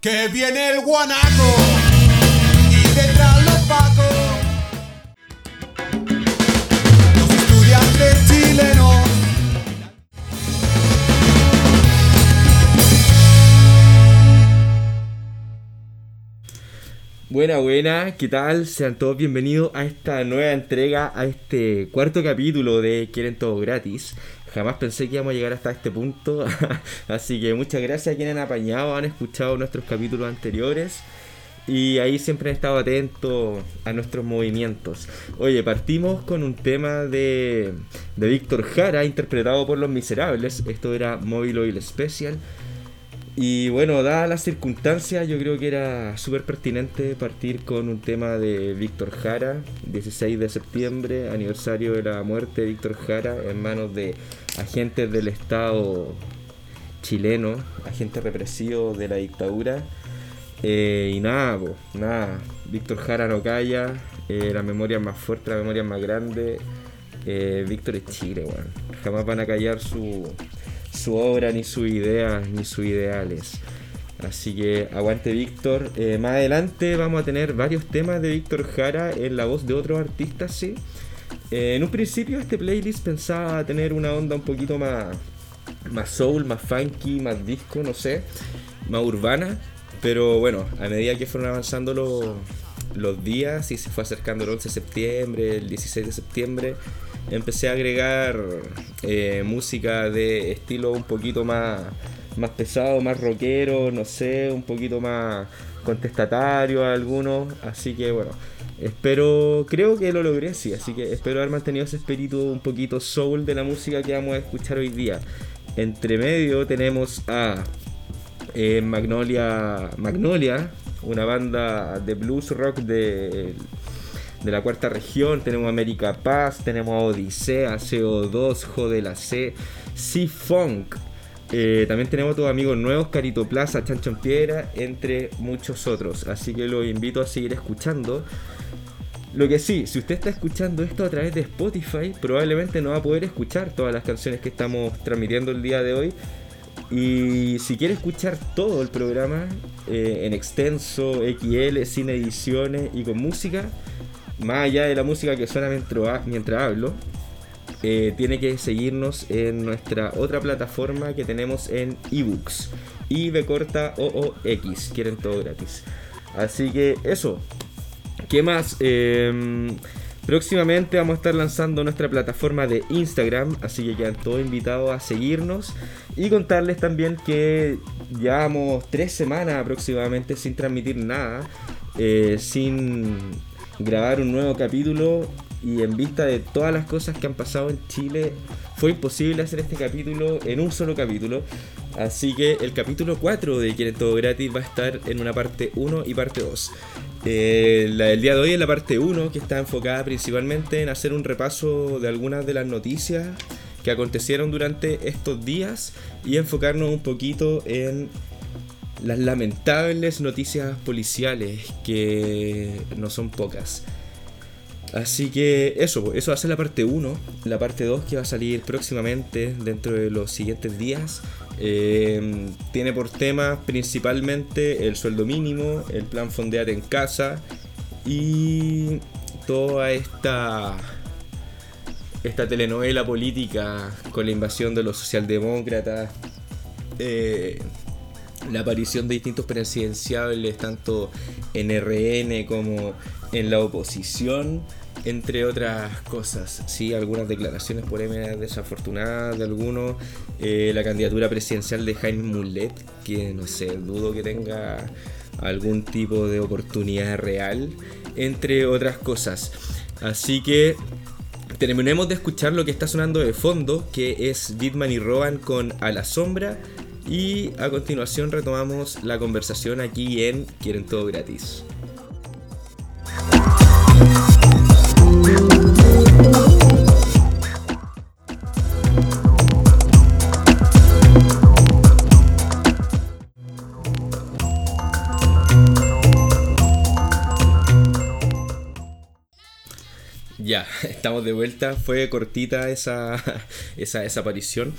Que viene el guanaco y detrás los pacos. Los estudiantes chilenos. Buena, buena, ¿qué tal? Sean todos bienvenidos a esta nueva entrega, a este cuarto capítulo de Quieren Todo Gratis. Jamás pensé que íbamos a llegar hasta este punto, así que muchas gracias a quienes han apañado, han escuchado nuestros capítulos anteriores y ahí siempre han estado atentos a nuestros movimientos. Oye, partimos con un tema de, de Víctor Jara, interpretado por Los Miserables. Esto era Mobile Oil Special. Y bueno, dadas las circunstancias, yo creo que era súper pertinente partir con un tema de Víctor Jara, 16 de septiembre, aniversario de la muerte de Víctor Jara en manos de agentes del Estado chileno, agentes represivos de la dictadura. Eh, y nada, po, nada, Víctor Jara no calla, eh, la memoria es más fuerte, la memoria es más grande. Eh, Víctor es Chile, weón. Jamás van a callar su, su obra, ni sus ideas, ni sus ideales. Así que aguante Víctor. Eh, más adelante vamos a tener varios temas de Víctor Jara en la voz de otros artistas, sí. Eh, en un principio este playlist pensaba tener una onda un poquito más, más soul, más funky, más disco, no sé, más urbana. Pero bueno, a medida que fueron avanzando los, los días y se fue acercando el 11 de septiembre, el 16 de septiembre, empecé a agregar eh, música de estilo un poquito más, más pesado, más rockero, no sé, un poquito más contestatario a algunos. Así que bueno, espero, creo que lo logré, sí. Así que espero haber mantenido ese espíritu un poquito soul de la música que vamos a escuchar hoy día. Entre medio tenemos a eh, Magnolia, Magnolia, una banda de blues rock de, de la cuarta región. Tenemos América Paz, tenemos Odisea, CO2, Jode la C, C-Funk. Eh, también tenemos otros amigos nuevos, Carito Plaza, Chancho en Piedra, entre muchos otros. Así que los invito a seguir escuchando. Lo que sí, si usted está escuchando esto a través de Spotify, probablemente no va a poder escuchar todas las canciones que estamos transmitiendo el día de hoy. Y si quiere escuchar todo el programa eh, en extenso, XL, sin ediciones y con música, más allá de la música que suena mientras, mientras hablo, eh, tiene que seguirnos en nuestra otra plataforma que tenemos en ebooks. IB corta OOX, quieren todo gratis. Así que eso. ¿Qué más? Eh, próximamente vamos a estar lanzando nuestra plataforma de Instagram, así que quedan todos invitados a seguirnos. Y contarles también que llevamos tres semanas aproximadamente sin transmitir nada, eh, sin grabar un nuevo capítulo y en vista de todas las cosas que han pasado en Chile, fue imposible hacer este capítulo en un solo capítulo. Así que el capítulo 4 de Quieren Todo Gratis va a estar en una parte 1 y parte 2. Eh, la del día de hoy es la parte 1 que está enfocada principalmente en hacer un repaso de algunas de las noticias que acontecieron durante estos días y enfocarnos un poquito en las lamentables noticias policiales que no son pocas. Así que eso, eso va a ser la parte 1. La parte 2 que va a salir próximamente dentro de los siguientes días. eh, tiene por temas principalmente el sueldo mínimo, el plan Fondear en casa y toda esta esta telenovela política con la invasión de los socialdemócratas, eh, la aparición de distintos presidenciables, tanto en RN como en la oposición, entre otras cosas. Sí, algunas declaraciones medias desafortunadas de algunos. eh, la candidatura presidencial de Jaime Mulet, que no sé, dudo que tenga algún tipo de oportunidad real, entre otras cosas. Así que terminemos de escuchar lo que está sonando de fondo, que es Bitman y Roban con A la Sombra. Y a continuación retomamos la conversación aquí en Quieren Todo Gratis. Ya, estamos de vuelta. Fue cortita esa, esa, esa aparición.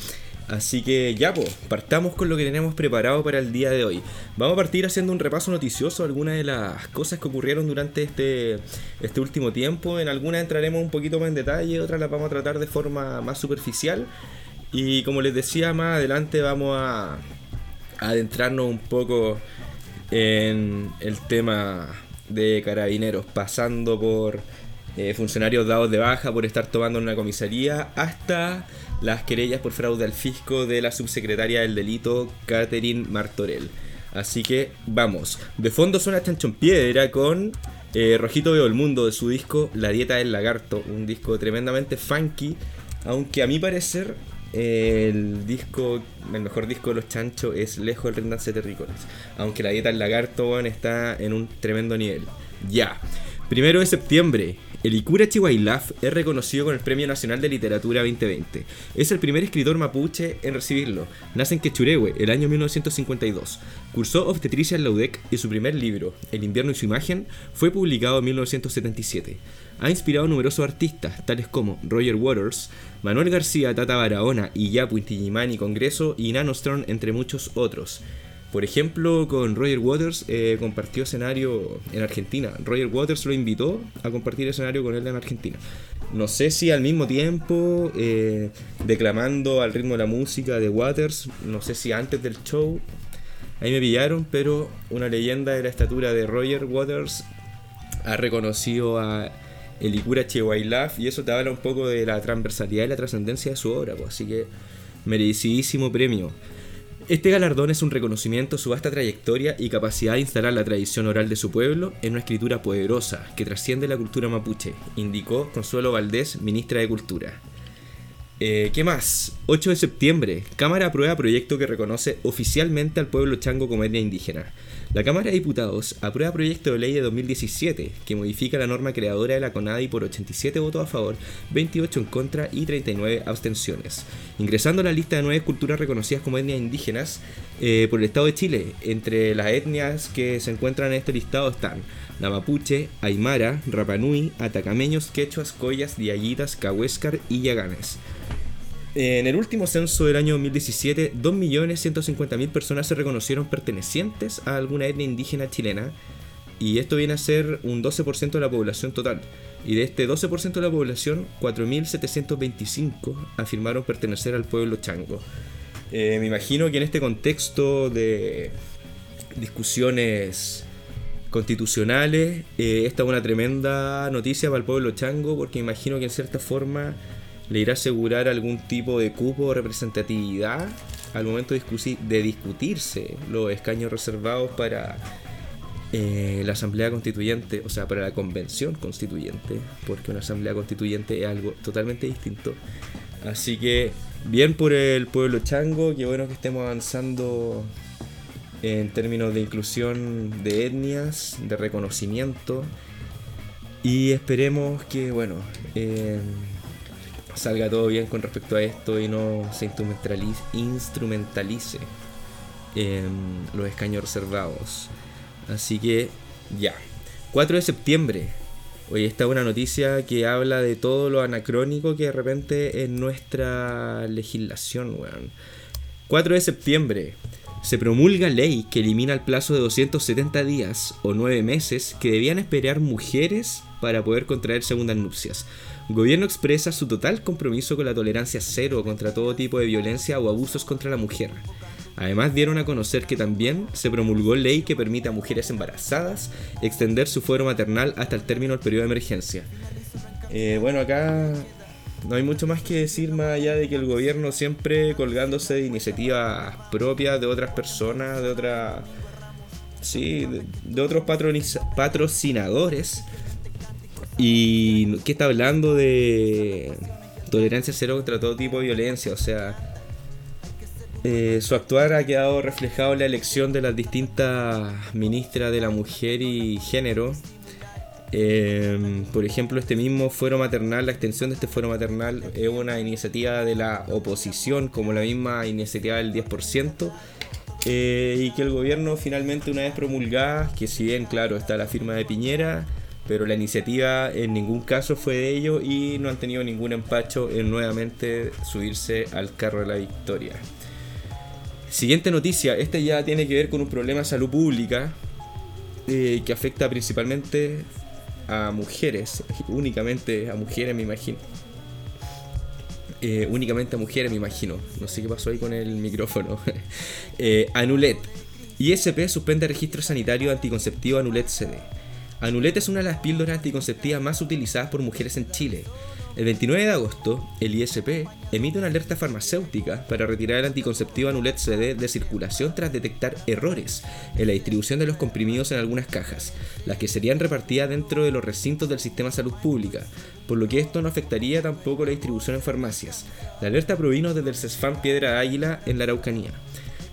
Así que ya, pues, partamos con lo que tenemos preparado para el día de hoy. Vamos a partir haciendo un repaso noticioso a algunas de las cosas que ocurrieron durante este, este último tiempo. En algunas entraremos un poquito más en detalle, otras las vamos a tratar de forma más superficial. Y como les decía, más adelante vamos a, adentrarnos un poco en el tema de carabineros, pasando por eh, funcionarios dados de baja por estar tomando una comisaría, hasta las querellas por fraude al fisco de la subsecretaria del delito, Catherine Martorell. Así que vamos. De fondo suena Chanchon Piedra con eh, Rojito Veo el Mundo de su disco La Dieta del Lagarto, un disco tremendamente funky, aunque a mi parecer el disco, el mejor disco de los chanchos es Lejos del Rendance Terrícolas, aunque La Dieta del Lagarto está en un tremendo nivel. Ya. Primero de septiembre, el Ikura Chihuailaf es reconocido con el Premio Nacional de Literatura 2020. Es el primer escritor mapuche en recibirlo. Nace en Quechurehue el año 1952. Cursó obstetricia en la UDEC y su primer libro, El invierno y su imagen, fue publicado en 1977. Ha inspirado a numerosos artistas, tales como Roger Waters, Manuel García, Tata Barahona, Iyapu Intigimani Congreso y Nanostron, entre muchos otros. Por ejemplo, con Roger Waters eh, compartió escenario en Argentina. Roger Waters lo invitó a compartir escenario con él en Argentina. No sé si al mismo tiempo, eh, declamando al ritmo de la música de Waters, no sé si antes del show, ahí me pillaron, pero una leyenda de la estatura de Roger Waters ha reconocido a Elikura Chewailaf y eso te habla un poco de la transversalidad y la trascendencia de su obra, pues, así que merecidísimo premio. Este galardón es un reconocimiento a su vasta trayectoria y capacidad de instalar la tradición oral de su pueblo en una escritura poderosa que trasciende la cultura mapuche, indicó Consuelo Valdés, ministra de Cultura. Eh, ¿Qué más? 8 de septiembre, Cámara aprueba proyecto que reconoce oficialmente al pueblo chango como etnia indígena. La Cámara de Diputados aprueba proyecto de ley de 2017 que modifica la norma creadora de la CONADI por 87 votos a favor, 28 en contra y 39 abstenciones. Ingresando a la lista de nueve culturas reconocidas como etnias indígenas eh, por el Estado de Chile, entre las etnias que se encuentran en este listado están la mapuche, aymara, rapanui, atacameños, quechuas, collas, diaguitas, cahuéscar y yaganes. En el último censo del año 2017, 2.150.000 personas se reconocieron pertenecientes a alguna etnia indígena chilena, y esto viene a ser un 12% de la población total. Y de este 12% de la población, 4.725 afirmaron pertenecer al pueblo chango. Eh, me imagino que en este contexto de discusiones constitucionales, eh, esta es una tremenda noticia para el pueblo chango, porque imagino que en cierta forma le irá a asegurar algún tipo de cupo o representatividad al momento de, discutirse los escaños reservados para eh, la Asamblea Constituyente, o sea, para la Convención Constituyente, porque una Asamblea Constituyente es algo totalmente distinto. Así que, bien por el pueblo chango, qué bueno que estemos avanzando en términos de inclusión de etnias, de reconocimiento, y esperemos que, bueno, eh, salga todo bien con respecto a esto y no se instrumentalice, instrumentalice los escaños reservados. Así que ya. 4 de septiembre. Hoy está una noticia que habla de todo lo anacrónico que de repente en nuestra legislación, 4 de septiembre. Se promulga ley que elimina el plazo de 270 días o 9 meses que debían esperar mujeres para poder contraer segundas nupcias. Gobierno expresa su total compromiso con la tolerancia cero contra todo tipo de violencia o abusos contra la mujer. Además dieron a conocer que también se promulgó ley que permite a mujeres embarazadas extender su fuero maternal hasta el término del periodo de emergencia. Eh, bueno, acá no hay mucho más que decir más allá de que el gobierno siempre colgándose de iniciativas propias de otras personas, de otras... Sí, de, otros patrocinadores y que está hablando de tolerancia cero contra todo tipo de violencia. O sea, eh, su actuar ha quedado reflejado en la elección de las distintas ministras de la mujer y género. Em, por ejemplo, este mismo fuero maternal, la extensión de este fuero maternal es una iniciativa de la oposición, como la misma iniciativa del 10%. Eh, y que el gobierno finalmente una vez promulgada, que si bien claro está la firma de Piñera, pero la iniciativa en ningún caso fue de ellos y no han tenido ningún empacho en nuevamente subirse al carro de la victoria. Siguiente noticia, este ya tiene que ver con un problema de salud pública eh, que afecta principalmente a mujeres, únicamente a mujeres me imagino. Eh, únicamente a mujeres me imagino. No sé qué pasó ahí con el micrófono. eh, Anulet. ISP suspende registro sanitario anticonceptivo Anulet CD. Anulet es una de las píldoras anticonceptivas más utilizadas por mujeres en Chile. El 29 de agosto, el ISP emite una alerta farmacéutica para retirar el anticonceptivo Anulet CD de circulación tras detectar errores en la distribución de los comprimidos en algunas cajas, las que serían repartidas dentro de los recintos del sistema de salud pública, por lo que esto no afectaría tampoco la distribución en farmacias. La alerta provino desde el CESFAM Piedra Águila en la Araucanía.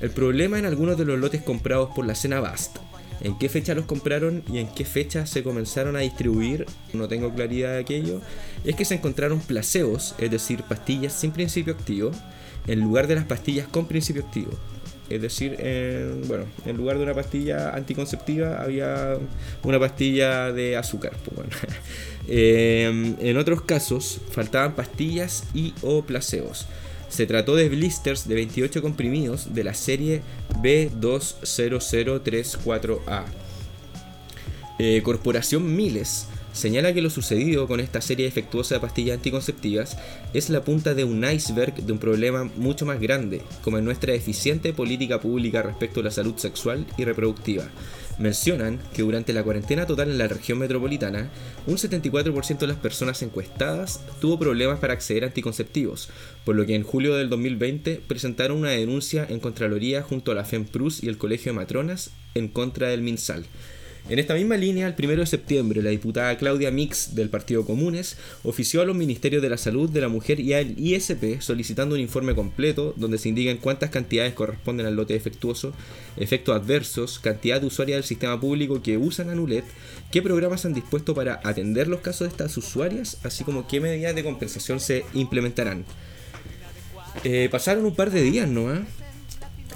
El problema en algunos de los lotes comprados por la Bast en qué fecha los compraron y en qué fecha se comenzaron a distribuir, no tengo claridad de aquello, es que se encontraron placebos, es decir, pastillas sin principio activo, en lugar de las pastillas con principio activo. Es decir, en, bueno, en lugar de una pastilla anticonceptiva había una pastilla de azúcar. Pues eh, en otros casos faltaban pastillas y o placebos. Se trató de blisters de 28 comprimidos de la serie B20034A. Eh, Corporación Miles señala que lo sucedido con esta serie defectuosa de pastillas anticonceptivas es la punta de un iceberg de un problema mucho más grande, como en nuestra deficiente política pública respecto a la salud sexual y reproductiva, mencionan que durante la cuarentena total en la región metropolitana, un 74% de las personas encuestadas tuvo problemas para acceder a anticonceptivos, por lo que en julio del 2020 presentaron una denuncia en Contraloría junto a la FEMPRUS y el Colegio de Matronas en contra del MinSal. En esta misma línea, el 1 de septiembre, la diputada Claudia Mix del Partido Comunes ofició a los Ministerios de la Salud, de la Mujer y al ISP solicitando un informe completo donde se indiquen cuántas cantidades corresponden al lote defectuoso, efectos adversos, cantidad de usuarias del sistema público que usan Anulet, qué programas han dispuesto para atender los casos de estas usuarias, así como qué medidas de compensación se implementarán. Eh, pasaron un par de días, ¿no?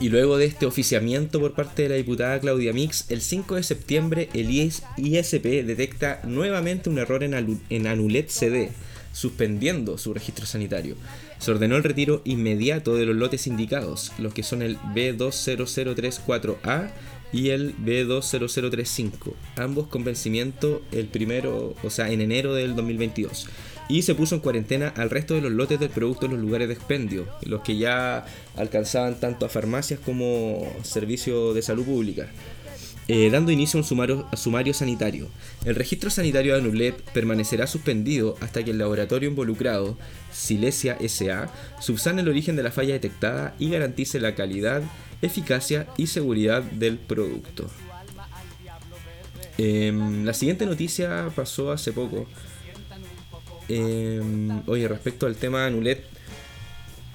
Y luego de este oficiamiento por parte de la diputada Claudia Mix, el 5 de septiembre el ISP detecta nuevamente un error en, Anulet CD, suspendiendo su registro sanitario. Se ordenó el retiro inmediato de los lotes indicados, los que son el B20034A y el B20035, ambos con vencimiento el primero, o sea, en enero del 2022 y se puso en cuarentena al resto de los lotes del producto en los lugares de expendio, los que ya alcanzaban tanto a farmacias como servicios de salud pública. Eh, dando inicio a un sumario, sumario, sanitario. El registro sanitario de Anulet permanecerá suspendido hasta que el laboratorio involucrado, Silesia SA, subsane el origen de la falla detectada y garantice la calidad, eficacia y seguridad del producto. Em, la siguiente noticia pasó hace poco. Em, oye, respecto al tema de Anulet,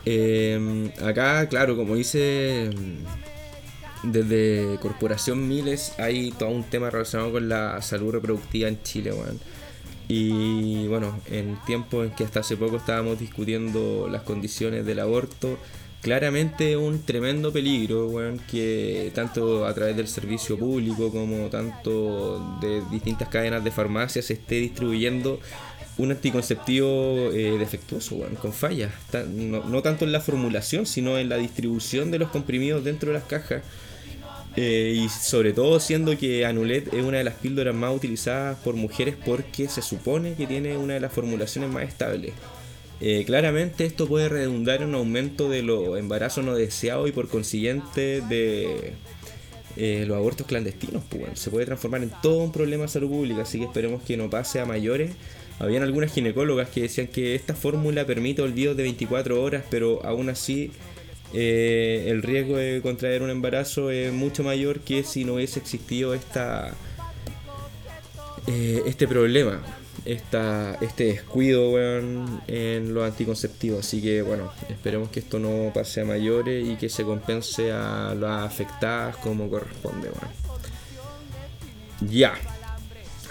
em, acá, claro, como dice desde Corporación Miles, hay todo un tema relacionado con la salud reproductiva en Chile, Y bueno, en tiempos en que hasta hace poco estábamos discutiendo las condiciones del aborto, claramente un tremendo peligro, que tanto a través del servicio público como tanto de distintas cadenas de farmacias se esté distribuyendo un anticonceptivo eh, defectuoso, con fallas. No, tanto en la formulación, sino en la distribución de los comprimidos dentro de las cajas. Eh, y sobre todo siendo que Anulet es una de las píldoras más utilizadas por mujeres porque se supone que tiene una de las formulaciones más estables. Eh, claramente esto puede redundar en un aumento de los embarazos no deseados y por consiguiente de los abortos clandestinos. Pues, se puede transformar en todo un problema de salud pública, así que esperemos que no pase a mayores habían algunas ginecólogas que decían que esta fórmula permite olvidos de 24 horas, pero aún así eh, el riesgo de contraer un embarazo es mucho mayor que si no hubiese existido esta, eh, este problema, esta, este descuido en los anticonceptivos. Así que bueno, esperemos que esto no pase a mayores y que se compense a las afectadas como corresponde. Ya.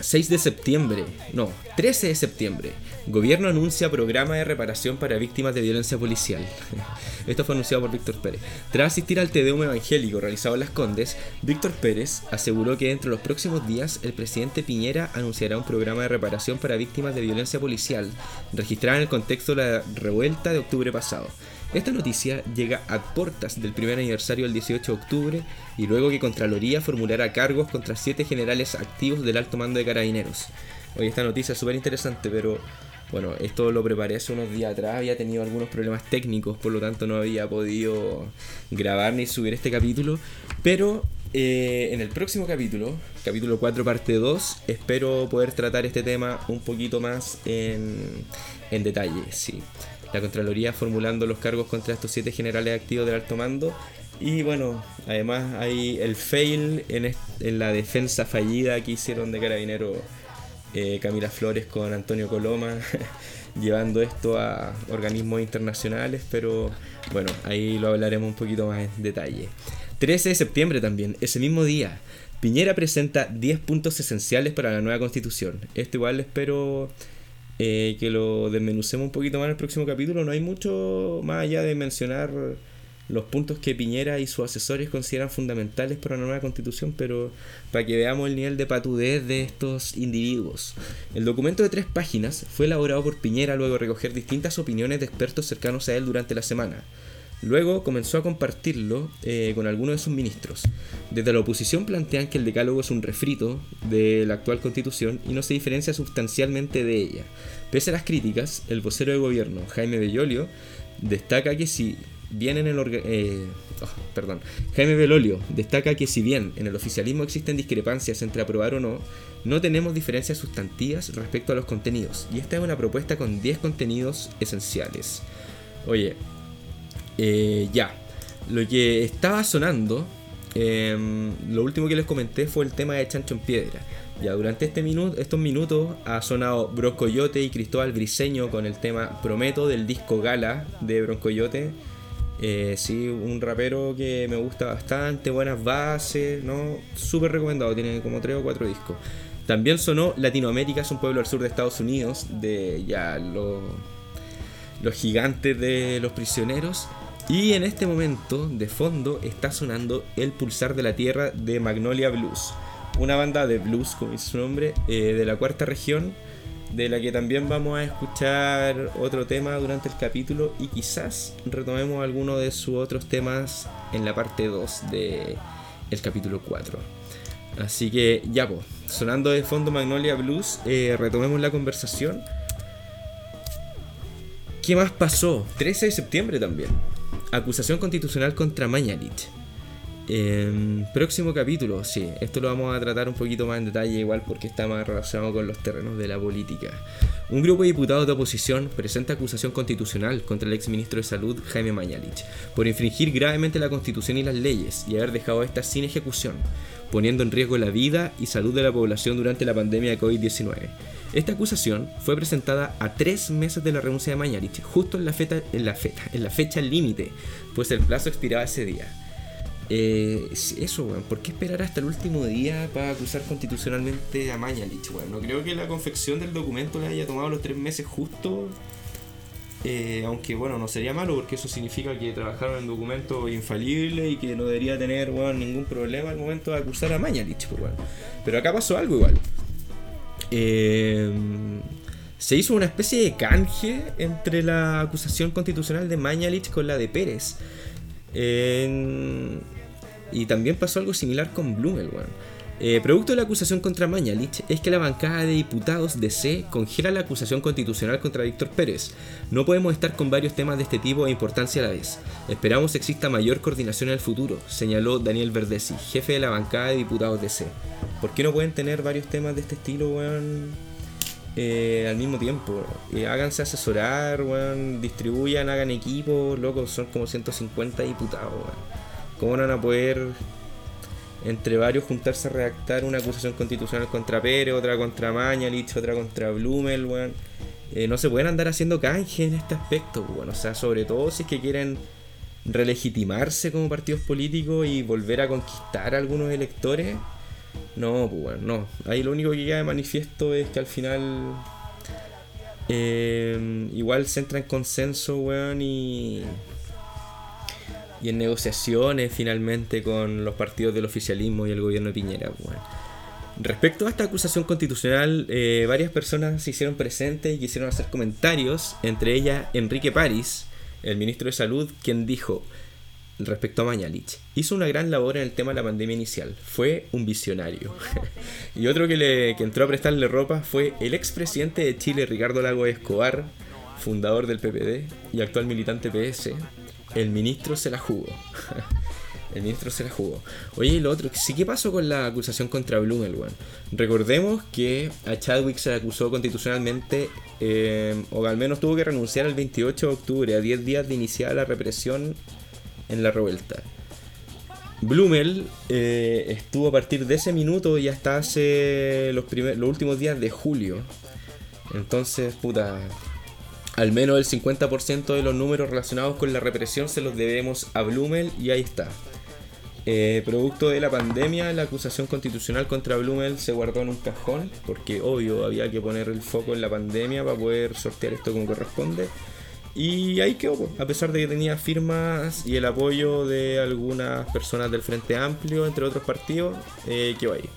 6 de septiembre, no, 13 de septiembre, Gobierno anuncia programa de reparación para víctimas de violencia policial. Esto fue anunciado por Víctor Pérez. Tras asistir al Tedeum evangélico realizado en Las Condes, Víctor Pérez aseguró que dentro de los próximos días el presidente Piñera anunciará un programa de reparación para víctimas de violencia policial, registrada en el contexto de la revuelta de octubre pasado. Esta noticia llega a puertas del primer aniversario del 18 de octubre y luego que Contraloría formulará cargos contra siete generales activos del alto mando de carabineros. Hoy esta noticia es súper interesante, pero bueno, esto lo preparé hace unos días atrás, había tenido algunos problemas técnicos, por lo tanto no había podido grabar ni subir este capítulo, pero eh, en el próximo capítulo, capítulo 4 parte 2, espero poder tratar este tema un poquito más en, en detalle, sí. La Contraloría formulando los cargos contra estos siete generales activos del alto mando y bueno, además hay el fail en, la defensa fallida que hicieron de Carabinero eh, Camila Flores con Antonio Coloma, llevando esto a organismos internacionales, pero bueno, ahí lo hablaremos un poquito más en detalle. 13 de septiembre también, ese mismo día, Piñera presenta 10 puntos esenciales para la nueva constitución. Esto igual espero eh, que lo desmenucemos un poquito más en el próximo capítulo. No hay mucho más allá de mencionar los puntos que Piñera y sus asesores consideran fundamentales para una nueva constitución, pero para que veamos el nivel de patudez de estos individuos. El documento de tres páginas fue elaborado por Piñera luego de recoger distintas opiniones de expertos cercanos a él durante la semana. Luego comenzó a compartirlo eh, con algunos de sus ministros. Desde la oposición plantean que el decálogo es un refrito de la actual constitución y no se diferencia sustancialmente de ella. Pese a las críticas, el vocero de gobierno, Jaime Bellolio, destaca que si bien en el eh, oh, perdón, Jaime Belolio destaca que si bien en el oficialismo existen discrepancias entre aprobar o no, no tenemos diferencias sustantivas respecto a los contenidos. Y esta es una propuesta con 10 contenidos esenciales. Oye, eh, ya, lo que estaba sonando, em, lo último que les comenté fue el tema de Chancho en Piedra. Ya durante este minuto, estos minutos ha sonado Broncoyote y Cristóbal Briseño con el tema Prometo del disco Gala de Broncoyote eh, sí, un rapero que me gusta bastante, buenas bases, ¿no? Súper recomendado, tiene como 3 o 4 discos. También sonó Latinoamérica es un pueblo al sur de Estados Unidos, de ya los, los gigantes de los prisioneros. Y en este momento, de fondo, está sonando El Pulsar de la Tierra de Magnolia Blues. Una banda de blues, como dice su nombre, eh, de la cuarta región de la que también vamos a escuchar otro tema durante el capítulo y quizás retomemos alguno de sus otros temas en la parte 2 del el capítulo 4. Así que ya, pues, sonando de fondo Magnolia Blues, eh, retomemos la conversación. ¿Qué más pasó? 13 de septiembre también. Acusación constitucional contra Mañalich. Em, próximo capítulo, sí, esto lo vamos a tratar un poquito más en detalle igual porque está más relacionado con los terrenos de la política. Un grupo de diputados de oposición presenta acusación constitucional contra el exministro de Salud Jaime Mañalich por infringir gravemente la constitución y las leyes y haber dejado estas sin ejecución, poniendo en riesgo la vida y salud de la población durante la pandemia de COVID-19. Esta acusación fue presentada a tres meses de la renuncia de Mañalich, justo en la, feta, en la, feta, en la fecha límite, pues el plazo expiraba ese día. Eh, eso, weón. ¿Por qué esperar hasta el último día para acusar constitucionalmente a Mañalich, weón? No creo que la confección del documento le haya tomado los tres meses justo. Eh, aunque, bueno, no sería malo porque eso significa que trabajaron en documento infalible y que no debería tener, weón, ningún problema al momento de acusar a Mañalich, pues, Pero acá pasó algo igual. Eh, se hizo una especie de canje entre la acusación constitucional de Mañalich con la de Pérez. Y también pasó algo similar con Blumel, eh, producto de la acusación contra Mañalich es que la bancada de diputados de C congela la acusación constitucional contra Víctor Pérez. No podemos estar con varios temas de este tipo de importancia a la vez. Esperamos exista mayor coordinación en el futuro, señaló Daniel Verdesi, jefe de la bancada de diputados de C. ¿Por qué no pueden tener varios temas de este estilo, weón? Eh, al mismo tiempo. Eh, háganse asesorar, weón, distribuyan, hagan equipos, locos, son como 150 diputados, weón. ¿Cómo van a poder entre varios juntarse a redactar una acusación constitucional contra Pérez, otra contra Mañalich, otra contra Blumel, weón? Eh, no se pueden andar haciendo canje en este aspecto, bueno, o sea, sobre todo si es que quieren relegitimarse como partidos políticos y volver a conquistar a algunos electores, No, pues bueno, no. Ahí lo único que queda de manifiesto es que al final. eh, igual se entra en consenso, weón, y. Y en negociaciones finalmente con los partidos del oficialismo y el gobierno de Piñera, weón. Respecto a esta acusación constitucional, eh, varias personas se hicieron presentes y quisieron hacer comentarios, entre ellas Enrique París, el ministro de Salud, quien dijo respecto a Mañalich, hizo una gran labor en el tema de la pandemia inicial, fue un visionario. y otro que, le, que entró a prestarle ropa fue el expresidente de Chile, Ricardo Lago Escobar, fundador del PPD y actual militante PS, el ministro se la jugó. El ministro se la jugó. Oye, y lo otro, sí, ¿qué pasó con la acusación contra Blumel, weón? Recordemos que a Chadwick se le acusó constitucionalmente, eh, o al menos tuvo que renunciar el 28 de octubre, a 10 días de iniciar la represión en la revuelta. Blumel eh, estuvo a partir de ese minuto y hasta hace los, primer- los últimos días de julio. Entonces, puta, al menos el 50% de los números relacionados con la represión se los debemos a Blumel y ahí está. Eh, producto de la pandemia, la acusación constitucional contra Blumel se guardó en un cajón, porque obvio había que poner el foco en la pandemia para poder sortear esto como corresponde. Y ahí quedó, a pesar de que tenía firmas y el apoyo de algunas personas del Frente Amplio, entre otros partidos, eh, quedó ahí.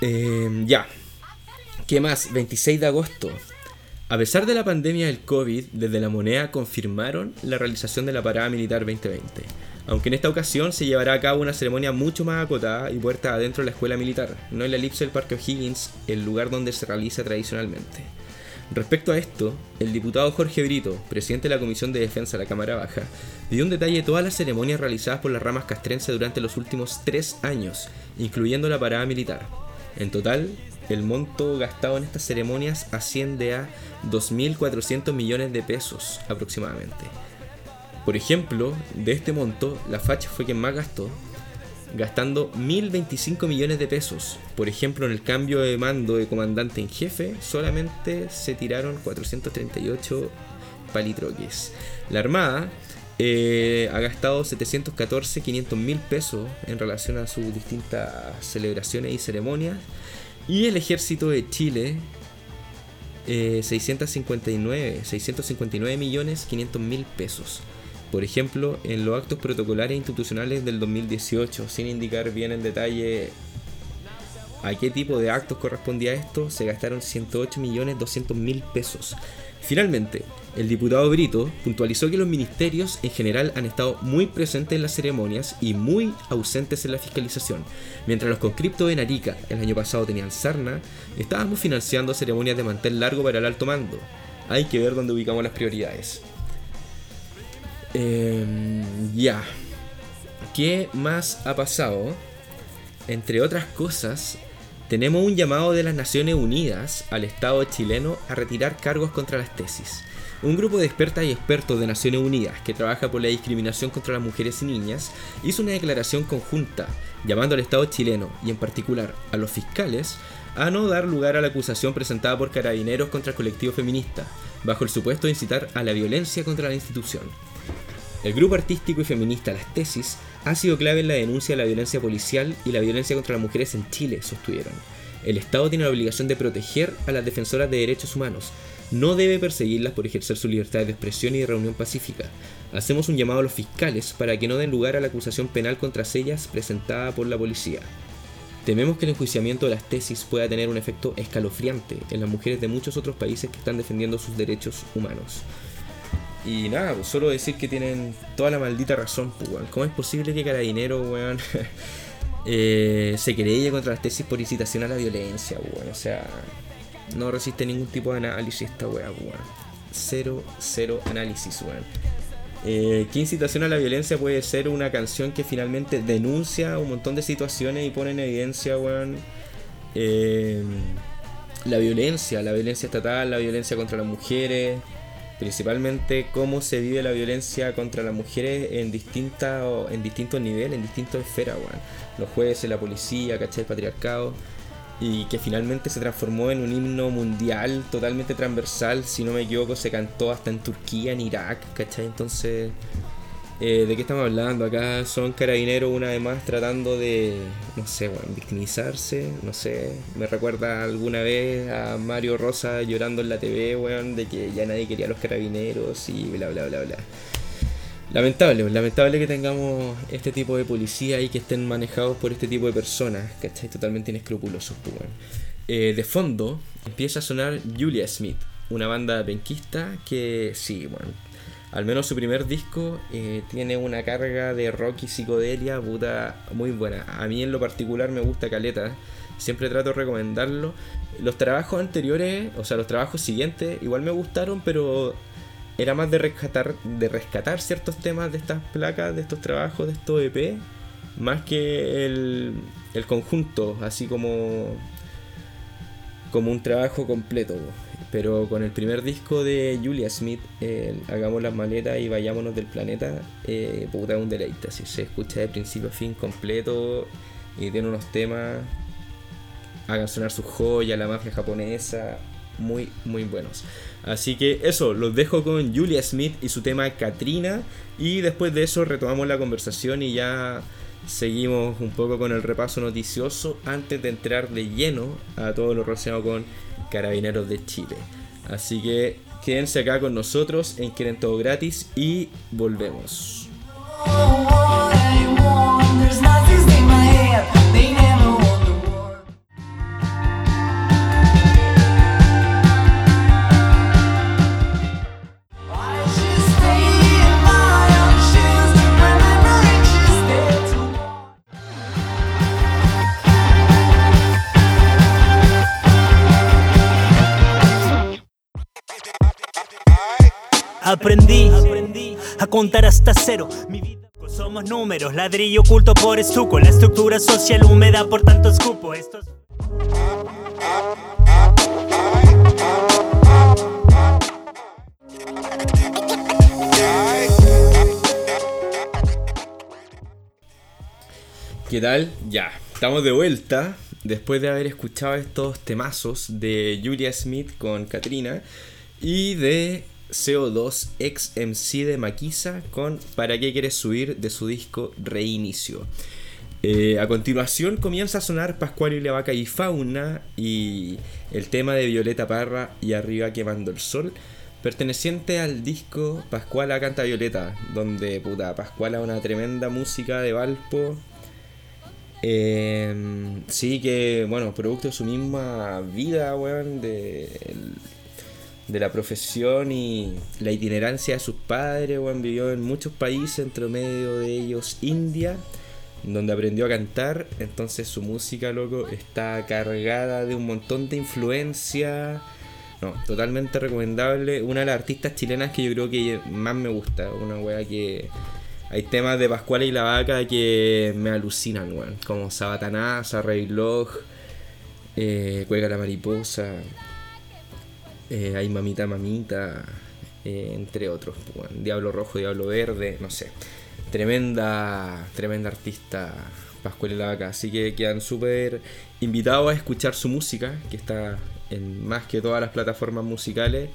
Eh, ya. ¿Qué más? 26 de agosto. A pesar de la pandemia del COVID, desde la moneda confirmaron la realización de la parada militar 2020, aunque en esta ocasión se llevará a cabo una ceremonia mucho más acotada y puerta adentro de la escuela militar, no en la elipse del Parque O'Higgins, el lugar donde se realiza tradicionalmente. Respecto a esto, el diputado Jorge Brito, presidente de la Comisión de Defensa de la Cámara Baja, dio un detalle de todas las ceremonias realizadas por las ramas castrense durante los últimos tres años, incluyendo la parada militar. En total, el monto gastado en estas ceremonias asciende a 2.400 millones de pesos aproximadamente. Por ejemplo, de este monto, la FACH fue quien más gastó, gastando 1.025 millones de pesos. Por ejemplo, en el cambio de mando de comandante en jefe, solamente se tiraron 438 palitroques. La Armada eh, ha gastado 714, 500 mil pesos en relación a sus distintas celebraciones y ceremonias. Y el ejército de Chile, eh, 659, 659 millones 500 mil pesos. Por ejemplo, en los actos protocolares institucionales del 2018, sin indicar bien en detalle a qué tipo de actos correspondía esto, se gastaron 108 millones 200 mil pesos. Finalmente, el diputado Brito puntualizó que los ministerios en general han estado muy presentes en las ceremonias y muy ausentes en la fiscalización. Mientras los conscriptos en Arica el año pasado tenían sarna, estábamos financiando ceremonias de mantel largo para el alto mando. Hay que ver dónde ubicamos las prioridades. Em, ya. ¿Qué más ha pasado? Entre otras cosas, tenemos un llamado de las Naciones Unidas al Estado chileno a retirar cargos contra las tesis. Un grupo de expertas y expertos de Naciones Unidas que trabaja por la discriminación contra las mujeres y niñas hizo una declaración conjunta llamando al Estado chileno y en particular a los fiscales a no dar lugar a la acusación presentada por carabineros contra el colectivo feminista, bajo el supuesto de incitar a la violencia contra la institución. El grupo artístico y feminista Las Tesis ha sido clave en la denuncia de la violencia policial y la violencia contra las mujeres en Chile, sostuvieron. El Estado tiene la obligación de proteger a las defensoras de derechos humanos. No debe perseguirlas por ejercer su libertad de expresión y de reunión pacífica. Hacemos un llamado a los fiscales para que no den lugar a la acusación penal contra ellas presentada por la policía. Tememos que el enjuiciamiento de las tesis pueda tener un efecto escalofriante en las mujeres de muchos otros países que están defendiendo sus derechos humanos. Y nada, pues solo decir que tienen toda la maldita razón, pues, weón. ¿Cómo es posible que Carabinero, weón, eh, se querelle contra las tesis por incitación a la violencia, weón? O sea, no resiste ningún tipo de análisis esta weá, weón. Cero, cero análisis, weón. Eh, ¿Qué incitación a la violencia puede ser una canción que finalmente denuncia un montón de situaciones y pone en evidencia, weón, eh, la violencia, la violencia estatal, la violencia contra las mujeres, principalmente cómo se vive la violencia contra las mujeres en, distinta, en distintos niveles, en distintas esferas, weón. Los jueces, la policía, ¿cachai? El patriarcado. Y que finalmente se transformó en un himno mundial totalmente transversal. Si no me equivoco, se cantó hasta en Turquía, en Irak, ¿cachai? Entonces, Eh, ¿De qué estamos hablando? Acá son carabineros una vez más tratando de, no sé, bueno, victimizarse, no sé, me recuerda alguna vez a Mario Rosa llorando en la TV, weón, de que ya nadie quería los carabineros y bla, bla, bla, bla. Lamentable, lamentable que tengamos este tipo de policía y que estén manejados por este tipo de personas, ¿cachai? Totalmente inescrupulosos, pues. Eh, de fondo empieza a sonar Julia Smith, una banda penquista que, sí, bueno, al menos su primer disco eh, tiene una carga de rock y psicodelia puta muy buena. A mí en lo particular me gusta Caleta. Siempre trato de recomendarlo. Los trabajos anteriores, o sea, los trabajos siguientes, igual me gustaron, pero era más de rescatar, de rescatar ciertos temas de estas placas, de estos trabajos, de estos EP, más que el, el conjunto, así como, como un trabajo completo. Pero con el primer disco de Julia Smith, Hagamos las maletas y vayámonos del planeta, eh, puta, un deleite. Así se escucha de principio a fin completo y tiene unos temas. Hagan sonar su joya, la mafia japonesa, muy, muy buenos. Así que eso, los dejo con Julia Smith y su tema Katrina. Y después de eso retomamos la conversación y ya seguimos un poco con el repaso noticioso antes de entrar de lleno a todo lo relacionado con Carabineros de Chile. Así que quédense acá con nosotros en Quieren Todo Gratis y volvemos. Aprendí, a contar hasta cero. Mi vida somos números, ladrillo oculto por estuco, la estructura social húmeda por tanto escupo. Estos... ¿Qué tal? Ya, estamos de vuelta después de haber escuchado estos temazos de Julia Smith con Katrina y de CO2 ex MC de Maquisa con ¿Para qué quieres subir? de su disco Reinicio. Eh, a continuación comienza a sonar Pascual y la Vaca y Fauna y el tema de Violeta Parra y Arriba quemando el sol, perteneciente al disco Pascuala canta Violeta, donde puta Pascuala una tremenda música de Valpo. Eh, sí que, bueno, producto de su misma vida, weón, de de la profesión y la itinerancia de sus padres, bueno, vivió en muchos países, entre medio de ellos India, donde aprendió a cantar, entonces su música, loco, está cargada de un montón de influencia. No, totalmente recomendable. Una de las artistas chilenas que yo creo que más me gusta. Una wea que. Hay temas de Pascual y la Vaca que me alucinan, weón. Como Sabatanás, Rey Log, eh, Cuelga la Mariposa. Eh, hay Mamita Mamita, eh, entre otros. Pues, Diablo Rojo, Diablo Verde, no sé. Tremenda, tremenda artista Pascual y la Vaca. Así que quedan súper invitados a escuchar su música, que está en más que todas las plataformas musicales.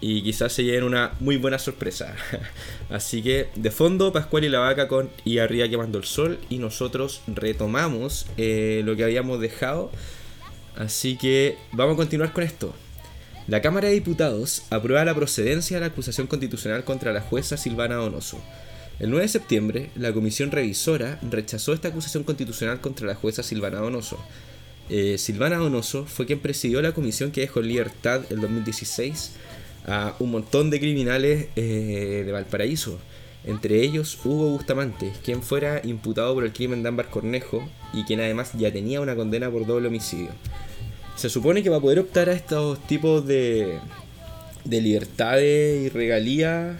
Y quizás se lleven una muy buena sorpresa. Así que de fondo, Pascual y la Vaca con Y arriba quemando el sol. Y nosotros retomamos eh, lo que habíamos dejado. Así que vamos a continuar con esto. La Cámara de Diputados aprueba la procedencia de la acusación constitucional contra la jueza Silvana Donoso. El 9 de septiembre, la comisión revisora rechazó esta acusación constitucional contra la jueza Silvana Donoso. Eh, Silvana Donoso fue quien presidió la comisión que dejó en libertad el 2016 a un montón de criminales eh, de Valparaíso, entre ellos Hugo Bustamante, quien fuera imputado por el crimen de Ámbar Cornejo y quien además ya tenía una condena por doble homicidio. Se supone que para poder optar a estos tipos de, de libertades y regalías,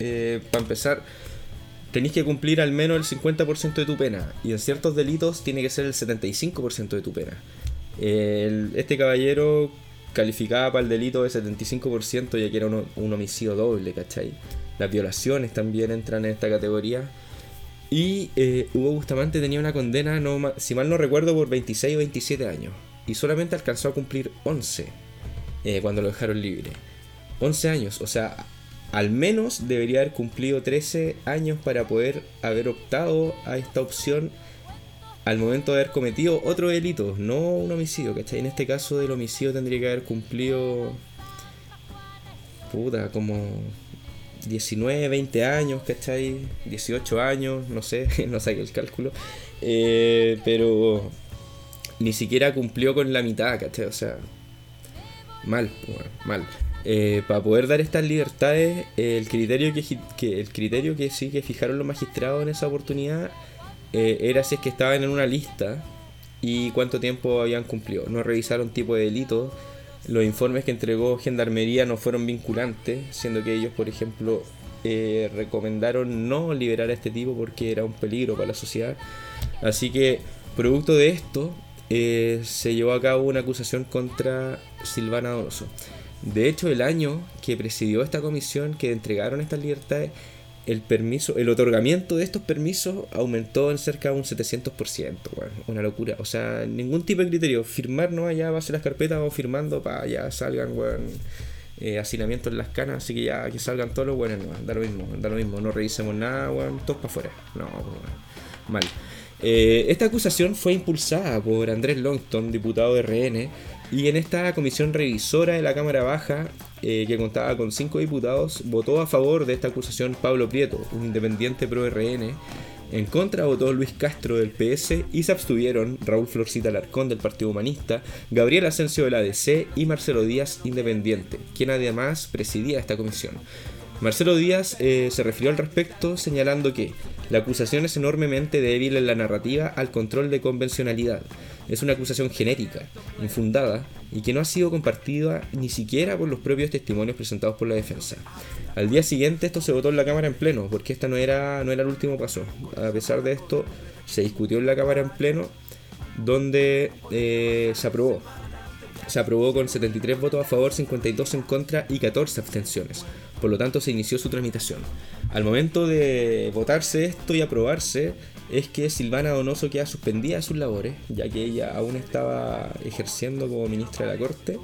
eh, para empezar, tenéis que cumplir al menos el 50% de tu pena. Y en ciertos delitos tiene que ser el 75% de tu pena. este caballero calificaba para el delito de 75% ya que era un, homicidio doble, ¿cachai? Las violaciones también entran en esta categoría. Y eh, Hugo Bustamante tenía una condena, no, si mal no recuerdo, por 26 o 27 años y solamente alcanzó a cumplir 11 eh, cuando lo dejaron libre. 11 años, o sea, al menos debería haber cumplido 13 años para poder haber optado a esta opción al momento de haber cometido otro delito, no un homicidio, ¿cachai? En este caso del homicidio tendría que haber cumplido. Puta, como 19, 20 años, ¿cachai? 18 años, no sé, no saqué el cálculo. Eh, pero ni siquiera cumplió con la mitad, ¿cachai? O sea, mal, bueno, mal. Eh, para poder dar estas libertades, el criterio que, el criterio que sí que fijaron los magistrados en esa oportunidad eh, era si es que estaban en una lista y cuánto tiempo habían cumplido. No revisaron tipo de delito. Los informes que entregó Gendarmería no fueron vinculantes, siendo que ellos, por ejemplo, eh, recomendaron no liberar a este tipo porque era un peligro para la sociedad. Así que, producto de esto, eh, se llevó a cabo una acusación contra Silvana Donoso. De hecho, el año que presidió esta comisión que entregaron estas libertades el permiso, el otorgamiento de estos permisos aumentó en cerca de un 700%, bueno, una locura. O sea, ningún tipo de criterio. Firmar no allá va a las carpetas, vamos firmando para ya salgan, bueno, eh, hacinamientos en las canas, así que ya que salgan todos los buenos, no, da lo mismo, da lo mismo, no revisemos nada, bueno, todos para afuera. No, mal. Eh, esta acusación fue impulsada por Andrés Longton, diputado de RN, y en esta comisión revisora de la Cámara Baja, eh, que contaba con cinco diputados, votó a favor de esta acusación Pablo Prieto, un independiente pro RN. En contra votó Luis Castro del PS y se abstuvieron Raúl Florcita Alarcón del Partido Humanista, Gabriel Asensio del ADC y Marcelo Díaz Independiente, quien además presidía esta comisión. Marcelo Díaz eh, se refirió al respecto señalando que la acusación es enormemente débil en la narrativa al control de convencionalidad. Es una acusación genética, infundada y que no ha sido compartida ni siquiera por los propios testimonios presentados por la defensa. Al día siguiente esto se votó en la Cámara en pleno, porque esta no era, no era el último paso. A pesar de esto, se discutió en la Cámara en pleno, donde eh, se aprobó se aprobó con 73 votos a favor, 52 en contra y 14 abstenciones. Por lo tanto, se inició su tramitación. Al momento de votarse esto y aprobarse, es que Silvana Donoso queda suspendida de sus labores, ya que ella aún estaba ejerciendo como ministra de la Corte.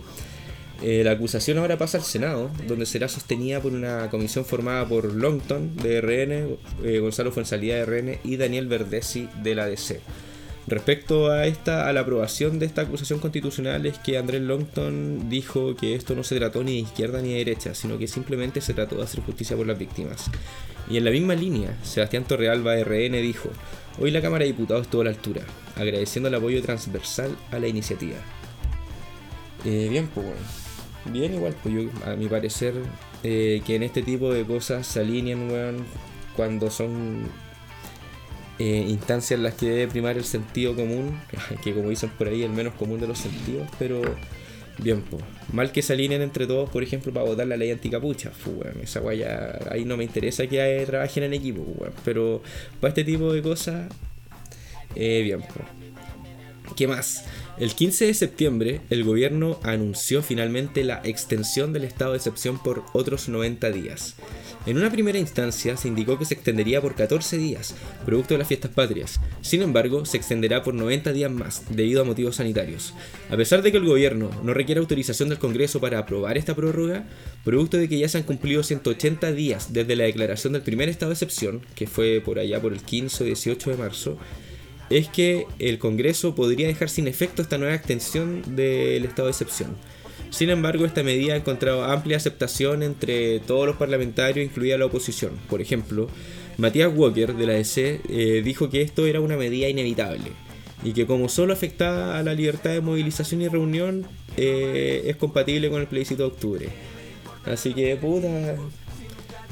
Eh, la acusación ahora pasa al Senado, donde será sostenida por una comisión formada por Longton de RN, eh, Gonzalo Fuenzalía de RN y Daniel Verdesi de la DC. Respecto a esta, a la aprobación de esta acusación constitucional es que Andrés Longton dijo que esto no se trató ni de izquierda ni de derecha, sino que simplemente se trató de hacer justicia por las víctimas. Y en la misma línea, Sebastián Torrealba RN dijo, hoy la Cámara de Diputados estuvo a la altura, agradeciendo el apoyo transversal a la iniciativa. Eh, bien, pues bueno. Bien igual, pues yo, a mi parecer, eh, que en este tipo de cosas se alinean, weón, cuando son eh, instancias en las que debe primar el sentido común, que como dicen por ahí, el menos común de los sentidos, pero bien, pues. Mal que se alineen entre todos, por ejemplo, para votar la ley anticapucha, bueno, esa guaya, ahí no me interesa que trabajen en equipo, pero para este tipo de cosas, eh, bien, pues. ¿Qué más? El 15 de septiembre, el gobierno anunció finalmente la extensión del estado de excepción por otros 90 días. En una primera instancia se indicó que se extendería por 14 días, producto de las fiestas patrias. Sin embargo, se extenderá por 90 días más, debido a motivos sanitarios. A pesar de que el gobierno no requiere autorización del Congreso para aprobar esta prórroga, producto de que ya se han cumplido 180 días desde la declaración del primer estado de excepción, que fue por allá por el 15 o 18 de marzo, es que el Congreso podría dejar sin efecto esta nueva extensión del estado de excepción. Sin embargo, esta medida ha encontrado amplia aceptación entre todos los parlamentarios, incluida la oposición. Por ejemplo, Matías Walker de la DC eh, dijo que esto era una medida inevitable y que como solo afectaba a la libertad de movilización y reunión, eh, es compatible con el plebiscito de octubre. Así que, puta,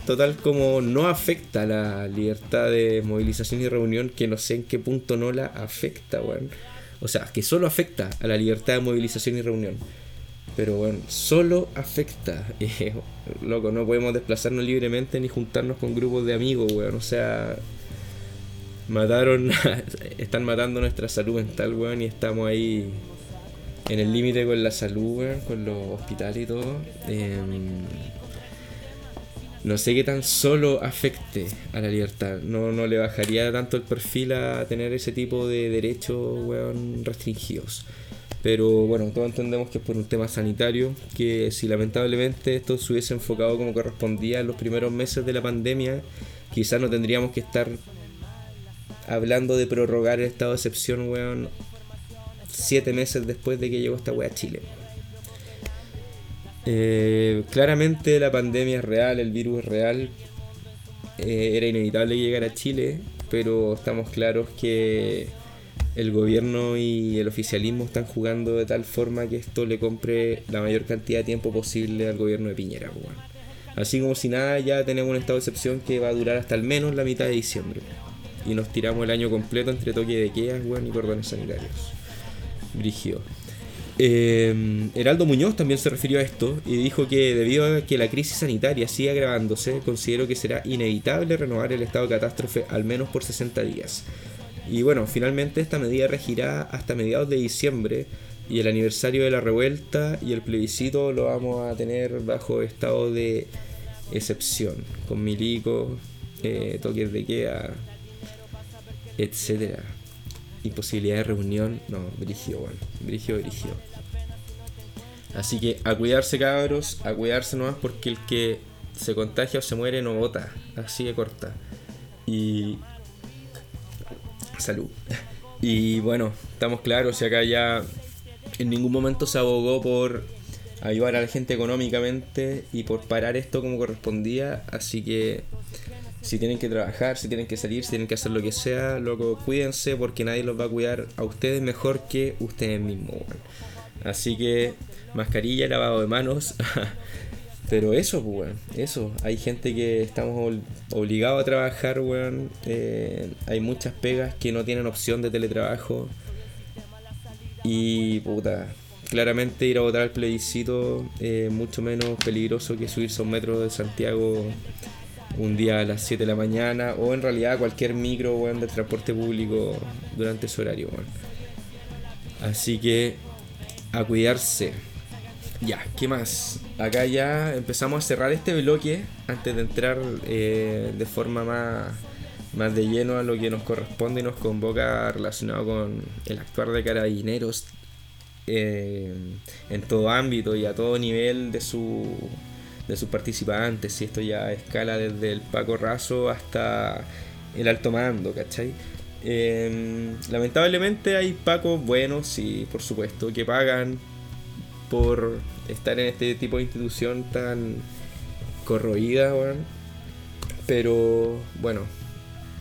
total como no afecta la libertad de movilización y reunión, que no sé en qué punto no la afecta, weón. O sea, que solo afecta a la libertad de movilización y reunión. Pero bueno, solo afecta. Eh, loco, no podemos desplazarnos libremente ni juntarnos con grupos de amigos, weón. O sea, mataron, están matando nuestra salud mental, weón, y estamos ahí en el límite con la salud, weón, con los hospitales y todo. Eh, no sé qué tan solo afecte a la libertad. No, no le bajaría tanto el perfil a tener ese tipo de derechos, weón, restringidos. Pero bueno, todos entendemos que es por un tema sanitario, que si lamentablemente esto se hubiese enfocado como correspondía en los primeros meses de la pandemia, quizás no tendríamos que estar hablando de prorrogar el estado de excepción, weón, siete meses después de que llegó esta wea a Chile. Eh, claramente la pandemia es real, el virus es real, eh, era inevitable llegar a Chile, pero estamos claros que el gobierno y el oficialismo están jugando de tal forma que esto le compre la mayor cantidad de tiempo posible al gobierno de Piñera. Weón. Así como si nada, ya tenemos un estado de excepción que va a durar hasta al menos la mitad de diciembre. Y nos tiramos el año completo entre toque de quedas weón, y cordones sanitarios. Brigio. Eh, Heraldo Muñoz también se refirió a esto y dijo que debido a que la crisis sanitaria sigue agravándose, considero que será inevitable renovar el estado de catástrofe al menos por 60 días. Y bueno, finalmente esta medida regirá hasta mediados de diciembre y el aniversario de la revuelta y el plebiscito lo vamos a tener bajo estado de excepción, con milico, eh, toques de queda, etcétera. Imposibilidad de reunión, no, brigio, bueno, brigio, brigio. Así que a cuidarse cabros, a cuidarse nomás porque el que se contagia o se muere no vota, así de corta. Y salud. Y bueno, estamos claros, y acá ya en ningún momento se abogó por ayudar a la gente económicamente y por parar esto como correspondía, así que si tienen que trabajar, si tienen que salir, si tienen que hacer lo que sea, loco, cuídense porque nadie los va a cuidar a ustedes mejor que ustedes mismos. Así que mascarilla, lavado de manos. Pero eso, pues, weón, eso. Hay gente que estamos obligados a trabajar, weón. Eh, hay muchas pegas que no tienen opción de teletrabajo. Y, puta, claramente ir a votar al plebiscito es mucho menos peligroso que subirse a un metro de Santiago un día a las 7 de la mañana o en realidad cualquier micro, weón, de transporte público durante ese horario, weón. Así que a cuidarse. Ya, ¿qué más? Acá ya empezamos a cerrar este bloque antes de entrar eh, de forma más, más de lleno a lo que nos corresponde y nos convoca relacionado con el actuar de carabineros eh, en todo ámbito y a todo nivel de su de sus participantes, y esto ya escala desde el Paco Raso hasta el alto mando, ¿cachai? Eh, lamentablemente hay pacos buenos, sí, por supuesto, que pagan por estar en este tipo de institución tan corroída, Pero bueno,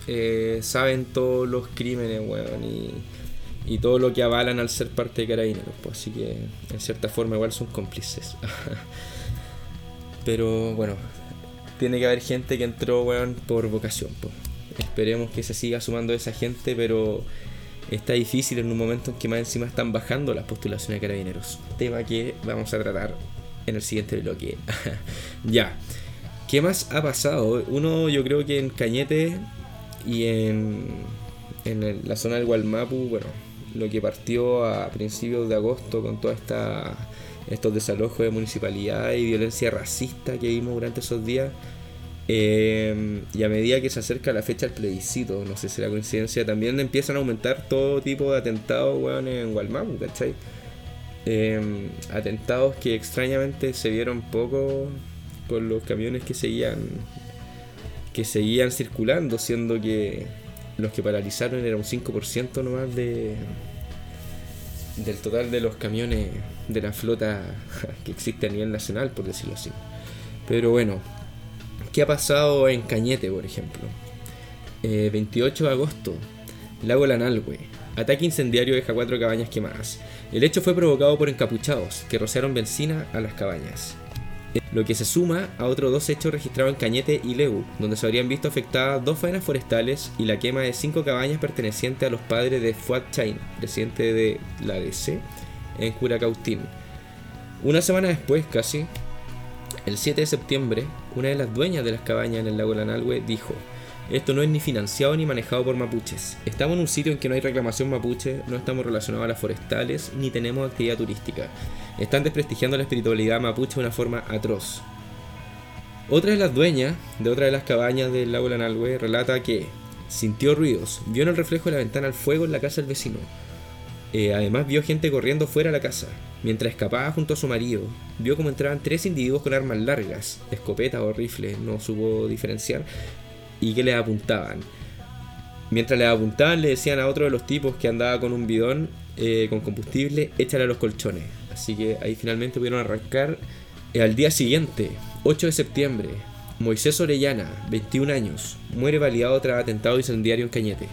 eh, saben todos los crímenes, weón, y, y, todo lo que avalan al ser parte de carabineros, pues, así que en cierta forma igual son cómplices. Pero bueno, tiene que haber gente que entró, weón, por vocación, pues. Esperemos que se siga sumando esa gente, pero está difícil en un momento en que más encima están bajando las postulaciones de carabineros. Tema que vamos a tratar en el siguiente bloque. ya. ¿Qué más ha pasado? Uno, yo creo que en Cañete y en, en la zona del Gualmapu, bueno, lo que partió a principios de agosto con toda esta estos desalojos de municipalidad y violencia racista que vimos durante esos días eh, y a medida que se acerca la fecha del plebiscito, no sé si será coincidencia, también empiezan a aumentar todo tipo de atentados, en Gualmapu, ¿cachai? Eh, atentados que extrañamente se vieron poco con los camiones que seguían que seguían circulando, siendo que los que paralizaron era un 5% nomás de del total de los camiones de la flota que existe a nivel nacional, por decirlo así. Pero bueno, ¿Qué ha pasado en Cañete, por ejemplo? 28 eh, de agosto, Lago Lanalwe. Ataque incendiario deja cuatro cabañas quemadas. El hecho fue provocado por encapuchados que rociaron benzina a las cabañas. Lo que se suma a otros dos hechos registrados en Cañete y Leu, donde se habrían visto afectadas dos faenas forestales y la quema de cinco cabañas pertenecientes a los padres de Fuad Chain, presidente de la DC, en Curacautín. Una semana después, casi, el 7 de septiembre, una de las dueñas de las cabañas en el lago Lanalhue dijo, esto no es ni financiado ni manejado por mapuches. Estamos en un sitio en que no hay reclamación mapuche, no estamos relacionados a las forestales, ni tenemos actividad turística. Están desprestigiando la espiritualidad mapuche de una forma atroz. Otra de las dueñas de otra de las cabañas del lago Lanalhue relata que sintió ruidos, vio en el reflejo de la ventana el fuego en la casa del vecino. Eh, además vio gente corriendo fuera de la casa. Mientras escapaba junto a su marido, vio como entraban tres individuos con armas largas, escopetas o rifles, no supo diferenciar, y que le apuntaban. Mientras le apuntaban, le decían a otro de los tipos que andaba con un bidón eh, con combustible, échale a los colchones. Así que ahí finalmente pudieron arrancar. Eh, al día siguiente, 8 de septiembre, Moisés Orellana, 21 años, muere baleado tras atentado incendiario en Cañete.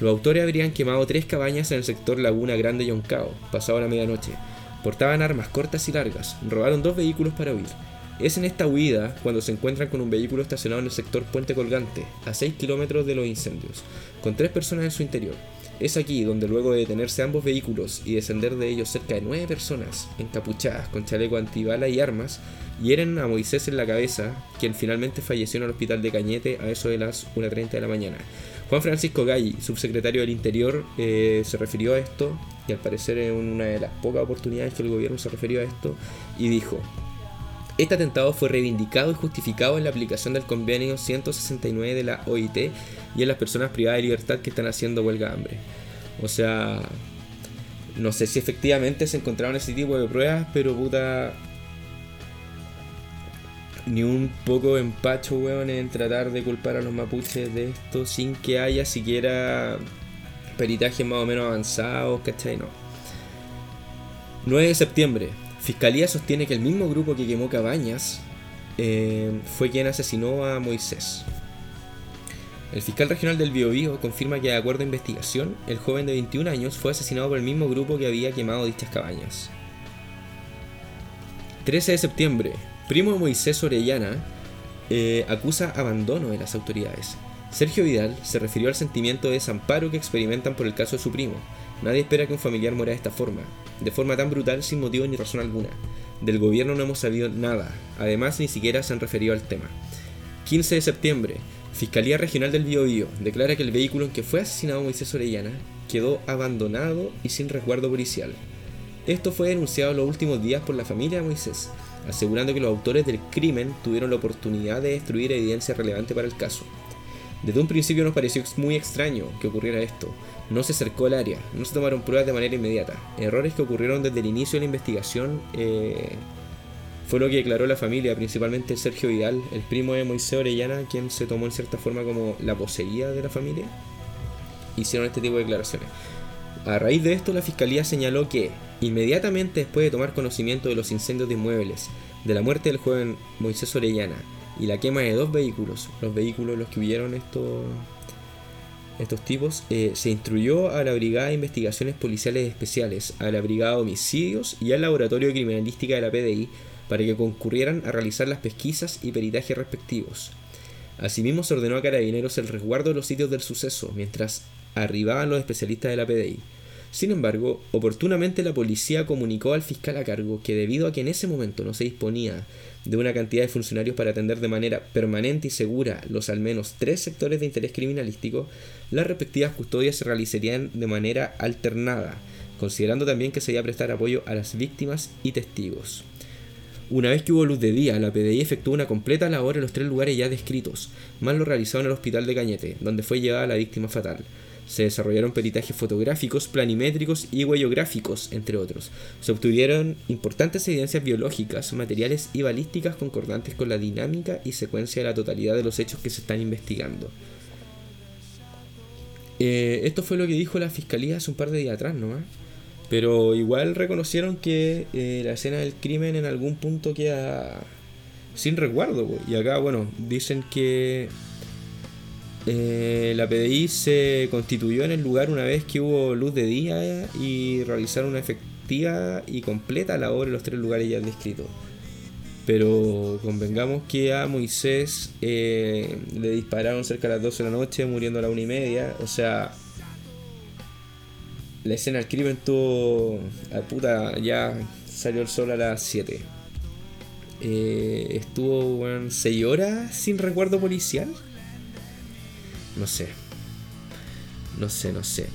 Los autores habrían quemado tres cabañas en el sector Laguna Grande Yoncao, pasado la medianoche. Portaban armas cortas y largas, robaron dos vehículos para huir. Es en esta huida cuando se encuentran con un vehículo estacionado en el sector Puente Colgante, a 6 kilómetros de los incendios, con tres personas en su interior. Es aquí donde luego de detenerse ambos vehículos y descender de ellos cerca de nueve personas, encapuchadas con chaleco antibala y armas, hieren a Moisés en la cabeza, quien finalmente falleció en el hospital de Cañete a eso de las 1.30 de la mañana. Juan Francisco Gay, subsecretario del Interior, eh, se refirió a esto, y al parecer en una de las pocas oportunidades que el gobierno se refirió a esto, y dijo, este atentado fue reivindicado y justificado en la aplicación del convenio 169 de la OIT y en las personas privadas de libertad que están haciendo huelga de hambre. O sea, no sé si efectivamente se encontraron ese tipo de pruebas, pero puta. Ni un poco empacho, weón, en tratar de culpar a los mapuches de esto sin que haya siquiera peritajes más o menos avanzados, ¿cachai? No. 9 de septiembre. Fiscalía sostiene que el mismo grupo que quemó Cabañas eh, fue quien asesinó a Moisés. El fiscal regional del Biobío confirma que de acuerdo a investigación, el joven de 21 años fue asesinado por el mismo grupo que había quemado dichas cabañas. 13 de septiembre, primo de Moisés Orellana eh, acusa abandono de las autoridades. Sergio Vidal se refirió al sentimiento de desamparo que experimentan por el caso de su primo. Nadie espera que un familiar muera de esta forma, de forma tan brutal sin motivo ni razón alguna. Del gobierno no hemos sabido nada, además ni siquiera se han referido al tema. 15 de septiembre, Fiscalía Regional del Biobío declara que el vehículo en que fue asesinado Moisés Orellana quedó abandonado y sin resguardo policial. Esto fue denunciado en los últimos días por la familia de Moisés, asegurando que los autores del crimen tuvieron la oportunidad de destruir evidencia relevante para el caso. Desde un principio nos pareció muy extraño que ocurriera esto. No se acercó al área, no se tomaron pruebas de manera inmediata. Errores que ocurrieron desde el inicio de la investigación eh, fue lo que declaró la familia, principalmente Sergio Vidal, el primo de Moisés Orellana, quien se tomó en cierta forma como la poseía de la familia. Hicieron este tipo de declaraciones. A raíz de esto, la fiscalía señaló que, inmediatamente después de tomar conocimiento de los incendios de inmuebles, de la muerte del joven Moisés Orellana y la quema de dos vehículos, los vehículos los que huyeron estos, estos tipos, eh, se instruyó a la Brigada de Investigaciones Policiales Especiales, a la Brigada de Homicidios y al Laboratorio de Criminalística de la PDI para que concurrieran a realizar las pesquisas y peritajes respectivos. Asimismo se ordenó a carabineros el resguardo de los sitios del suceso mientras arribaban los especialistas de la PDI. Sin embargo, oportunamente la policía comunicó al fiscal a cargo que debido a que en ese momento no se disponía de una cantidad de funcionarios para atender de manera permanente y segura los al menos tres sectores de interés criminalístico, las respectivas custodias se realizarían de manera alternada, considerando también que se iba a prestar apoyo a las víctimas y testigos. Una vez que hubo luz de día, la PDI efectuó una completa labor en los tres lugares ya descritos, más lo realizado en el hospital de Cañete, donde fue llevada la víctima fatal. Se desarrollaron peritajes fotográficos, planimétricos y huellográficos, entre otros. Se obtuvieron importantes evidencias biológicas, materiales y balísticas concordantes con la dinámica y secuencia de la totalidad de los hechos que se están investigando. Eh, esto fue lo que dijo la fiscalía hace un par de días atrás, ¿no? Pero igual reconocieron que eh, la escena del crimen en algún punto queda sin resguardo. Y acá, bueno, dicen que eh, la PDI se constituyó en el lugar una vez que hubo luz de día y realizaron una efectiva y completa labor en los tres lugares ya descritos. Pero convengamos que a Moisés eh, le dispararon cerca de las 12 de la noche, muriendo a la una y media. O sea, la escena del crimen tuvo. A puta, ya salió el sol a las 7. Eh, estuvo, bueno, 6 horas sin recuerdo policial. No sé. No sé, no sé.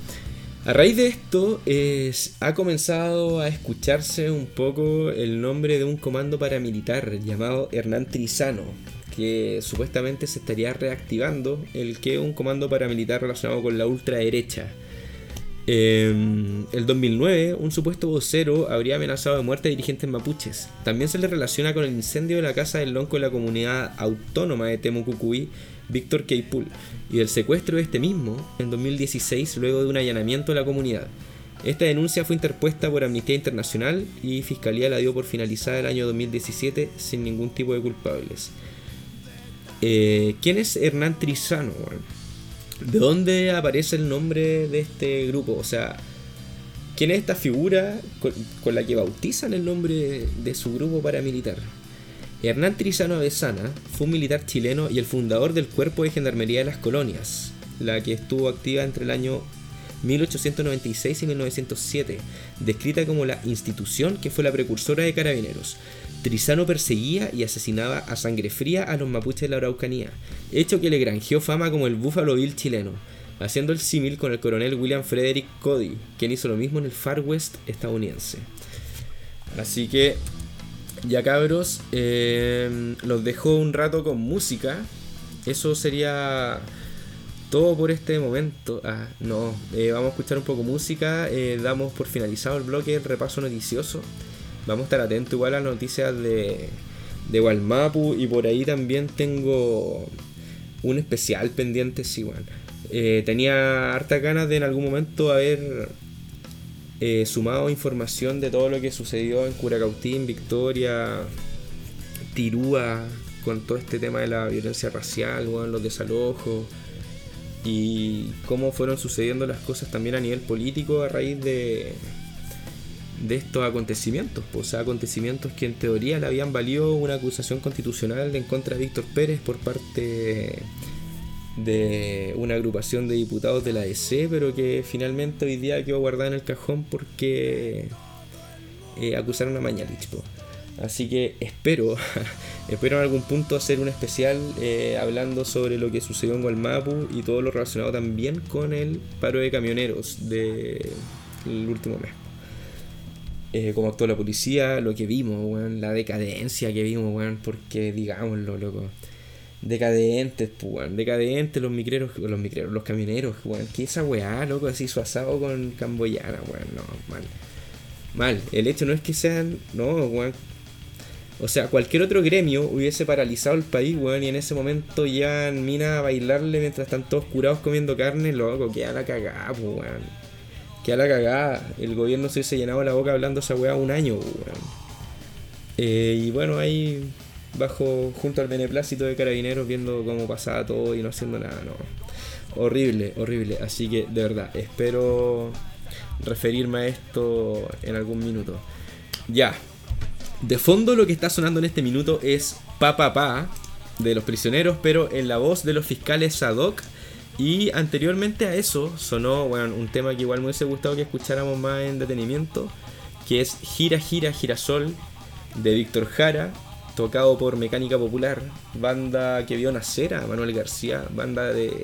A raíz de esto, es, ha comenzado a escucharse un poco el nombre de un comando paramilitar llamado Hernán Trizano, que supuestamente se estaría reactivando, el que es un comando paramilitar relacionado con la ultraderecha. En el 2009, un supuesto vocero habría amenazado de muerte a dirigentes mapuches. También se le relaciona con el incendio de la casa del lonco de la comunidad autónoma de Temucucuí, Víctor Keipul, y del secuestro de este mismo en 2016 luego de un allanamiento de la comunidad. Esta denuncia fue interpuesta por Amnistía Internacional y Fiscalía la dio por finalizada el año 2017 sin ningún tipo de culpables. Eh, ¿Quién es Hernán Trizano? ¿De dónde aparece el nombre de este grupo? O sea, ¿quién es esta figura con, la que bautizan el nombre de su grupo paramilitar? Hernán Trizano Avesana fue un militar chileno y el fundador del Cuerpo de Gendarmería de las Colonias, la que estuvo activa entre el año 1896 y 1907, descrita como la institución que fue la precursora de carabineros. Trizano perseguía y asesinaba a sangre fría a los mapuches de la Araucanía, hecho que le granjeó fama como el Buffalo Bill chileno, haciendo el símil con el coronel William Frederick Cody, quien hizo lo mismo en el Far West estadounidense. Así que, ya cabros, eh, los dejo un rato con música. Eso sería todo por este momento. Ah, no, eh, vamos a escuchar un poco música. Eh, damos por finalizado el bloque, el repaso noticioso. Vamos a estar atentos igual a las noticias de, de Walmapu y por ahí también tengo un especial pendiente, sí, bueno. Eh, tenía harta ganas de en algún momento haber eh, sumado información de todo lo que sucedió en Curacautín, Victoria, Tirúa, con todo este tema de la violencia racial, los desalojos y cómo fueron sucediendo las cosas también a nivel político a raíz de, de estos acontecimientos, pues, o sea, acontecimientos que en teoría le habían valido una acusación constitucional en contra de Víctor Pérez por parte de una agrupación de diputados de la DC, pero que finalmente hoy día quedó guardada en el cajón porque eh, acusaron a Mañalich. Así que espero, espero en algún punto hacer un especial eh, hablando sobre lo que sucedió en Gualmapu y todo lo relacionado también con el paro de camioneros del último mes. Eh, cómo actuó la policía, lo que vimos, la decadencia que vimos, porque digámoslo, loco. Decadentes, pues, weón, decadentes los micreros, los micreros, los camioneros, weón. ¿Qué esa weá, loco? Así su asado con camboyana, weón, no, mal. Mal. El hecho no es que sean, no, weón. O sea, cualquier otro gremio hubiese paralizado el país, weón, y en ese momento ya en mina a bailarle mientras están todos curados comiendo carne, loco, queda la cagada, pues, weón que a la cagada, el gobierno se hubiese llenado la boca hablando esa weá un año, eh, y bueno, ahí bajo junto al beneplácito de carabineros viendo cómo pasaba todo y no haciendo nada, no. Horrible, horrible. Así que de verdad, espero referirme a esto en algún minuto. Ya. De fondo lo que está sonando en este minuto es Pa Pa Pa de los prisioneros, pero en la voz de los fiscales ad hoc y anteriormente a eso sonó bueno, un tema que igual me hubiese gustado que escucháramos más en detenimiento, que es Gira Gira Girasol de Víctor Jara, tocado por Mecánica Popular, banda que vio nacer a Manuel García, banda de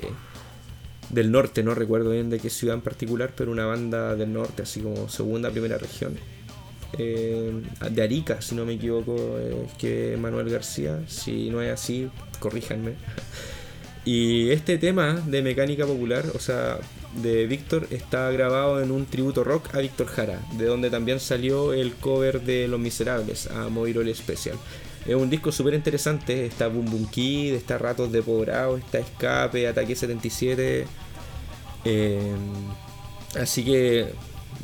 del norte, no recuerdo bien de qué ciudad en particular, pero una banda del norte, así como segunda, primera región. Eh, de Arica, si no me equivoco, es que Manuel García, si no es así, corríjanme. Y este tema de mecánica popular, o sea, de Víctor, está grabado en un tributo rock a Víctor Jara, de donde también salió el cover de Los Miserables a Moirol Special. Es un disco súper interesante, está Boom Boom Kid, está Ratos de Pobrado, está Escape, Ataque 77. Eh, así que,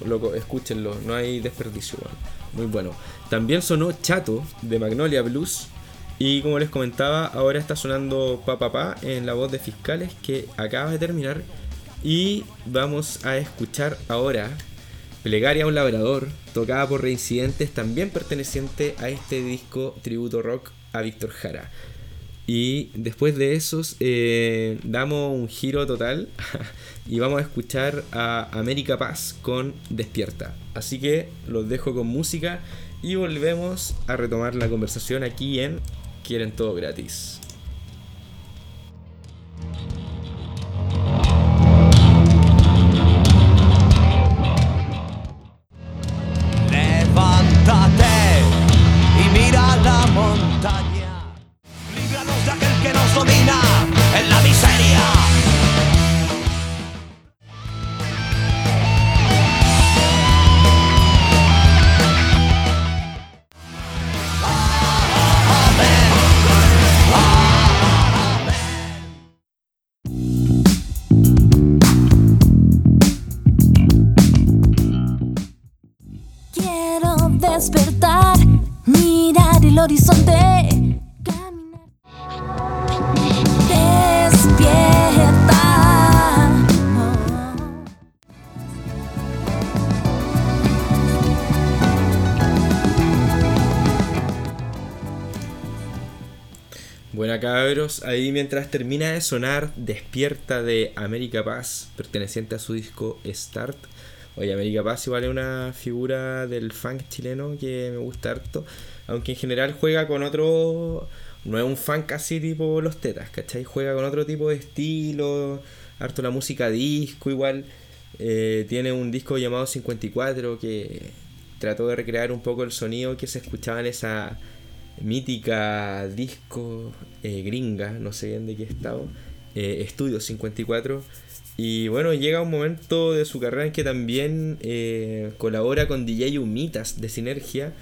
loco, escúchenlo, no hay desperdicio, muy bueno. También sonó Chato de Magnolia Blues y como les comentaba, ahora está sonando Pa Pa Pa en la voz de Fiscales que acaba de terminar. Y vamos a escuchar ahora Plegaria a un labrador, tocada por Reincidentes, también perteneciente a este disco tributo rock a Víctor Jara. Y después de esos, eh, damos un giro total y vamos a escuchar a América Paz con Despierta. Así que los dejo con música y volvemos a retomar la conversación aquí en quieren todo gratis. Ahí mientras termina de sonar Despierta de América Paz, perteneciente a su disco Start. Oye, América Paz igual es una figura del funk chileno que me gusta harto, aunque en general juega con otro... No es un funk así tipo los tetas, ¿cachai? Juega con otro tipo de estilo, harto la música disco igual. Eh, tiene un disco llamado 54 que trató de recrear un poco el sonido que se escuchaba en esa mítica disco eh, gringa, no sé bien de qué estado, eh, Estudio 54. Y bueno, llega un momento de su carrera en que también eh, colabora con DJ Humitas de Sinergia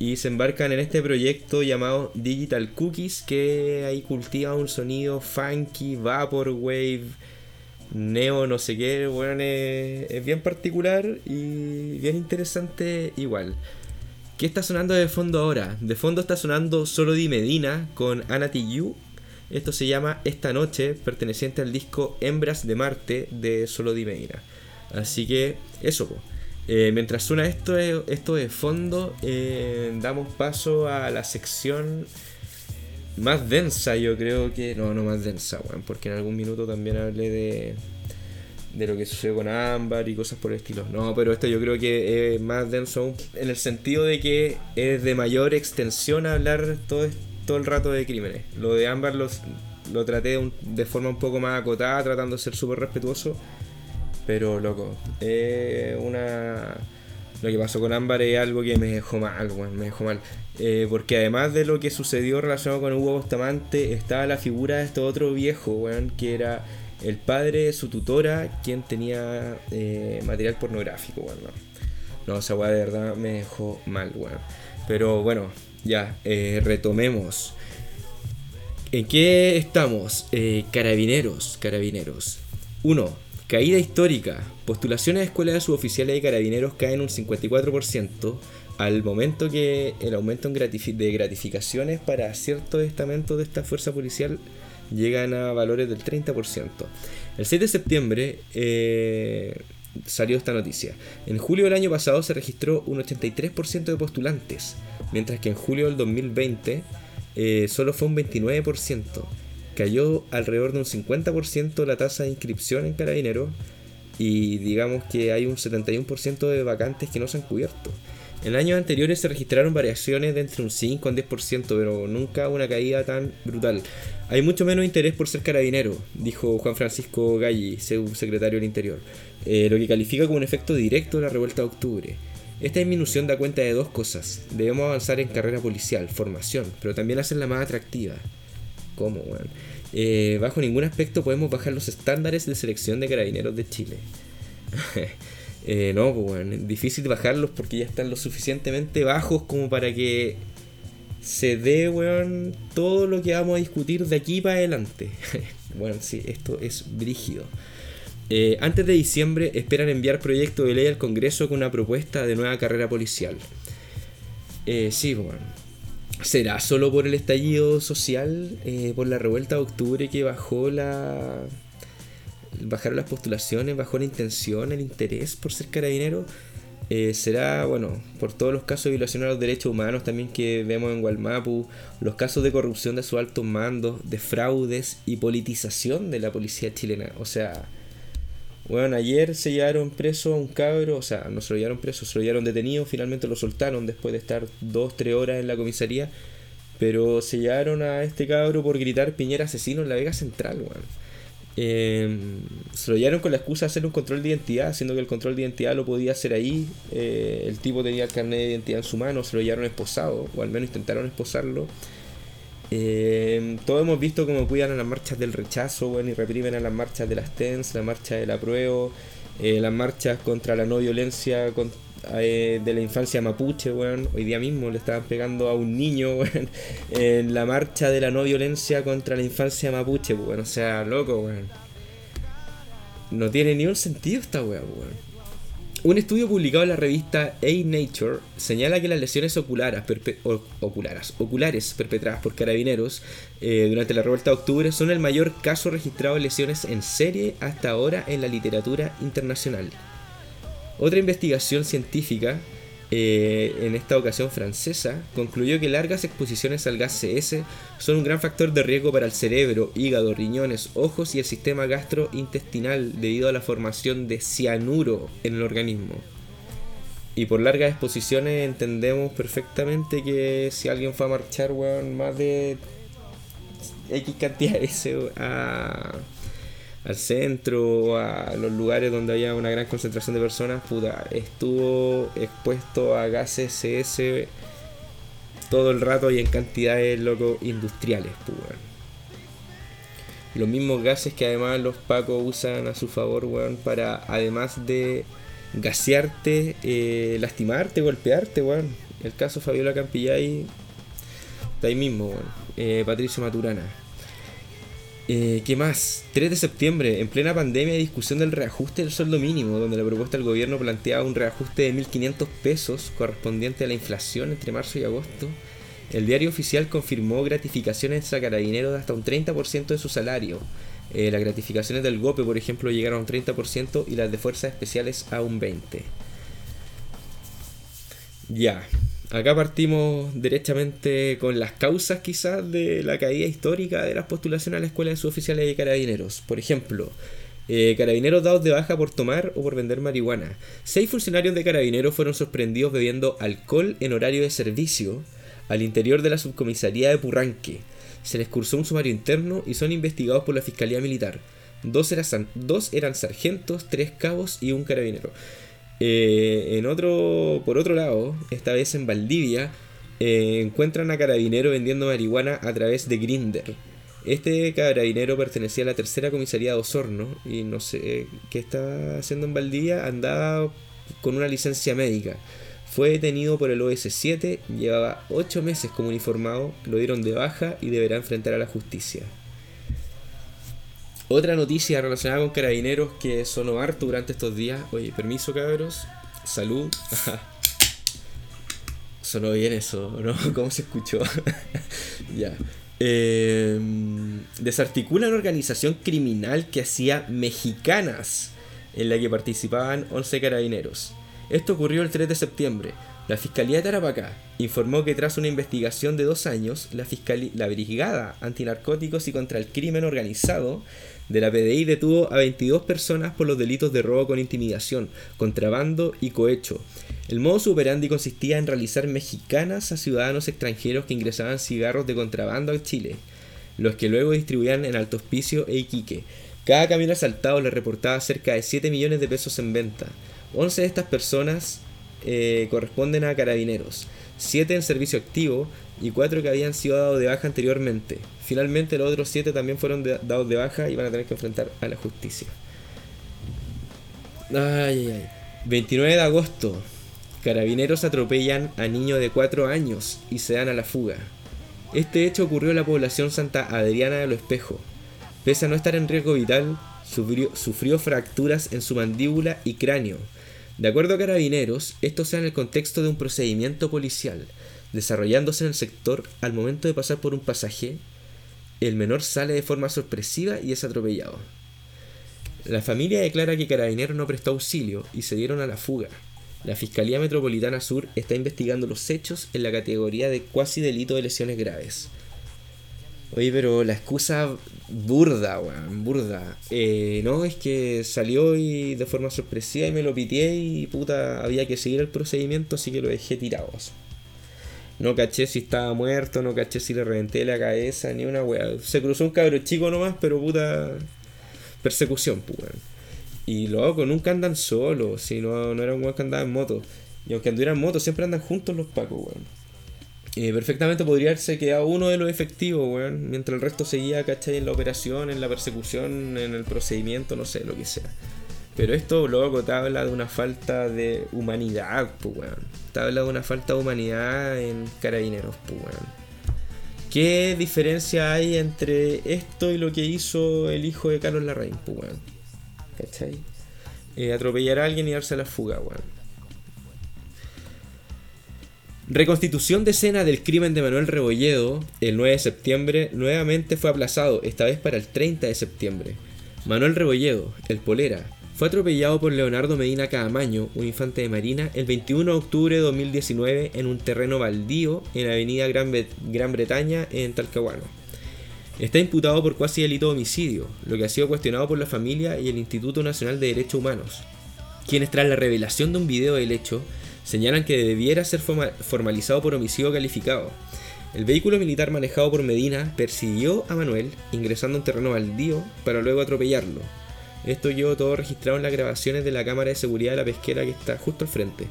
y se embarcan en este proyecto llamado Digital Cookies que ahí cultiva un sonido funky, vaporwave, neo, no sé qué, bueno, es, es bien particular y bien interesante igual. ¿Qué está sonando de fondo ahora? De fondo está sonando Solo Di Medina con Ana Yu. Esto se llama Esta Noche, perteneciente al disco Hembras de Marte de Solo Di Medina. Así que eso, po. Eh, mientras suena esto, de- esto de fondo, eh, damos paso a la sección más densa, yo creo que... No, no más densa, weón, porque en algún minuto también hablé de, de lo que sucede con Ámbar y cosas por el estilo. No, pero esto yo creo que es más denso en el sentido de que es de mayor extensión hablar todo, todo el rato de crímenes. Lo de Ámbar los, lo traté de, un- de forma un poco más acotada, tratando de ser súper respetuoso. Pero loco, es una... Lo que pasó con Ámbar es algo que me dejó mal, weón, me dejó mal. Eh, porque además de lo que sucedió relacionado con Hugo Bustamante, estaba la figura de este otro viejo, weón, que era el padre de su tutora, quien tenía eh, material pornográfico, weón. No, esa weá de verdad me dejó mal, weón. Pero bueno, ya, eh, retomemos. ¿En qué estamos? Eh, carabineros, carabineros. 1. Caída histórica. Postulaciones a escuelas de suboficiales de carabineros caen un 54% al momento que el aumento en de gratificaciones para ciertos estamentos de esta fuerza policial llegan a valores del 30%. El 6 de septiembre eh, salió esta noticia. En julio del año pasado se registró un 83% de postulantes, mientras que en julio del 2020 eh, solo fue un 29%. Cayó alrededor de un 50% la tasa de inscripción en carabineros y digamos que hay un 71% de vacantes que no se han cubierto. En años anteriores se registraron variaciones de entre un 5 y un 10%, pero nunca una caída tan brutal. Hay mucho menos interés por ser carabinero, dijo Juan Francisco Galli, subsecretario del Interior, eh, lo que califica como un efecto directo de la revuelta de octubre. Esta disminución da cuenta de dos cosas. Debemos avanzar en carrera policial, formación, pero también hacerla más atractiva. ¿Cómo, weón? Eh, bajo ningún aspecto podemos bajar los estándares de selección de carabineros de Chile. Eh, no, pues, weón, difícil bajarlos porque ya están lo suficientemente bajos como para que se dé, weón, todo lo que vamos a discutir de aquí para adelante. bueno, sí, esto es brígido. Eh, antes de diciembre esperan enviar proyecto de ley al Congreso con una propuesta de nueva carrera policial. Eh, sí, bueno. ¿Será solo por el estallido social, eh, por la revuelta de octubre que bajó la... bajaron las postulaciones, bajó la intención, el interés por ser carabinero? Eh, será, bueno, por todos los casos de violación a los derechos humanos también que vemos en Gualmapu, los casos de corrupción de sus altos mandos, de fraudes y politización de la policía chilena. O sea, bueno, ayer se llevaron preso a un cabro, o sea, no se lo llevaron preso, se lo llevaron detenido, finalmente lo soltaron después de estar dos, tres horas en la comisaría, pero se llevaron a este cabro por gritar Piñera asesino en la Vega Central, weón. Eh, se lo llevaron con la excusa de hacer un control de identidad, siendo que el control de identidad lo podía hacer ahí, eh, el tipo tenía el carnet de identidad en su mano, se lo llevaron esposado, o al menos intentaron esposarlo. Eh, todos hemos visto cómo cuidan a las marchas del rechazo, bueno, y reprimen a las marchas de las TENS, la marcha del apruebo, eh, las marchas contra la no violencia con- eh, de la infancia mapuche, weón. Hoy día mismo le estaban pegando a un niño, weón, en la marcha de la no violencia contra la infancia mapuche, weón. O sea, loco, weón. No tiene ni un sentido esta weá, weón. Un estudio publicado en la revista A Nature señala que las lesiones oculares, oculares, oculares perpetradas por carabineros eh, durante la revuelta de octubre son el mayor caso registrado de lesiones en serie hasta ahora en la literatura internacional. Otra investigación científica, eh, en esta ocasión francesa, concluyó que largas exposiciones al gas CS son un gran factor de riesgo para el cerebro, hígado, riñones, ojos y el sistema gastrointestinal debido a la formación de cianuro en el organismo. Y por largas exposiciones entendemos perfectamente que si alguien fue a marchar, weón, más de X cantidad de veces a, al centro, a los lugares donde había una gran concentración de personas, puta, estuvo expuesto a gases CS todo el rato y en cantidades loco industriales, pues, weón. Los mismos gases que además los pacos usan a su favor, weón, para además de gasearte, eh, lastimarte, golpearte, weón. El caso Fabiola Campillay, está ahí mismo, weón. Eh, Patricio Maturana. Eh, ¿Qué más? 3 de septiembre, en plena pandemia, discusión del reajuste del sueldo mínimo, donde la propuesta del gobierno planteaba un reajuste de 1.500 pesos correspondiente a la inflación entre marzo y agosto. El diario oficial confirmó gratificaciones a carabineros de hasta un 30% de su salario. Eh, las gratificaciones del GOPE, por ejemplo, llegaron a un 30% y las de fuerzas especiales a un 20%. Ya, acá partimos derechamente con las causas quizás de la caída histórica de las postulaciones a la escuela de suboficiales y carabineros. Por ejemplo, eh, carabineros dados de baja por tomar o por vender marihuana. Seis funcionarios de carabineros fueron sorprendidos bebiendo alcohol en horario de servicio al interior de la subcomisaría de Purranque. Se les cursó un sumario interno y son investigados por la Fiscalía Militar. Dos, dos eran sargentos, tres cabos y un carabinero. Eh, en otro, por otro lado, esta vez en Valdivia, eh, encuentran a carabinero vendiendo marihuana a través de Grinder. Este carabinero pertenecía a la tercera comisaría de Osorno y no sé qué estaba haciendo en Valdivia, andaba con una licencia médica. Fue detenido por el OS7, llevaba 8 meses como uniformado, lo dieron de baja y deberá enfrentar a la justicia. Otra noticia relacionada con carabineros que sonó harto durante estos días. Oye, permiso cabros. Salud. sonó bien eso, ¿no? ¿Cómo se escuchó? ya. Eh, desarticula una organización criminal que hacía mexicanas, en la que participaban 11 carabineros. Esto ocurrió el 3 de septiembre. La Fiscalía de Tarapacá informó que tras una investigación de dos años, la, fiscali- la Brigada Antinarcóticos y contra el Crimen Organizado de la PDI detuvo a 22 personas por los delitos de robo con intimidación, contrabando y cohecho. El modus operandi consistía en realizar mexicanas a ciudadanos extranjeros que ingresaban cigarros de contrabando a Chile, los que luego distribuían en Alto Hospicio e Iquique. Cada camión asaltado le reportaba cerca de 7 millones de pesos en venta. 11 de estas personas eh, corresponden a carabineros, 7 en servicio activo y 4 que habían sido dados de baja anteriormente. Finalmente los otros 7 también fueron dados de baja y van a tener que enfrentar a la justicia. Ay, ay, ay. 29 de agosto. Carabineros atropellan a niño de 4 años y se dan a la fuga. Este hecho ocurrió en la población Santa Adriana de los Espejos. Pese a no estar en riesgo vital, sufrió, sufrió fracturas en su mandíbula y cráneo. De acuerdo a carabineros, esto se da en el contexto de un procedimiento policial, desarrollándose en el sector al momento de pasar por un pasaje, el menor sale de forma sorpresiva y es atropellado. La familia declara que Carabineros no prestó auxilio y se dieron a la fuga. La Fiscalía Metropolitana Sur está investigando los hechos en la categoría de cuasi delito de lesiones graves. Oye, pero la excusa burda, weón, burda. Eh, no, es que salió y de forma sorpresiva y me lo piteé y puta, había que seguir el procedimiento, así que lo dejé tirado. No caché si estaba muerto, no caché si le reventé la cabeza, ni una weá. Se cruzó un cabro chico nomás, pero puta. Persecución, pues, weón. Y loco, nunca andan solos, si no, no era un weón que andaba en moto. Y aunque anduvieran en moto, siempre andan juntos los pacos, weón. Eh, perfectamente podría haberse quedado uno de los efectivos, weón, mientras el resto seguía, ¿cachai? En la operación, en la persecución, en el procedimiento, no sé, lo que sea. Pero esto, loco, te habla de una falta de humanidad, pues, weón. Te habla de una falta de humanidad en carabineros, pues, weón. ¿Qué diferencia hay entre esto y lo que hizo el hijo de Carlos Larraín, pues, weón? ¿Cachai? eh, atropellar a alguien y darse a la fuga, weón. Reconstitución de escena del crimen de Manuel Rebolledo el 9 de septiembre nuevamente fue aplazado, esta vez para el 30 de septiembre. Manuel Rebolledo, el polera, fue atropellado por Leonardo Medina Caamaño, un infante de marina, el 21 de octubre de 2019 en un terreno baldío en la avenida Gran, Bre- Gran Bretaña en Talcahuano. Está imputado por cuasi delito de homicidio, lo que ha sido cuestionado por la familia y el Instituto Nacional de Derechos Humanos, quienes tras la revelación de un video del hecho señalan que debiera ser forma- formalizado por homicidio calificado. El vehículo militar manejado por Medina persiguió a Manuel ingresando a un terreno baldío para luego atropellarlo. Esto quedó todo registrado en las grabaciones de la cámara de seguridad de la pesquera que está justo al frente.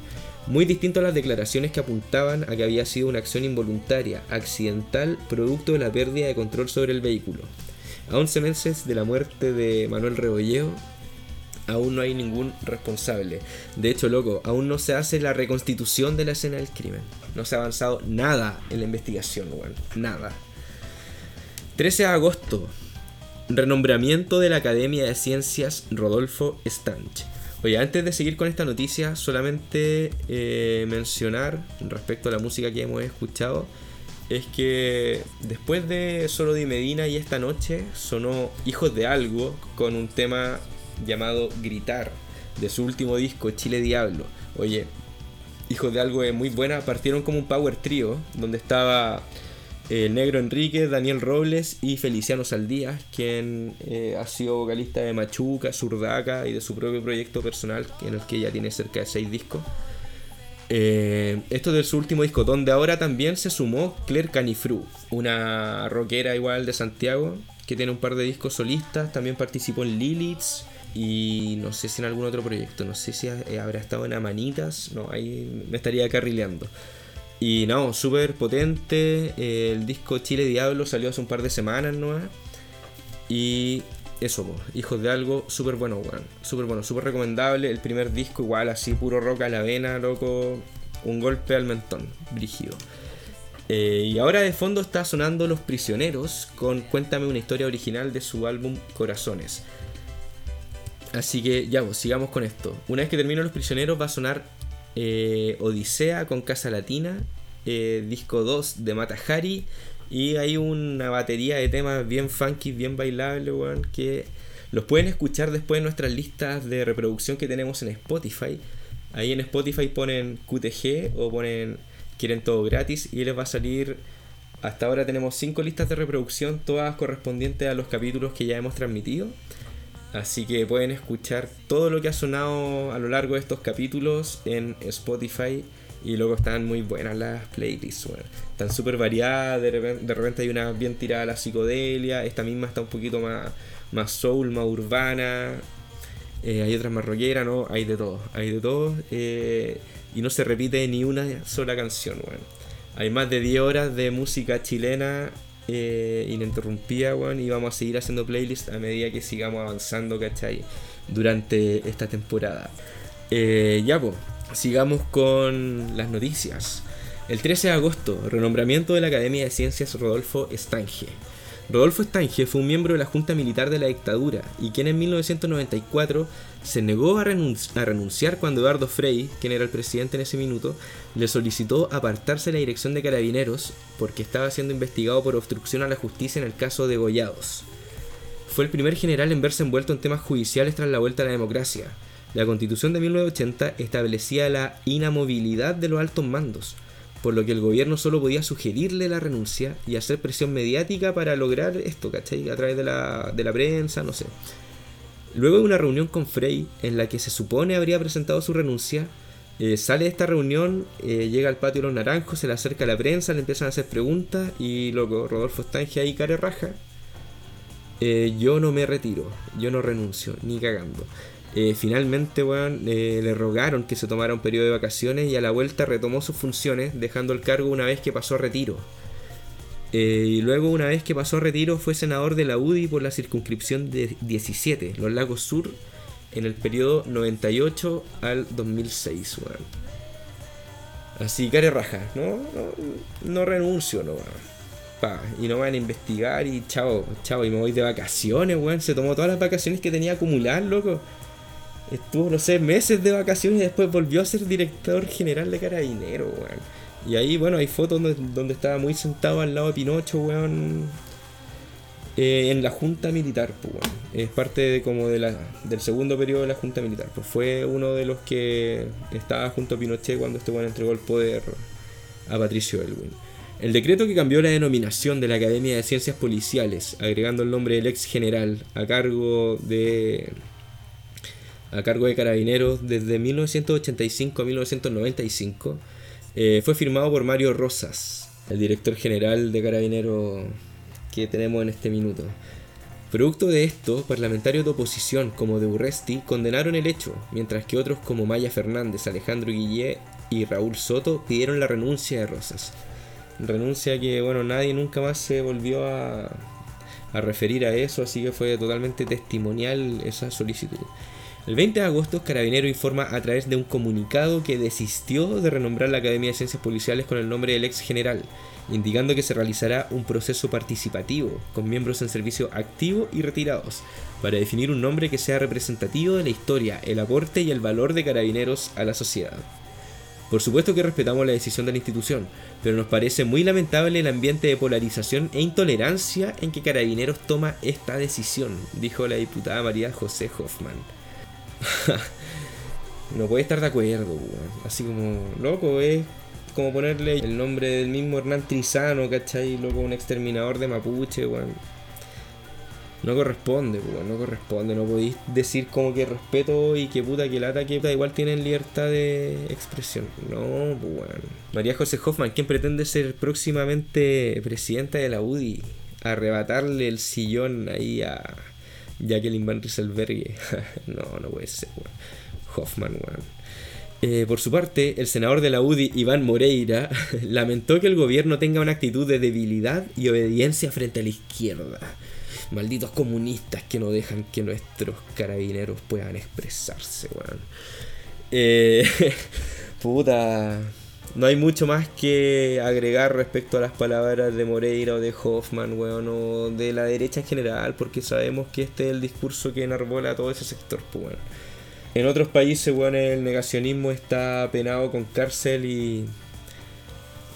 Muy distinto a las declaraciones que apuntaban a que había sido una acción involuntaria, accidental, producto de la pérdida de control sobre el vehículo. A 11 meses de la muerte de Manuel Rebolledo, aún no hay ningún responsable. De hecho, loco, aún no se hace la reconstitución de la escena del crimen. No se ha avanzado nada en la investigación, weón. Nada. 13 de agosto. Renombramiento de la Academia de Ciencias Rodolfo Stanch. Oye, antes de seguir con esta noticia, solamente eh, mencionar respecto a la música que hemos escuchado, es que después de Solo Di Medina y esta noche sonó Hijos de Algo con un tema llamado Gritar de su último disco Chile Diablo. Oye, Hijos de Algo es muy buena, partieron como un power trío donde estaba el Negro Enrique, Daniel Robles y Feliciano Saldías, quien eh, ha sido vocalista de Machuca, Surdaca y de su propio proyecto personal, en el que ya tiene cerca de 6 discos. Eh, esto es de su último disco, donde ahora también se sumó Claire Canifru, una rockera igual de Santiago, que tiene un par de discos solistas, también participó en Liliths y no sé si en algún otro proyecto, no sé si eh, habrá estado en Amanitas, no, ahí me estaría carrileando. Y no, súper potente, eh, el disco Chile Diablo salió hace un par de semanas nomás. Y eso, Hijos de Algo, súper bueno, weón. Súper bueno, súper recomendable. El primer disco, igual, así, puro rock a la vena, loco. Un golpe al mentón, brígido. Eh, y ahora de fondo está sonando Los Prisioneros con Cuéntame una historia original de su álbum Corazones. Así que ya, pues, sigamos con esto. Una vez que termine Los Prisioneros va a sonar eh, Odisea con Casa Latina, eh, disco 2 de Mata Hari y hay una batería de temas bien funky, bien bailable, que los pueden escuchar después en nuestras listas de reproducción que tenemos en Spotify. Ahí en Spotify ponen QTG o ponen Quieren todo gratis y les va a salir. Hasta ahora tenemos 5 listas de reproducción, todas correspondientes a los capítulos que ya hemos transmitido. Así que pueden escuchar todo lo que ha sonado a lo largo de estos capítulos en Spotify. Y luego están muy buenas las playlists, weón. Están súper variadas, de repente, de hay una bien tirada a la psicodelia, esta misma está un poquito más, más soul, más urbana. Eh, hay otras más rockeras, ¿no? Hay de todo, hay de todo. eh, y no se repite ni una sola canción, weón. Hay más de 10 horas de música chilena eh, ininterrumpida. Y vamos a seguir haciendo playlists a medida que sigamos avanzando, ¿cachai? Durante esta temporada. Eh, ya, pues, sigamos con las noticias. El 13 de agosto, renombramiento de la Academia de Ciencias Rodolfo Estange. Rodolfo Estange fue un miembro de la Junta Militar de la dictadura y quien en 1994 se negó a renunciar cuando Eduardo Frei, quien era el presidente en ese minuto, le solicitó apartarse de la dirección de carabineros porque estaba siendo investigado por obstrucción a la justicia en el caso de Gollados. Fue el primer general en verse envuelto en temas judiciales tras la vuelta a la democracia. La constitución de 1980 establecía la inamovilidad de los altos mandos, por lo que el gobierno solo podía sugerirle la renuncia y hacer presión mediática para lograr esto, ¿cachai? A través de la, de la prensa, no sé. Luego de una reunión con Frey, en la que se supone habría presentado su renuncia, eh, sale de esta reunión, eh, llega al patio de los naranjos, se le acerca a la prensa, le empiezan a hacer preguntas y loco, Rodolfo Stange ahí care raja. Eh, yo no me retiro, yo no renuncio, ni cagando. Eh, finalmente, weón, eh, le rogaron que se tomara un periodo de vacaciones y a la vuelta retomó sus funciones, dejando el cargo una vez que pasó retiro. Eh, y luego, una vez que pasó retiro, fue senador de la UDI por la circunscripción de 17, Los Lagos Sur, en el periodo 98 al 2006, weón. Así, care raja, no, no, no renuncio, no, weón. Pa, y no van a investigar y chao, chao, y me voy de vacaciones, weón. Se tomó todas las vacaciones que tenía acumuladas, loco. Estuvo, no sé, meses de vacaciones y después volvió a ser director general de Carabineros, weón. Y ahí, bueno, hay fotos donde, donde estaba muy sentado al lado de Pinocho, weón. eh, en la Junta Militar, pues, weón. Es parte de, como de la, del segundo periodo de la Junta Militar. Pues fue uno de los que estaba junto a Pinochet cuando este weón entregó el poder a Patricio Elwin. El decreto que cambió la denominación de la Academia de Ciencias Policiales, agregando el nombre del ex general a cargo de a cargo de Carabineros desde 1985 a 1995, eh, fue firmado por Mario Rosas, el director general de Carabineros que tenemos en este minuto. Producto de esto, parlamentarios de oposición como de Urresti condenaron el hecho, mientras que otros como Maya Fernández, Alejandro Guillé y Raúl Soto pidieron la renuncia de Rosas. Renuncia que, bueno, nadie nunca más se volvió a, a referir a eso, así que fue totalmente testimonial esa solicitud. El 20 de agosto, Carabinero informa a través de un comunicado que desistió de renombrar la Academia de Ciencias Policiales con el nombre del ex general, indicando que se realizará un proceso participativo con miembros en servicio activo y retirados, para definir un nombre que sea representativo de la historia, el aporte y el valor de Carabineros a la sociedad. Por supuesto que respetamos la decisión de la institución, pero nos parece muy lamentable el ambiente de polarización e intolerancia en que Carabineros toma esta decisión, dijo la diputada María José Hoffman. no puede estar de acuerdo, weón. Así como, loco, es como ponerle el nombre del mismo Hernán Trizano, ¿cachai? Loco, un exterminador de Mapuche, weón. No corresponde, no corresponde. No podéis decir como que respeto y que puta que lata, que puta, igual tienen libertad de expresión. No, weón. María José Hoffman, quien pretende ser próximamente presidenta de la UDI, arrebatarle el sillón ahí a Jacqueline Van Rieselberghe. no, no puede ser, weón. Hoffman, weón. Eh, por su parte, el senador de la UDI, Iván Moreira, lamentó que el gobierno tenga una actitud de debilidad y obediencia frente a la izquierda. Malditos comunistas que no dejan que nuestros carabineros puedan expresarse, weón. Eh, puta. No hay mucho más que agregar respecto a las palabras de Moreira o de Hoffman, weón, o de la derecha en general, porque sabemos que este es el discurso que enarbola todo ese sector, pues. En otros países, weón, el negacionismo está penado con cárcel y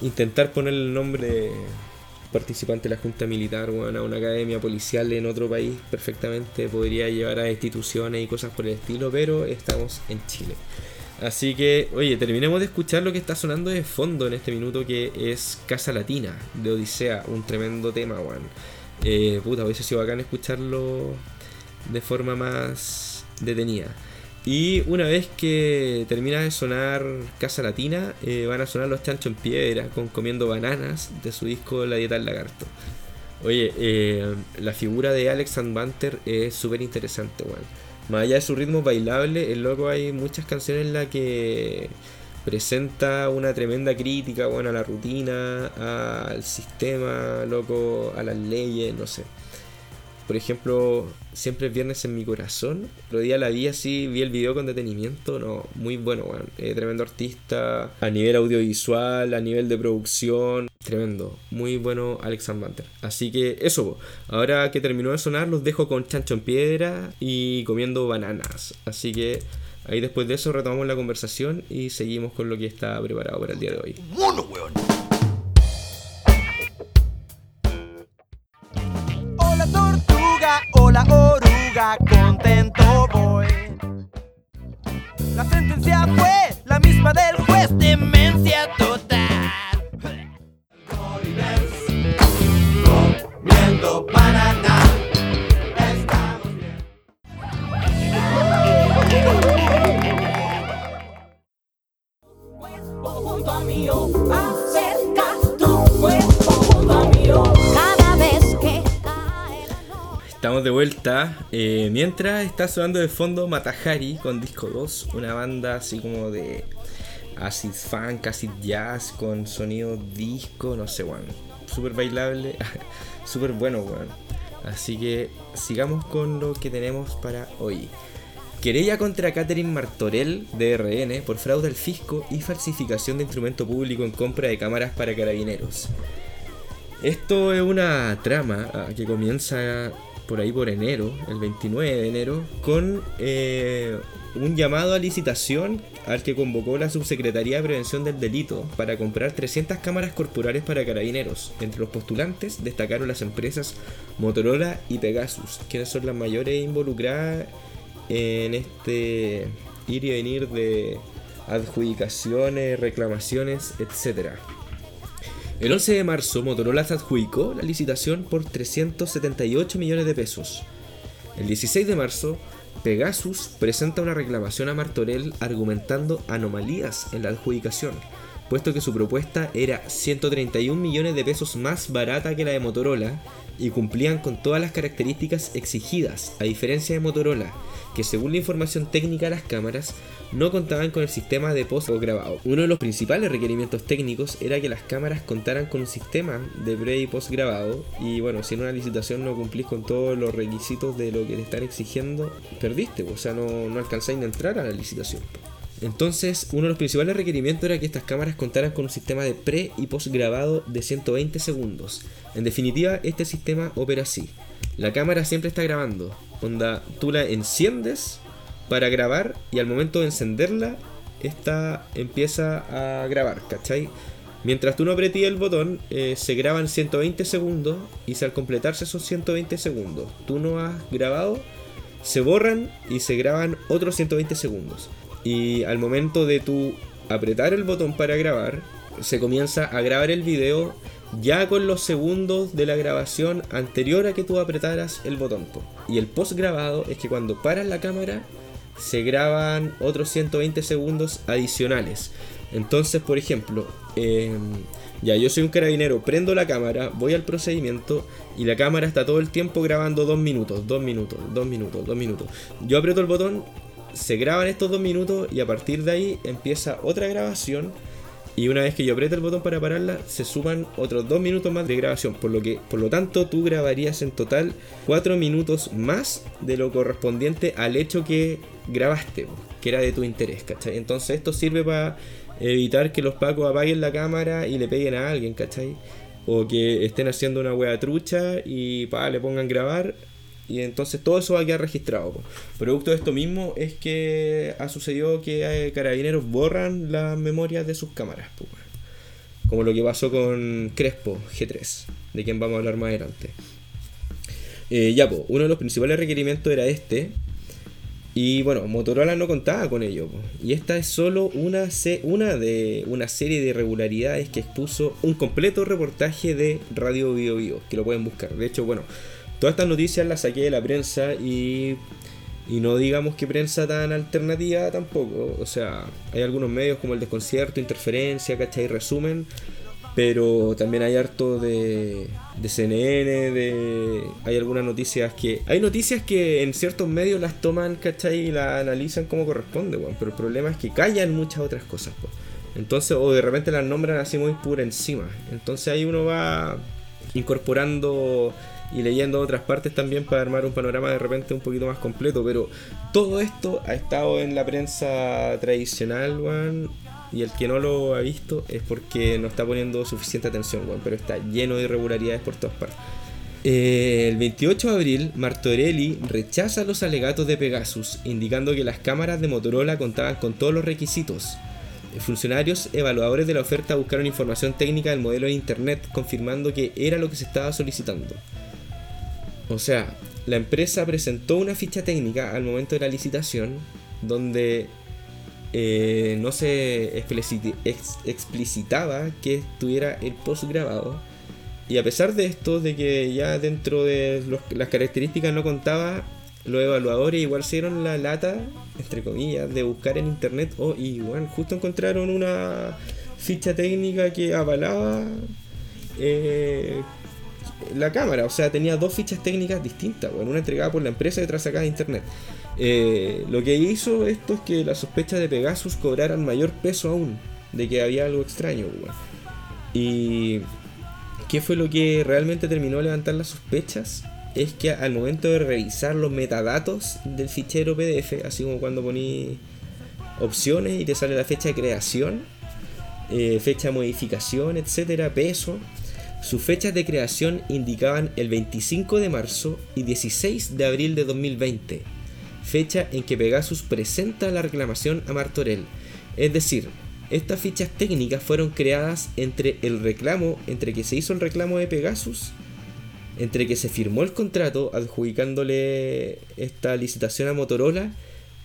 intentar poner el nombre de participante de la Junta Militar, weón, a una academia policial en otro país perfectamente podría llevar a instituciones y cosas por el estilo, pero estamos en Chile. Así que, oye, terminemos de escuchar lo que está sonando de fondo en este minuto, que es Casa Latina, de Odisea, un tremendo tema, weón. Eh, puta, hubiese sido bacán escucharlo de forma más detenida. Y una vez que termina de sonar Casa Latina, eh, van a sonar los Chancho en Piedra con Comiendo Bananas de su disco La Dieta del Lagarto. Oye, eh, la figura de Alex Banter es súper interesante, weón. Más allá de su ritmo bailable, el loco hay muchas canciones en las que presenta una tremenda crítica, bueno, a la rutina, al sistema, loco, a las leyes, no sé. Por ejemplo, siempre es viernes en mi corazón. Otro día la vi así, vi el video con detenimiento. No, muy bueno, weón. Eh, tremendo artista. A nivel audiovisual, a nivel de producción. Tremendo. Muy bueno Alex Banter. Así que eso, ahora que terminó de sonar, los dejo con chancho en piedra y comiendo bananas. Así que ahí después de eso retomamos la conversación y seguimos con lo que está preparado para el día de hoy. Mono, weón. Hola tortuga, hola oruga, contento voy. La sentencia fue la misma del juez, demencia total. Comiendo banana. Estamos bien. junto a mí, Estamos de vuelta. eh, mientras está sonando de fondo Matahari con Disco 2, una banda así como de acid funk, acid jazz con sonido disco, no sé, weón. Súper bailable, súper bueno, weón. Así que sigamos con lo que tenemos para hoy. Querella contra Catherine Martorell de RN por fraude al fisco y falsificación de instrumento público en compra de cámaras para carabineros. Esto es una trama ah, que comienza por ahí por enero, el 29 de enero, con eh, un llamado a licitación al que convocó la Subsecretaría de Prevención del Delito para comprar 300 cámaras corporales para carabineros. Entre los postulantes destacaron las empresas Motorola y Pegasus, quienes son las mayores involucradas en este ir y venir de adjudicaciones, reclamaciones, etc. El 11 de marzo, Motorola adjudicó la licitación por 378 millones de pesos. El 16 de marzo, Pegasus presenta una reclamación a Martorell argumentando anomalías en la adjudicación, puesto que su propuesta era 131 millones de pesos más barata que la de Motorola y cumplían con todas las características exigidas, a diferencia de Motorola, que según la información técnica de las cámaras no contaban con el sistema de post grabado. Uno de los principales requerimientos técnicos era que las cámaras contaran con un sistema de pre y post grabado y bueno, si en una licitación no cumplís con todos los requisitos de lo que te están exigiendo, perdiste, o sea, no, no alcanzáis a entrar a la licitación. Entonces, uno de los principales requerimientos era que estas cámaras contaran con un sistema de pre y post grabado de 120 segundos. En definitiva, este sistema opera así. La cámara siempre está grabando. Onda, tú la enciendes para grabar y al momento de encenderla, esta empieza a grabar, ¿cachai? Mientras tú no apretías el botón, eh, se graban 120 segundos y si al completarse esos 120 segundos tú no has grabado, se borran y se graban otros 120 segundos. Y al momento de tú apretar el botón para grabar, se comienza a grabar el video ya con los segundos de la grabación anterior a que tú apretaras el botón. Y el post grabado es que cuando paras la cámara se graban otros 120 segundos adicionales. Entonces, por ejemplo, eh, ya yo soy un carabinero, prendo la cámara, voy al procedimiento y la cámara está todo el tiempo grabando 2 minutos, 2 minutos, 2 minutos, 2 minutos. Yo aprieto el botón, se graban estos 2 minutos y a partir de ahí empieza otra grabación. Y una vez que yo apriete el botón para pararla, se suman otros 2 minutos más de grabación. Por lo, que, por lo tanto, tú grabarías en total 4 minutos más de lo correspondiente al hecho que grabaste, que era de tu interés, ¿cachai? Entonces esto sirve para evitar que los pacos apaguen la cámara y le peguen a alguien, ¿cachai? O que estén haciendo una wea trucha y pa, le pongan grabar. Y entonces todo eso va a quedar registrado. po. Producto de esto mismo es que ha sucedido que eh, carabineros borran las memorias de sus cámaras. po. Como lo que pasó con Crespo G3, de quien vamos a hablar más adelante. Eh, ya, pues, uno de los principales requerimientos era este. Y bueno, Motorola no contaba con ello. po. Y esta es solo una, se- una de una serie de irregularidades que expuso un completo reportaje de Radio Bio Bio, que lo pueden buscar. De hecho, bueno, todas estas noticias las saqué de la prensa y, y no digamos que prensa tan alternativa tampoco. O sea, hay algunos medios como el Desconcierto, Interferencia, ¿cachai? Resumen. Pero también hay harto de, de CNN, de, hay algunas noticias que... Hay noticias que en ciertos medios las toman, ¿cachai? Y las analizan como corresponde, weón. Pero el problema es que callan muchas otras cosas, po. Entonces, o de repente las nombran así muy pura encima. Entonces ahí uno va incorporando y leyendo otras partes también para armar un panorama de repente un poquito más completo. Pero todo esto ha estado en la prensa tradicional, weón. Y el que no lo ha visto es porque no está poniendo suficiente atención, weón. Pero está lleno de irregularidades por todas partes. Eh, el 28 de abril, Martorelli rechaza los alegatos de Pegasus, indicando que las cámaras de Motorola contaban con todos los requisitos. Funcionarios evaluadores de la oferta buscaron información técnica del modelo de internet, confirmando que era lo que se estaba solicitando. O sea, la empresa presentó una ficha técnica al momento de la licitación, donde eh, no se explicitaba que tuviera el post grabado. Y a pesar de esto, de que ya dentro de las características no contaba, los evaluadores igual se la lata, entre comillas, de buscar en internet. Oh, y bueno, justo encontraron una ficha técnica que avalaba eh, la cámara. O sea, tenía dos fichas técnicas distintas, bueno, una entregada por la empresa y otra sacada de internet. Eh, lo que hizo esto es que las sospechas de Pegasus cobraran mayor peso aún, de que había algo extraño. weón. Y ¿qué fue lo que realmente terminó de levantar las sospechas? Es que al momento de revisar los metadatos del fichero PDF, así como cuando poní opciones y te sale la fecha de creación, eh, fecha de modificación, etcétera, peso, Sus fechas de creación indicaban el 25 de marzo y 16 de abril de 2020, fecha en que Pegasus presenta la reclamación a Martorell. Es decir, estas fichas técnicas fueron creadas entre el reclamo, entre que se hizo el reclamo de Pegasus, entre que se firmó el contrato adjudicándole esta licitación a Motorola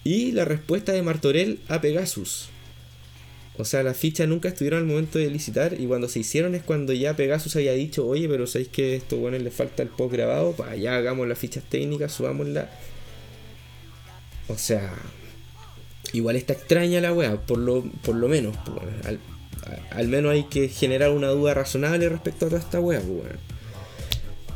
y la respuesta de Martorell a Pegasus. O sea, las fichas nunca estuvieron al momento de licitar y cuando se hicieron es cuando ya Pegasus había dicho, oye, pero sabéis que a estos buenos les falta el post grabado, para ya hagamos las fichas técnicas, subámosla. O sea, igual está extraña la wea, por lo, por lo menos. pues, al, al menos hay que generar una duda razonable respecto a toda esta wea. pues, weón.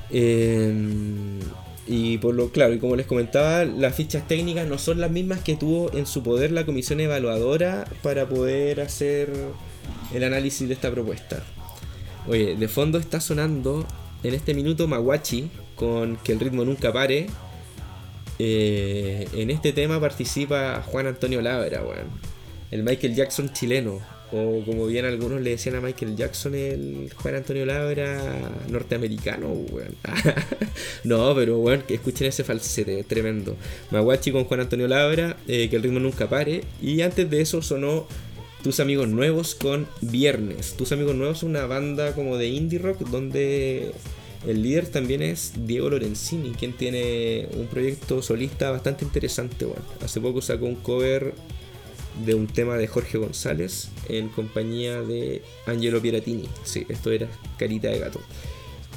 Eh, y por lo claro, y como les comentaba, las fichas técnicas no son las mismas que tuvo en su poder la comisión evaluadora para poder hacer el análisis de esta propuesta. Oye, de fondo está sonando en este minuto Maguachi con Que el ritmo nunca pare. Eh, en este tema participa Juan Antonio Labra, weón. El Michael Jackson chileno. O como bien algunos le decían a Michael Jackson, el Juan Antonio Labra norteamericano, weón. no, pero weón, que escuchen ese falsete, tremendo. Maguachi con Juan Antonio Labra, eh, que el ritmo nunca pare. Y antes de eso sonó tus amigos nuevos con Viernes. Tus amigos nuevos es una banda como de indie rock donde el líder también es Diego Lorenzini, quien tiene un proyecto solista bastante interesante. Hace poco sacó un cover de un tema de Jorge González en compañía de Angelo Piratini. Sí, esto era Carita de Gato.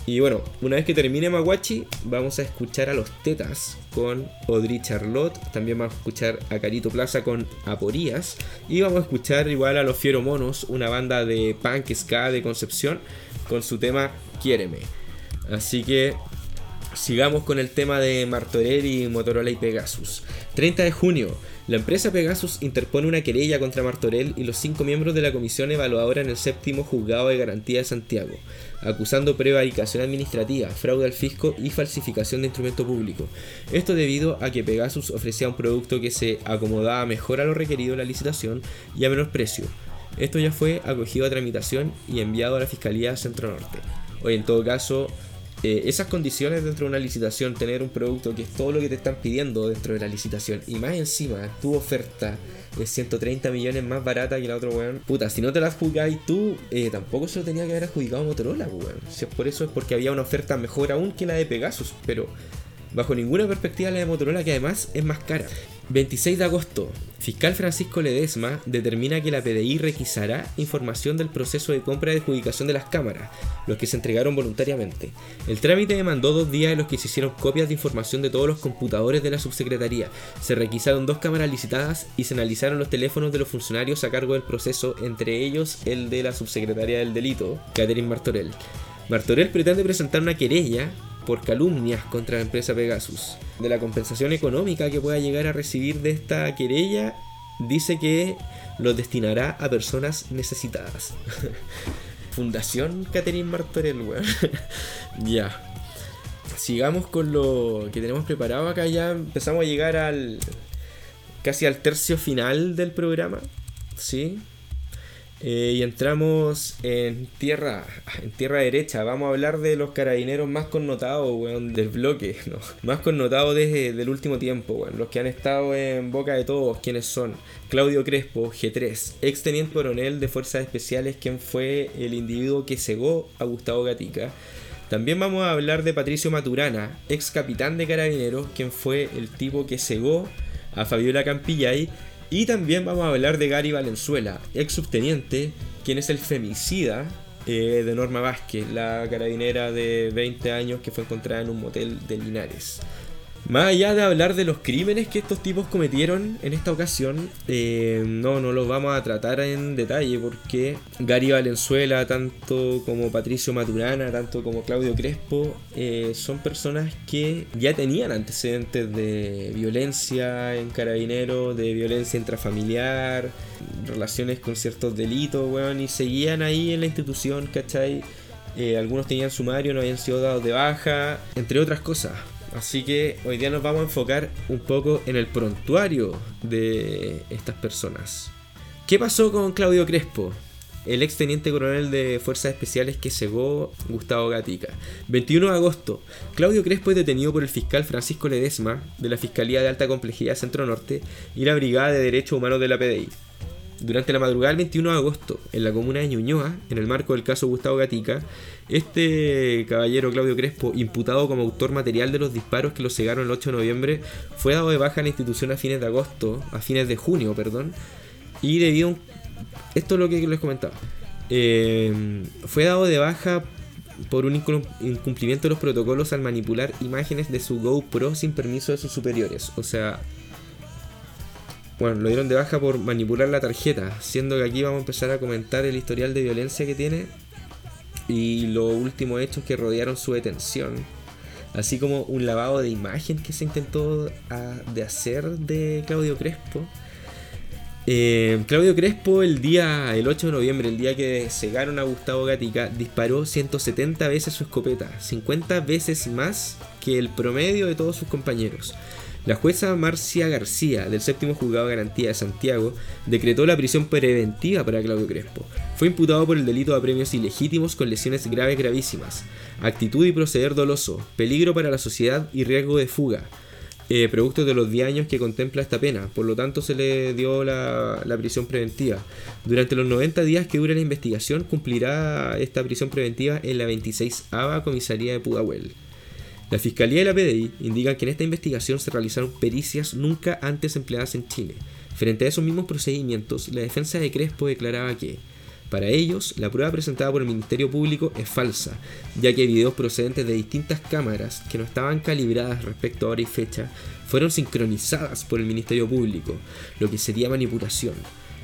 Y bueno, una vez que termine Maguachi, vamos a escuchar a los Tetas con Audrey Charlotte. También vamos a escuchar a Carito Plaza con Aporías. Y vamos a escuchar igual a los Fiero Monos, una banda de punk ska de Concepción, con su tema Quiéreme. Así que sigamos con el tema de Martorell y Motorola y Pegasus. 30 de junio, la empresa Pegasus interpone una querella contra Martorell y los cinco miembros de la comisión evaluadora en el séptimo juzgado de garantía de Santiago, acusando prevaricación administrativa, fraude al fisco y falsificación de instrumento público. Esto debido a que Pegasus ofrecía un producto que se acomodaba mejor a lo requerido en la licitación y a menor precio. Esto ya fue acogido a tramitación y enviado a la Fiscalía Centro Norte. Hoy en todo caso, eh, esas condiciones dentro de una licitación, tener un producto que es todo lo que te están pidiendo dentro de la licitación y más encima tu oferta es 130 millones más barata que la otra weón. Puta, si no te la adjudicáis tú, eh, tampoco se lo tenía que haber adjudicado Motorola, weón. Si es por eso es porque había una oferta mejor aún que la de Pegasus, pero bajo ninguna perspectiva la de Motorola que además es más cara. 26 de agosto, fiscal Francisco Ledesma determina que la PDI requisará información del proceso de compra y adjudicación de las cámaras, los que se entregaron voluntariamente. El trámite demandó dos días en los que se hicieron copias de información de todos los computadores de la subsecretaría, se requisaron dos cámaras licitadas y se analizaron los teléfonos de los funcionarios a cargo del proceso, entre ellos el de la subsecretaria del delito, Catherine Martorell. Martorell pretende presentar una querella por calumnias contra la empresa Pegasus. De la compensación económica que pueda llegar a recibir de esta querella, dice que lo destinará a personas necesitadas. Fundación Catherine Martorell, weón. ya. Sigamos con lo que tenemos preparado acá. Ya empezamos a llegar al. casi al tercio final del programa. ¿Sí? Eh, y entramos en tierra, en tierra derecha. Vamos a hablar de los carabineros más connotados, weón, del bloque. Más connotados desde el último tiempo, weón. Los que han estado en boca de todos, quienes son Claudio Crespo, G3, ex teniente coronel de Fuerzas Especiales, quien fue el individuo que cegó a Gustavo Gatica. También vamos a hablar de Patricio Maturana, ex capitán de carabineros, quien fue el tipo que cegó a Fabiola Campillay. Y también vamos a hablar de Gary Valenzuela, ex subteniente, quien es el femicida eh, de Norma Vázquez, la carabinera de 20 años que fue encontrada en un motel de Linares. Más allá de hablar de los crímenes que estos tipos cometieron en esta ocasión, eh, no, no los vamos a tratar en detalle porque Gary Valenzuela, tanto como Patricio Maturana, tanto como Claudio Crespo, eh, son personas que ya tenían antecedentes de violencia en carabinero, de violencia intrafamiliar, relaciones con ciertos delitos, weón, y seguían ahí en la institución, ¿cachai? Eh, algunos tenían sumario, no habían sido dados de baja, entre otras cosas. Así que hoy día nos vamos a enfocar un poco en el prontuario de estas personas. ¿Qué pasó con Claudio Crespo? el ex teniente coronel de Fuerzas Especiales que cegó Gustavo Gatica. 21 de agosto, Claudio Crespo es detenido por el fiscal Francisco Ledesma de la Fiscalía de Alta Complejidad Centro Norte y la Brigada de Derechos Humanos de la PDI. Durante la madrugada del 21 de agosto, en la comuna de Ñuñoa, en el marco del caso Gustavo Gatica, este caballero Claudio Crespo, imputado como autor material de los disparos que lo cegaron el 8 de noviembre, fue dado de baja en la institución a fines de agosto, a fines de junio, perdón, y debido a un- Esto es lo que les comentaba. Eh, fue dado de baja por un incum- incumplimiento de los protocolos al manipular imágenes de su GoPro sin permiso de sus superiores. O sea, bueno, lo dieron de baja por manipular la tarjeta, siendo que aquí vamos a empezar a comentar el historial de violencia que tiene y los últimos hechos que rodearon su detención. Así como un lavado de imagen que se intentó ah, de hacer de Claudio Crespo. Eh, Claudio Crespo el día, el 8 de noviembre, el día que cegaron a Gustavo Gatica, disparó 170 veces su escopeta, 50 veces más que el promedio de todos sus compañeros. La jueza Marcia García, del séptimo juzgado de garantía de Santiago, decretó la prisión preventiva para Claudio Crespo. Fue imputado por el delito de apremios ilegítimos con lesiones graves gravísimas, actitud y proceder doloso, peligro para la sociedad y riesgo de fuga, eh, producto de los 10 años que contempla esta pena, por lo tanto se le dio la, prisión preventiva. Durante los 90 días que dura la investigación cumplirá esta prisión preventiva en la 26ª comisaría de Pudahuel. La Fiscalía y la PDI indican que en esta investigación se realizaron pericias nunca antes empleadas en Chile. Frente a esos mismos procedimientos, la defensa de Crespo declaraba que, para ellos, la prueba presentada por el Ministerio Público es falsa, ya que videos procedentes de distintas cámaras que no estaban calibradas respecto a hora y fecha fueron sincronizadas por el Ministerio Público, lo que sería manipulación.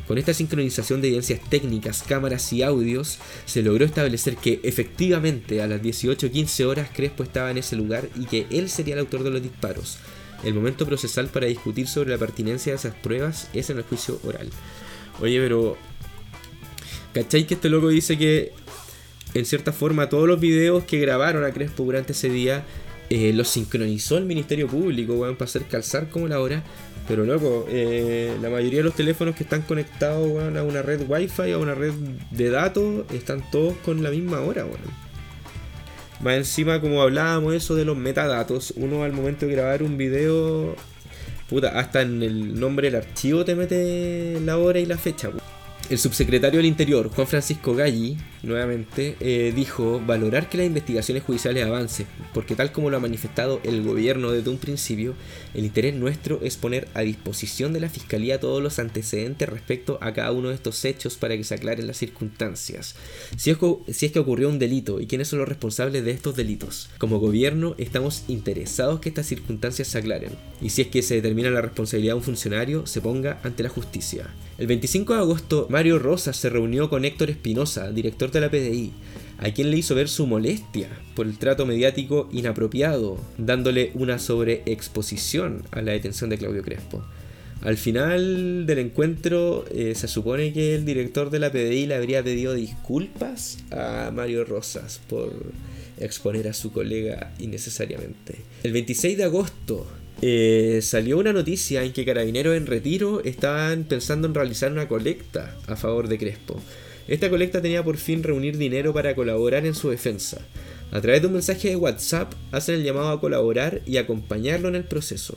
Con esta sincronización de evidencias técnicas, cámaras y audios, se logró establecer que efectivamente a las 18.15 horas Crespo estaba en ese lugar y que él sería el autor de los disparos. El momento procesal para discutir sobre la pertinencia de esas pruebas es en el juicio oral. Oye, pero ¿Cachai que este loco dice que en cierta forma todos los videos que grabaron a Crespo durante ese día eh, los sincronizó el Ministerio Público, weón, para hacer calzar como la hora? Pero loco, eh, la mayoría de los teléfonos que están conectados a una red Wi-Fi, a una red de datos, están todos con la misma hora, weón. Más encima, como hablábamos eso de los metadatos, uno al momento de grabar un video, puta, hasta en el nombre del archivo te mete la hora y la fecha, weón. El subsecretario del Interior, Juan Francisco Galli, nuevamente, eh, dijo valorar que las investigaciones judiciales avancen, porque tal como lo ha manifestado el gobierno desde un principio, el interés nuestro es poner a disposición de la Fiscalía todos los antecedentes respecto a cada uno de estos hechos para que se aclaren las circunstancias. Si es, si es que ocurrió un delito y quiénes son los responsables de estos delitos. Como gobierno estamos interesados que estas circunstancias se aclaren, y si es que se determina la responsabilidad de un funcionario, se ponga ante la justicia. El 25 de agosto, Mario Rosas se reunió con Héctor Espinosa, director de la PDI, a quien le hizo ver su molestia por el trato mediático inapropiado, dándole una sobreexposición a la detención de Claudio Crespo. Al final del encuentro, eh, se supone que el director de la PDI le habría pedido disculpas a Mario Rosas por exponer a su colega innecesariamente. El 26 de agosto, eh, salió una noticia en que carabineros en retiro estaban pensando en realizar una colecta a favor de Crespo. Esta colecta tenía por fin reunir dinero para colaborar en su defensa. A través de un mensaje de WhatsApp hacen el llamado a colaborar y acompañarlo en el proceso.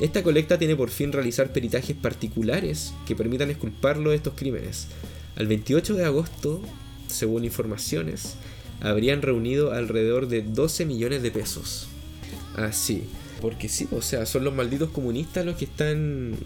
Esta colecta tiene por fin realizar peritajes particulares que permitan exculparlo de estos crímenes. Al 28 de agosto, según informaciones, habrían reunido alrededor de 12 millones de pesos. Así. Porque sí, o sea, son los malditos comunistas los que están.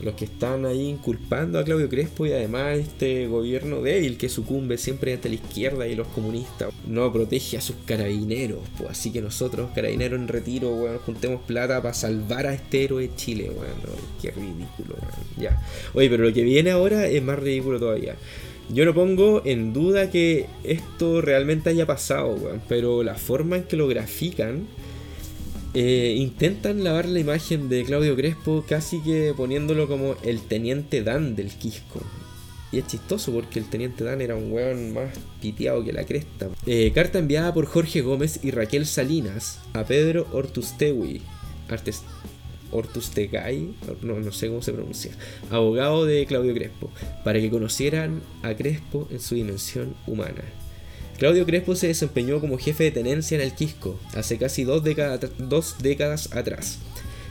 Los que están ahí inculpando a Claudio Crespo y además este gobierno débil que sucumbe siempre ante la izquierda y los comunistas. No protege a sus carabineros, pues así que nosotros, carabineros en retiro, weón, juntemos plata para salvar a este héroe de Chile, weón. No, qué ridículo, weón. Ya. Oye, pero lo que viene ahora es más ridículo todavía. Yo no pongo en duda que esto realmente haya pasado, weón, pero la forma en que lo grafican eh, intentan lavar la imagen de Claudio Crespo casi que poniéndolo como el teniente Dan del Quisco. Y es chistoso porque el teniente Dan era un weón más piteado que la cresta. Eh, carta enviada por Jorge Gómez y Raquel Salinas a Pedro Ortustewi. Artes. No, no sé cómo se pronuncia, abogado de Claudio Crespo, para que conocieran a Crespo en su dimensión humana. Claudio Crespo se desempeñó como jefe de tenencia en el Quisco hace casi dos décadas, dos décadas atrás.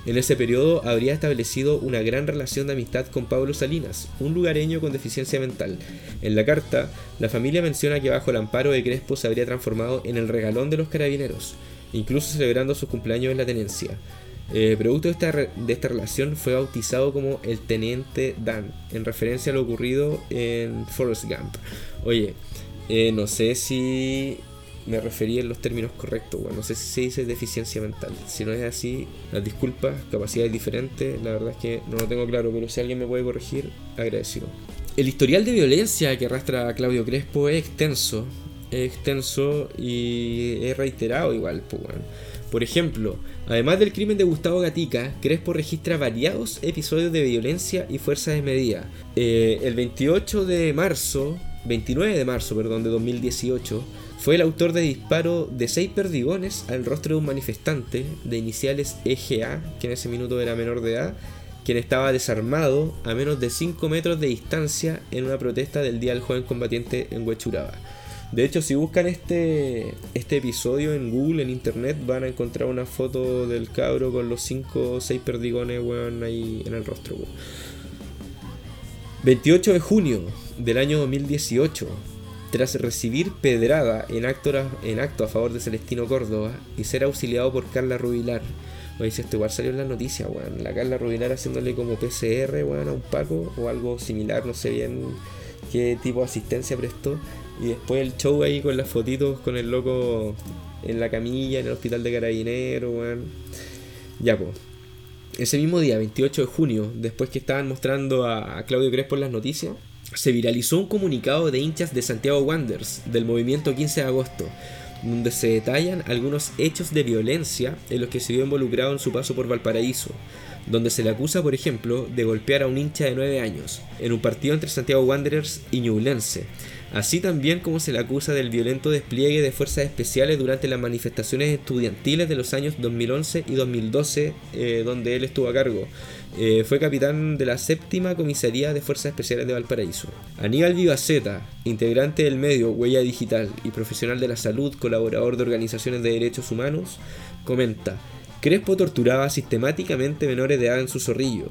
En ese periodo habría establecido una gran relación de amistad con Pablo Salinas, un lugareño con deficiencia mental. En la carta, la familia menciona que bajo el amparo de Crespo se habría transformado en el regalón de los carabineros, incluso celebrando sus cumpleaños en la tenencia. Eh, producto de esta, de esta relación fue bautizado como el Teniente Dan, en referencia a lo ocurrido en Forrest Gump. Oye, eh, no sé si me referí en los términos correctos, weón. no sé si se dice deficiencia mental. Si no es así, las disculpas, capacidades diferentes, la verdad es que no lo tengo claro, pero si alguien me puede corregir, agradecido. El historial de violencia que arrastra a Claudio Crespo es extenso, es extenso y es reiterado igual, pues, weón. Por ejemplo, además del crimen de Gustavo Gatica, Crespo registra variados episodios de violencia y fuerza desmedida. Eh, el 28 de marzo, 29 de marzo, perdón, de 2018, fue el autor de disparo de seis perdigones al rostro de un manifestante de iniciales EGA, que en ese minuto era menor de edad, quien estaba desarmado a menos de 5 metros de distancia en una protesta del Día del Joven Combatiente en Huechuraba. De hecho, si buscan este, este episodio en Google, en internet, van a encontrar una foto del cabro con los 5 o 6 perdigones, ahí en el rostro, weón. 28 de junio del año 2018, tras recibir pedrada en acto, a favor de Celestino Córdoba y ser auxiliado por Carla Rubilar. Oye, si igual salió en la noticia, weón. La Carla Rubilar haciéndole como PCR, weón, a un Paco o algo similar, no sé bien qué tipo de asistencia prestó. Y después el show ahí con las fotitos con el loco en la camilla, en el hospital de carabineros, weón. Ya, pues. Ese mismo día, 28 de junio, después que estaban mostrando a a Claudio Crespo en las noticias, se viralizó un comunicado de hinchas de Santiago Wanderers del movimiento 15 de agosto, donde se detallan algunos hechos de violencia en los que se vio involucrado en su paso por Valparaíso, donde se le acusa, por ejemplo, de golpear a un hincha de 9 años en un partido entre Santiago Wanderers y Ñublense, así también como se le acusa del violento despliegue de fuerzas especiales durante las manifestaciones estudiantiles de los años 2011 y 2012, eh, donde él estuvo a cargo. Eh, fue capitán de la séptima comisaría de Fuerzas Especiales de Valparaíso. Aníbal Vivaceta, integrante del medio Huella Digital y profesional de la salud, colaborador de organizaciones de derechos humanos, comenta: Crespo torturaba sistemáticamente menores de edad en su zorrillo.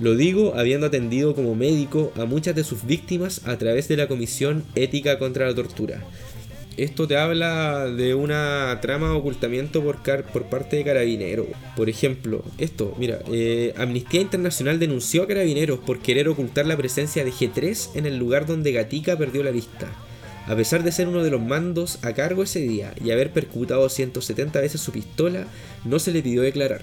Lo digo habiendo atendido como médico a muchas de sus víctimas a través de la Comisión Ética contra la Tortura. Esto te habla de una trama de ocultamiento por, car- por parte de Carabineros. Por ejemplo, esto, mira, eh, Amnistía Internacional denunció a Carabineros por querer ocultar la presencia de G3 en el lugar donde Gatica perdió la vista. A pesar de ser uno de los mandos a cargo ese día y haber percutado 170 veces su pistola, no se le pidió declarar.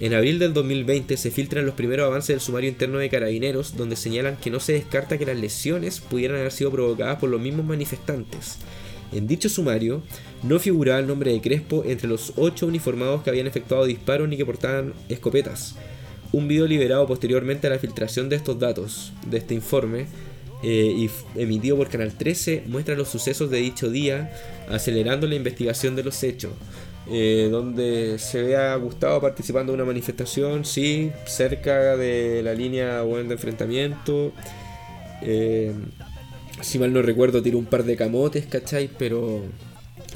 En abril del 2020 se filtran los primeros avances del sumario interno de carabineros, donde señalan que no se descarta que las lesiones pudieran haber sido provocadas por los mismos manifestantes. En dicho sumario, no figuraba el nombre de Crespo entre los ocho uniformados que habían efectuado disparos ni que portaban escopetas. Un video liberado posteriormente a la filtración de estos datos, de este informe, eh, y emitido por Canal 13, muestra los sucesos de dicho día, acelerando la investigación de los hechos. eh, donde se ve a Gustavo participando en una manifestación, sí, cerca de la línea de enfrentamiento. Eh, si mal no recuerdo, tiró un par de camotes, ¿cachai? Pero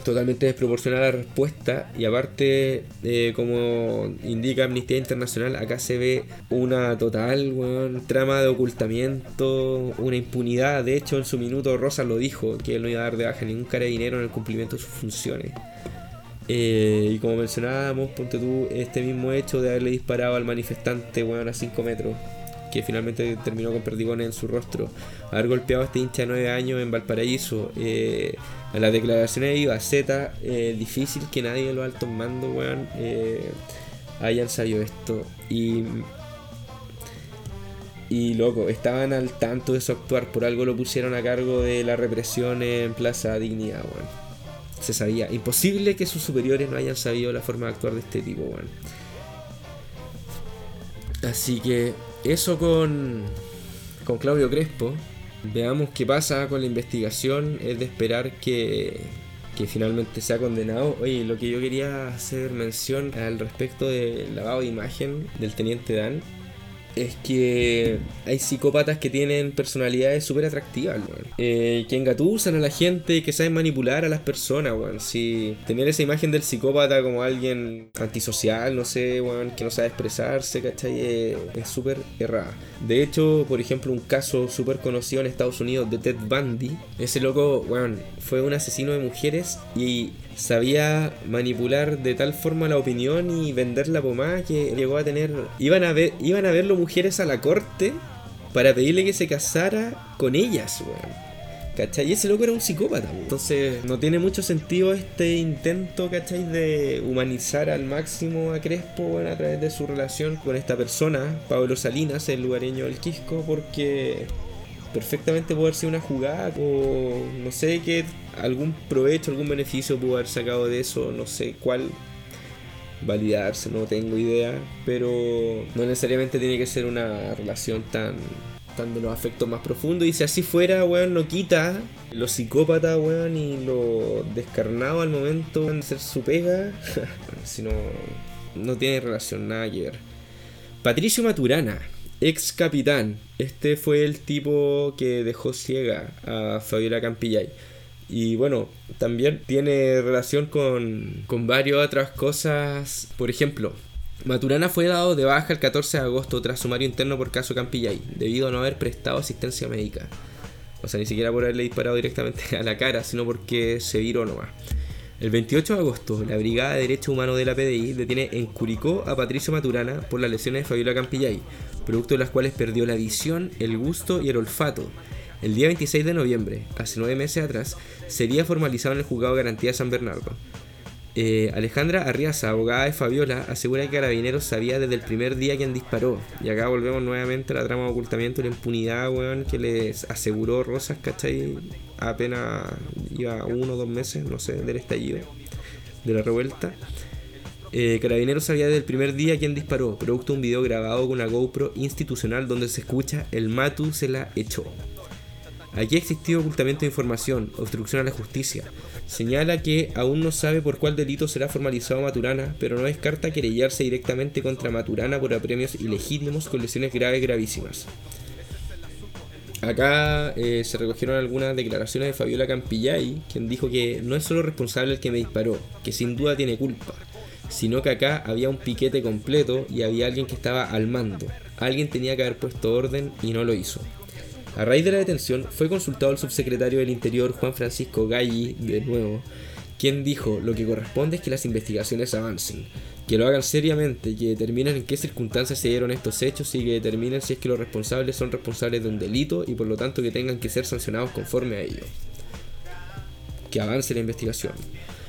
totalmente desproporcionada la respuesta. Y aparte, eh, como indica Amnistía Internacional, acá se ve una total trama de ocultamiento, una impunidad. De hecho, en su minuto Rosa lo dijo, que él no iba a dar de baja ningún carabinero en el cumplimiento de sus funciones. Eh, y como mencionábamos, ponte tú este mismo hecho de haberle disparado al manifestante a 5 metros, que finalmente terminó con perdigones en su rostro, haber golpeado a este hincha de 9 años en Valparaíso, eh, a las declaraciones de Ibaceta, eh, difícil que nadie de los altos mandos weón, eh, hayan sabido esto. Y, y loco, estaban al tanto de su actuar, por algo lo pusieron a cargo de la represión en Plaza Dignidad, weón se sabía. Imposible que sus superiores no hayan sabido la forma de actuar de este tipo, weón. Así que eso con, con Claudio Crespo. Veamos qué pasa con la investigación. Es de esperar que, que finalmente se ha condenado. Oye, lo que yo quería hacer mención al respecto del lavado de imagen del teniente Dan es que hay psicópatas que tienen personalidades súper atractivas, weón. Eh, que engatusan a la gente, que saben manipular a las personas, weón. Si tener esa imagen del psicópata como alguien antisocial, no sé, weón, que no sabe expresarse, ¿cachai? Eh, Es súper errada. De hecho, por ejemplo, un caso súper conocido en Estados Unidos de Ted Bundy. Ese loco, weón, fue un asesino de mujeres y sabía manipular de tal forma la opinión y vender la pomada que llegó a tener. Iban a ver, iban a verlo mujeres a la corte para pedirle que se casara con ellas, weón. ¿Cachai? Y ese loco era un psicópata, weón. Entonces no tiene mucho sentido este intento, ¿cachai? De humanizar al máximo a Crespo, weón, a través de su relación con esta persona, Pablo Salinas, el lugareño del Quisco, porque perfectamente pudo haber sido una jugada o no sé qué, algún provecho, algún beneficio pudo haber sacado de eso, no sé cuál validarse, no tengo idea, pero no necesariamente tiene que ser una relación tan tan de los afectos más profundos y si así fuera, weón, no quita lo psicópata, weón, y lo descarnado al momento de hacer su pega, si no, no tiene relación, nada que ver. Patricio Maturana, ex capitán. Este fue el tipo que dejó ciega a Fabiola Campillay. Y bueno, también tiene relación con, con varias otras cosas. Por ejemplo, Maturana fue dado de baja el 14 de agosto tras sumario interno por caso Campillay, debido a no haber prestado asistencia médica. O sea, ni siquiera por haberle disparado directamente a la cara, sino porque se viró nomás. El 28 de agosto, la Brigada de Derecho Humano de la PDI detiene en Curicó a Patricio Maturana por las lesiones de Fabiola Campillay, producto de las cuales perdió la visión, el gusto y el olfato. El día 26 de noviembre, hace nueve meses atrás, sería formalizado en el juzgado de garantía de San Bernardo. Eh, Alejandra Arriaza, abogada de Fabiola, asegura que Carabineros sabía desde el primer día quien disparó. Y acá volvemos nuevamente a la trama de ocultamiento y la impunidad, weón, que les aseguró Rosas, ¿cachai? Apenas iba uno o dos meses, no sé, del estallido, de la revuelta. Eh, Carabineros sabía desde el primer día quién disparó, producto de un video grabado con una GoPro institucional donde se escucha el Matu se la echó. Aquí ha existido ocultamiento de información, obstrucción a la justicia. Señala que aún no sabe por cuál delito será formalizado Maturana, pero no descarta querellarse directamente contra Maturana por apremios ilegítimos con lesiones graves gravísimas. Acá eh, se recogieron algunas declaraciones de Fabiola Campillay, quien dijo que no es solo responsable el que me disparó, que sin duda tiene culpa, sino que acá había un piquete completo y había alguien que estaba al mando. Alguien tenía que haber puesto orden y no lo hizo. A raíz de la detención, fue consultado el subsecretario del Interior, Juan Francisco Galli, de nuevo, quien dijo lo que corresponde es que las investigaciones avancen, que lo hagan seriamente, que determinen en qué circunstancias se dieron estos hechos y que determinen si es que los responsables son responsables de un delito y por lo tanto que tengan que ser sancionados conforme a ello. Que avance la investigación.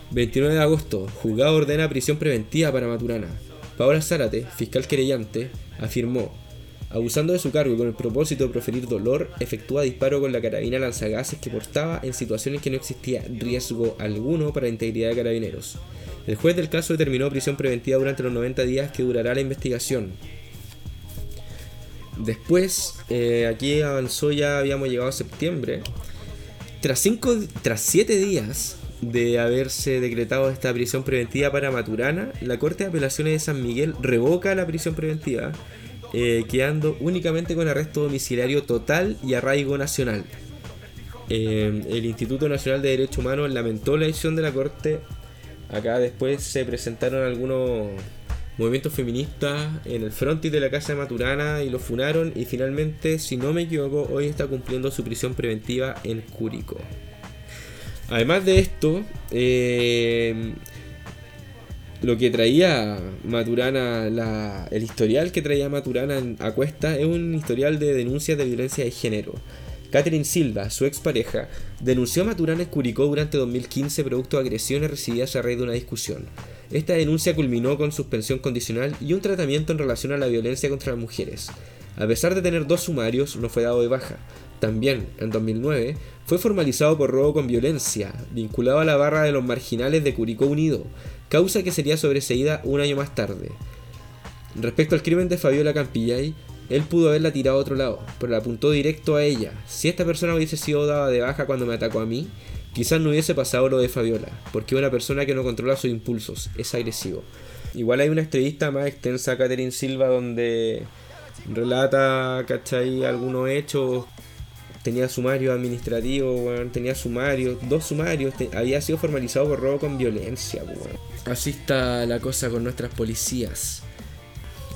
29 de agosto, juzgado ordena prisión preventiva para Maturana. Paola Zárate, fiscal querellante, afirmó Abusando de su cargo y con el propósito de proferir dolor, efectúa disparo con la carabina lanzagases que portaba en situaciones que no existía riesgo alguno para la integridad de carabineros. El juez del caso determinó prisión preventiva durante los 90 días que durará la investigación. Después, eh, aquí avanzó, ya habíamos llegado a septiembre. Tras, cinco, tras siete días de haberse decretado esta prisión preventiva para Maturana, la Corte de Apelaciones de San Miguel revoca la prisión preventiva eh, quedando únicamente con arresto domiciliario total y arraigo nacional. Eh, el Instituto Nacional de Derechos Humanos lamentó la decisión de la Corte. Acá después se presentaron algunos movimientos feministas en el frontis de la casa de Maturana y lo funaron y finalmente, si no me equivoco, hoy está cumpliendo su prisión preventiva en Curicó. Además de esto, eh, lo que traía Maturana, el historial que traía Maturana a cuesta es un historial de denuncias de violencia de género. Catherine Silva, su expareja, denunció a Maturana en Curicó durante 2015 producto de agresiones recibidas a raíz de una discusión. Esta denuncia culminó con suspensión condicional y un tratamiento en relación a la violencia contra las mujeres. A pesar de tener dos sumarios, no fue dado de baja. También, en 2009, fue formalizado por robo con violencia, vinculado a la barra de los marginales de Curicó Unido, causa que sería sobreseída un año más tarde. Respecto al crimen de Fabiola Campillay, Él pudo haberla tirado a otro lado, pero la apuntó directo a ella. Si esta persona hubiese sido dada de baja cuando me atacó a mí, quizás no hubiese pasado lo de Fabiola, porque es una persona que no controla sus impulsos, es agresivo. Igual hay una entrevista más extensa a Catherine Silva donde relata, ¿cachai? Algunos hechos. Tenía sumario administrativo, weón, tenía sumario, dos sumarios, había sido formalizado por robo con violencia, weón. Así está la cosa con nuestras policías.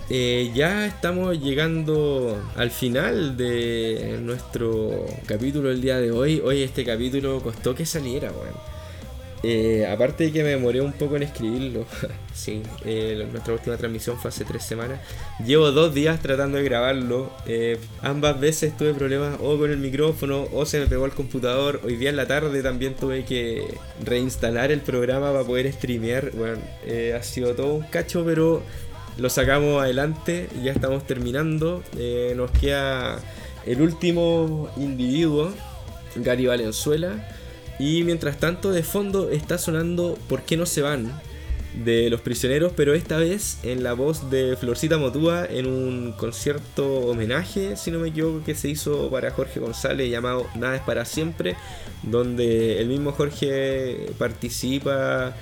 Eh, ya estamos llegando al final de nuestro capítulo el día de hoy. Hoy este capítulo costó que saliera, weón. Eh, aparte de que me demoré un poco en escribirlo, sí, eh, nuestra última transmisión fue hace tres semanas. Llevo dos días tratando de grabarlo. eh, ambas veces tuve problemas o con el micrófono o se me pegó el computador. Hoy día en la tarde también tuve que reinstalar el programa para poder streamear. Bueno, eh, ha sido todo un cacho, pero lo sacamos adelante. Ya estamos terminando. Eh, nos queda el último individuo, Gary Valenzuela. Y mientras tanto, de fondo está sonando ¿Por qué no se van? de Los Prisioneros, pero esta vez en la voz de Florcita Motúa en un concierto homenaje, si no me equivoco, que se hizo para Jorge González llamado Nada es para siempre, donde el mismo Jorge participa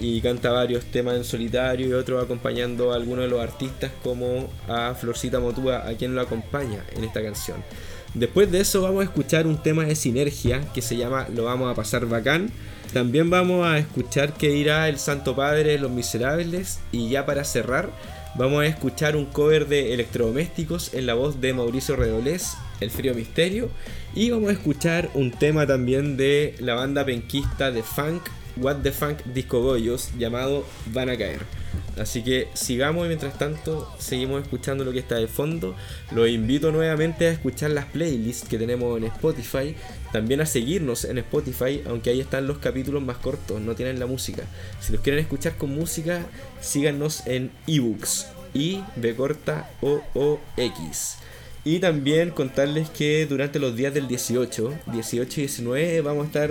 y canta varios temas en solitario y otros acompañando a algunos de los artistas como a Florcita Motúa, a quien lo acompaña en esta canción. Después de eso vamos a escuchar un tema de sinergia que se llama Lo vamos a pasar bacán. También vamos a escuchar que dirá el Santo Padre de los Miserables. Y ya para cerrar, vamos a escuchar un cover de Electrodomésticos en la voz de Mauricio Redolés, El Frío Misterio. Y vamos a escuchar un tema también de la banda penquista de funk, What the Funk Disco Goyos, llamado Van a Caer. Así que sigamos y mientras tanto seguimos escuchando lo que está de fondo. Los invito nuevamente a escuchar las playlists que tenemos en Spotify. También a seguirnos en Spotify, aunque ahí están los capítulos más cortos, no tienen la música. Si los quieren escuchar con música, síganos en ebooks. I B corta O O X. Y también contarles que durante los días del 18, 18 y 19 vamos a estar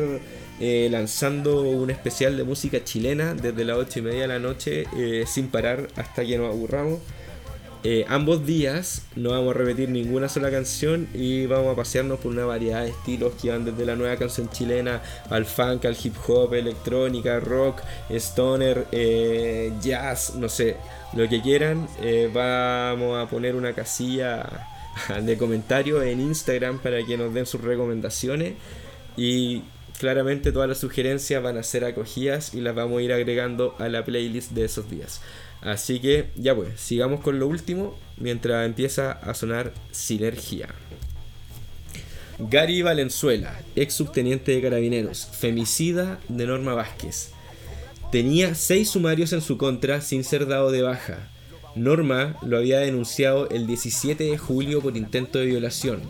eh, lanzando un especial de música chilena desde las 8 y media de la noche eh, sin parar hasta que nos aburramos. Eh, ambos días no vamos a repetir ninguna sola canción y vamos a pasearnos por una variedad de estilos que van desde la nueva canción chilena al funk, al hip hop, electrónica, rock, stoner, jazz, no sé, lo que quieran. Vamos a poner una casilla de comentarios en Instagram para que nos den sus recomendaciones y claramente todas las sugerencias van a ser acogidas y las vamos a ir agregando a la playlist de esos días. Así que ya pues, sigamos con lo último mientras empieza a sonar Sinergia. Gary Valenzuela, ex subteniente de carabineros, femicida de Norma Vázquez. Tenía seis sumarios en su contra sin ser dado de baja. Norma lo había denunciado el 17 de julio por intento de violación,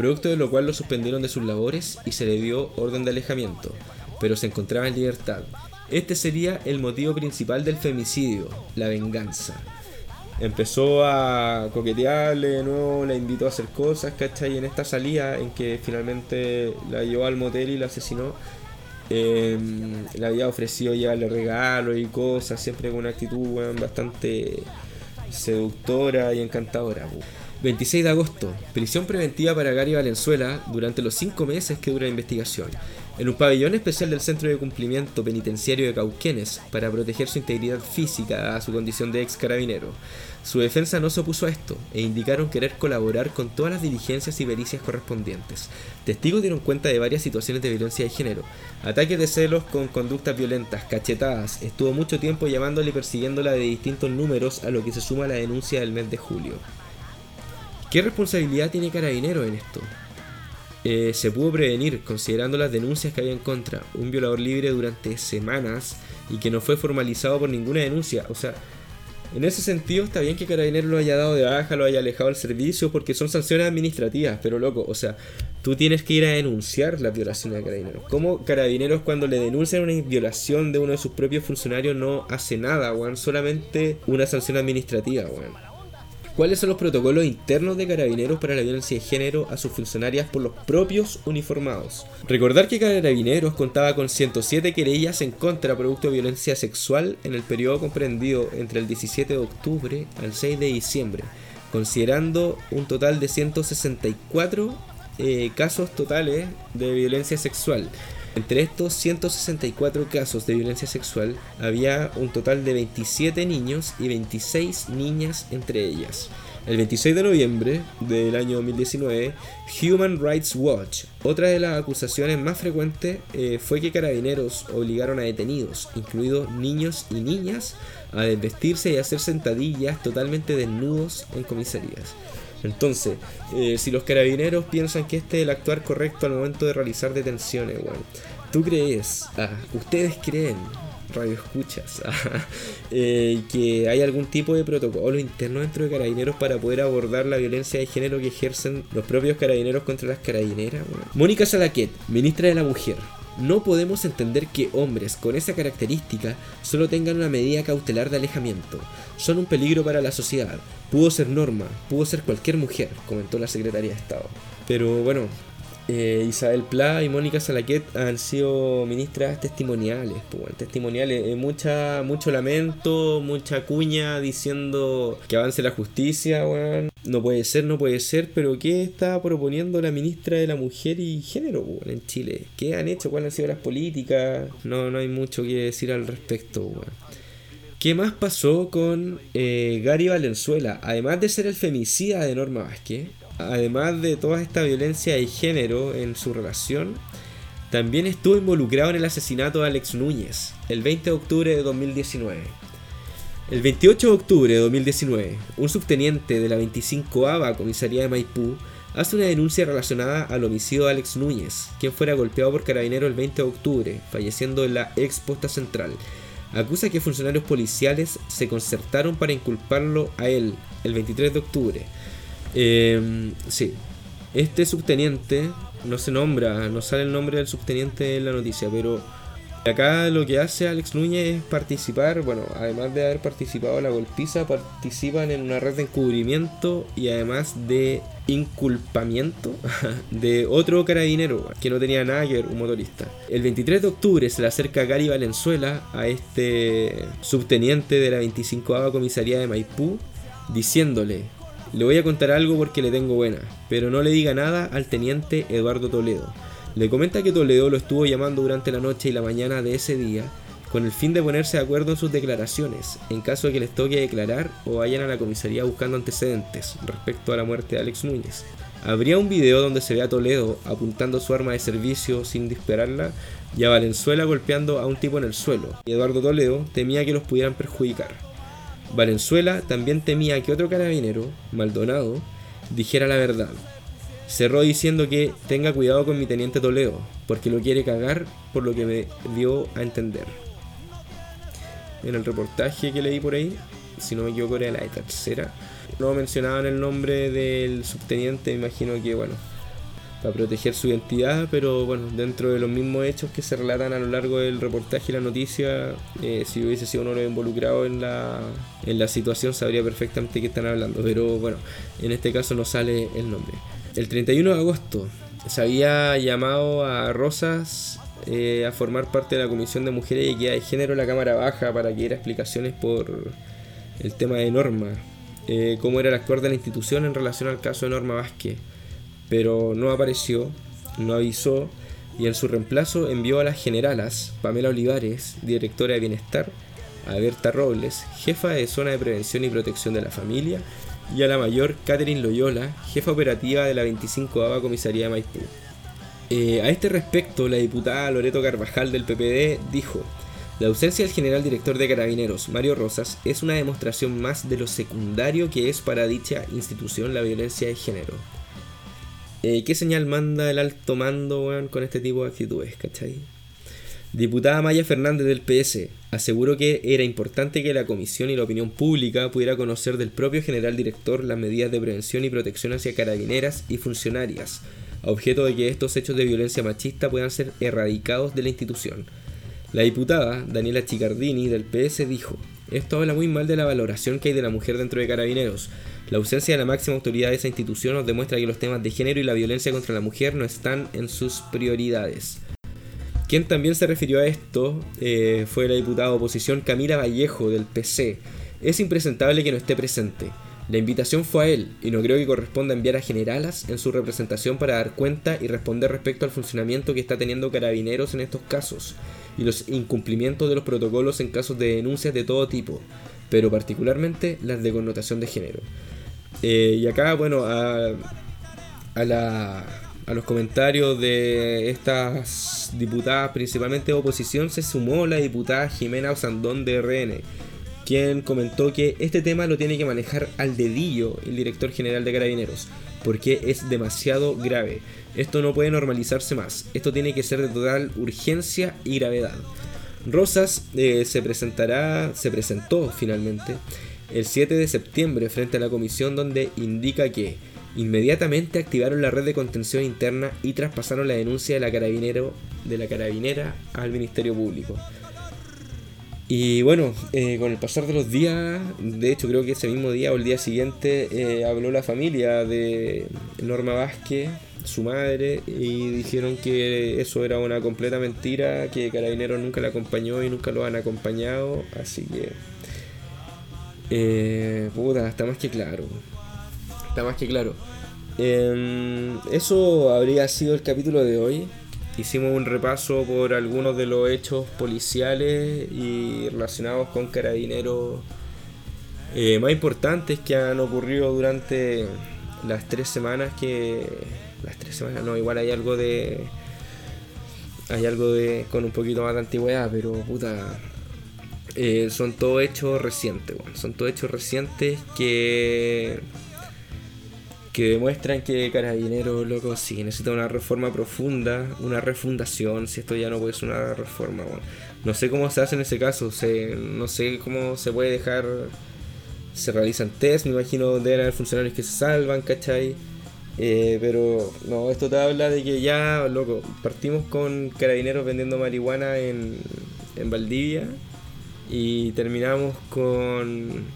producto de lo cual lo suspendieron de sus labores y se le dio orden de alejamiento, pero se encontraba en libertad. Este sería el motivo principal del femicidio, la venganza. Empezó a coquetearle de nuevo, la invitó a hacer cosas, ¿cachai? Y en esta salida en que finalmente la llevó al motel y la asesinó, eh, le había ofrecido llevarle regalos y cosas, siempre con una actitud bastante seductora y encantadora. 26 de agosto, prisión preventiva para Gary Valenzuela durante los 5 meses que dura la investigación, en un pabellón especial del Centro de Cumplimiento Penitenciario de Cauquenes para proteger su integridad física a su condición de ex carabinero. Su defensa no se opuso a esto e indicaron querer colaborar con todas las diligencias y pericias correspondientes. Testigos dieron cuenta de varias situaciones de violencia de género, ataques de celos con conductas violentas, cachetadas, estuvo mucho tiempo llamándole y persiguiéndola de distintos números a lo que se suma la denuncia del mes de julio. ¿Qué responsabilidad tiene Carabinero en esto? Eh, se pudo prevenir considerando las denuncias que había en contra. Un violador libre durante semanas y que no fue formalizado por ninguna denuncia. O sea, en ese sentido está bien que Carabinero lo haya dado de baja, lo haya alejado del servicio, porque son sanciones administrativas, pero loco, o sea, tú tienes que ir a denunciar la violación de Carabineros. ¿Cómo Carabineros cuando le denuncian una violación de uno de sus propios funcionarios no hace nada, weón? Solamente una sanción administrativa, weón. ¿Cuáles son los protocolos internos de carabineros para la violencia de género a sus funcionarias por los propios uniformados? Recordar que Carabineros contaba con 107 querellas en contra producto de violencia sexual en el periodo comprendido entre el 17 de octubre al 6 de diciembre, considerando un total de 164 eh, casos totales de violencia sexual. Entre estos 164 casos de violencia sexual había un total de 27 niños y 26 niñas entre ellas. El 26 de noviembre del año 2019, Human Rights Watch, otra de las acusaciones más frecuentes eh, fue que carabineros obligaron a detenidos, incluidos niños y niñas, a desvestirse y hacer sentadillas totalmente desnudos en comisarías. Entonces, eh, si los carabineros piensan que este es el actuar correcto al momento de realizar detenciones, weón, ¿tú crees? Ah, ¿Ustedes creen? Radio escuchas eh, que hay algún tipo de protocolo interno dentro de carabineros para poder abordar la violencia de género que ejercen los propios carabineros contra las carabineras. weón? Mónica Salaquet, ministra de la Mujer. No podemos entender que hombres con esa característica solo tengan una medida cautelar de alejamiento. Son un peligro para la sociedad. Pudo ser Norma, pudo ser cualquier mujer, comentó la secretaria de Estado. Pero bueno, eh, Isabel Pla y Mónica Salaquet han sido ministras testimoniales, pues, bueno, testimoniales, eh, mucha, mucho lamento, mucha cuña diciendo que avance la justicia, weón. No puede ser, no puede ser, pero ¿qué está proponiendo la ministra de la Mujer y Género weón, en Chile? ¿Qué han hecho? ¿Cuáles han sido las políticas? No, no hay mucho que decir al respecto, weón. ¿Qué más pasó con eh, Gary Valenzuela? Además de ser el femicida de Norma Vázquez, además de toda esta violencia de género en su relación, también estuvo involucrado en el asesinato de Alex Núñez el 20 de octubre de 2019. El 28 de octubre de 2019, un subteniente de la 25ª Comisaría de Maipú hace una denuncia relacionada al homicidio de Alex Núñez, quien fuera golpeado por carabinero el 20 de octubre, falleciendo en la ex posta central. Acusa que funcionarios policiales se concertaron para inculparlo a él el 23 de octubre. Eh, sí, este subteniente no se nombra, no sale el nombre del subteniente en la noticia, pero acá lo que hace Alex Núñez es participar, bueno, además de haber participado en la golpiza, participan en una red de encubrimiento y además de inculpamiento de otro carabinero que no tenía nada que ver, un motorista. El 23 de octubre se le acerca Gary Valenzuela a este subteniente de la 25 comisaría de Maipú diciéndole le voy a contar algo porque le tengo buena, pero no le diga nada al teniente Eduardo Toledo. Le comenta que Toledo lo estuvo llamando durante la noche y la mañana de ese día con el fin de ponerse de acuerdo en sus declaraciones, en caso de que les toque declarar o vayan a la comisaría buscando antecedentes respecto a la muerte de Alex Núñez. Habría un video donde se ve a Toledo apuntando su arma de servicio sin dispararla y a Valenzuela golpeando a un tipo en el suelo, y Eduardo Toledo temía que los pudieran perjudicar. Valenzuela también temía que otro carabinero, Maldonado, dijera la verdad. Cerró diciendo que tenga cuidado con mi teniente Toledo, porque lo quiere cagar por lo que me dio a entender. En el reportaje que leí por ahí, si no me equivoco era la tercera, no mencionaban el nombre del subteniente, imagino que bueno, para proteger su identidad, pero bueno, dentro de los mismos hechos que se relatan a lo largo del reportaje y la noticia, eh, si hubiese sido uno de los involucrados en la, en la situación, sabría perfectamente qué están hablando, pero bueno, en este caso no sale el nombre. El 31 de agosto se había llamado a Rosas eh, a formar parte de la Comisión de Mujeres y Equidad de Género en la Cámara Baja para que diera explicaciones por el tema de Norma, eh, cómo era el actuar de la institución en relación al caso de Norma Vázquez. Pero no apareció, no avisó y en su reemplazo envió a las generalas Pamela Olivares, directora de Bienestar, a Berta Robles, jefa de Zona de Prevención y Protección de la Familia, y a la mayor Catherine Loyola, jefa operativa de la 25 ava Comisaría de Maipú. Eh, a este respecto, la diputada Loreto Carvajal del PPD dijo, la ausencia del general director de Carabineros, Mario Rosas, es una demostración más de lo secundario que es para dicha institución la violencia de género. Eh, ¿Qué señal manda el alto mando weón, con este tipo de actitudes, cachai? Diputada Maya Fernández del PS aseguró que era importante que la comisión y la opinión pública pudiera conocer del propio general director las medidas de prevención y protección hacia carabineras y funcionarias, a objeto de que estos hechos de violencia machista puedan ser erradicados de la institución. La diputada Daniela Chicardini del PS dijo, esto habla muy mal de la valoración que hay de la mujer dentro de carabineros. La ausencia de la máxima autoridad de esa institución nos demuestra que los temas de género y la violencia contra la mujer no están en sus prioridades. Quien también se refirió a esto eh, fue la diputada de oposición Camila Vallejo del PC. Es impresentable que no esté presente. La invitación fue a él, y no creo que corresponda enviar a generalas en su representación para dar cuenta y responder respecto al funcionamiento que está teniendo carabineros en estos casos, y los incumplimientos de los protocolos en casos de denuncias de todo tipo, pero particularmente las de connotación de género. Eh, y acá, bueno, a, a, la- a los comentarios de estas diputadas, principalmente de oposición, se sumó la diputada Jimena Osandón de RN, quien comentó que este tema lo tiene que manejar al dedillo el director general de Carabineros, porque es demasiado grave. Esto no puede normalizarse más, esto tiene que ser de total urgencia y gravedad. Rosas eh, se presentará, se presentó finalmente el 7 de septiembre frente a la comisión donde indica que inmediatamente activaron la red de contención interna y traspasaron la denuncia de la carabinero de la carabinera al Ministerio Público. Y bueno, eh, con el pasar de los días, de hecho creo que ese mismo día o el día siguiente eh, habló la familia de Norma Vázquez, su madre, y dijeron que eso era una completa mentira, que Carabineros nunca la acompañó y nunca lo han acompañado, así que... Eh, puta, está más que claro. Está más que claro. Em, eso habría sido el capítulo de hoy. Hicimos un repaso por algunos de los hechos policiales y relacionados con carabineros eh, más importantes que han ocurrido durante las tres semanas que... Las tres semanas, no, igual hay algo de... Hay algo de... con un poquito más de antigüedad, pero puta... eh, son todos hechos recientes. Son todos hechos recientes que que demuestran que Carabineros, loco, sí, necesita una reforma profunda, una refundación, si esto ya no puede ser una reforma, bueno. No sé cómo se hace en ese caso, se, no sé cómo se puede dejar, se realizan test, me imagino deben haber funcionarios que se salvan, ¿cachai? Eh, pero no, esto te habla de que ya, loco, partimos con Carabineros vendiendo marihuana en, en Valdivia y terminamos con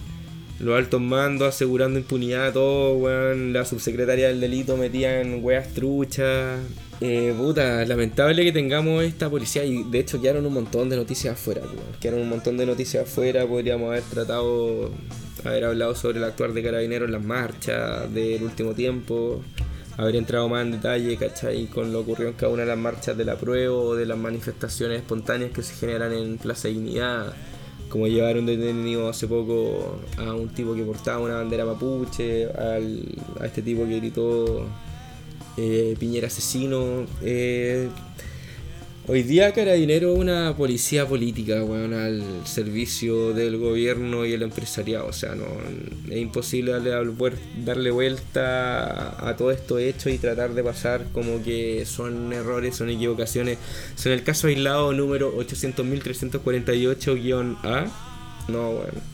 los altos mandos asegurando impunidad a todo, weón. La subsecretaria del delito metía en weas truchas. Eh, puta, lamentable que tengamos esta policía y de hecho quedaron un montón de noticias afuera, weón. Quedaron un montón de noticias afuera, podríamos haber tratado, haber hablado sobre el actuar de carabineros en las marchas del último tiempo, haber entrado más en detalle, ¿cachai? Con lo ocurrido en cada una de las marchas de la prueba o de las manifestaciones espontáneas que se generan en Plaza Dignidad como llevaron detenido hace poco a un tipo que portaba una bandera mapuche, al- a este tipo que gritó eh, Piñera asesino. eh, hoy día Carabinero es una policía política, weón, al servicio del gobierno y el empresariado. O sea, no es imposible darle, darle vuelta a todo esto hecho y tratar de pasar como que son errores, son equivocaciones. Son el caso aislado número 800.348-A. No, bueno.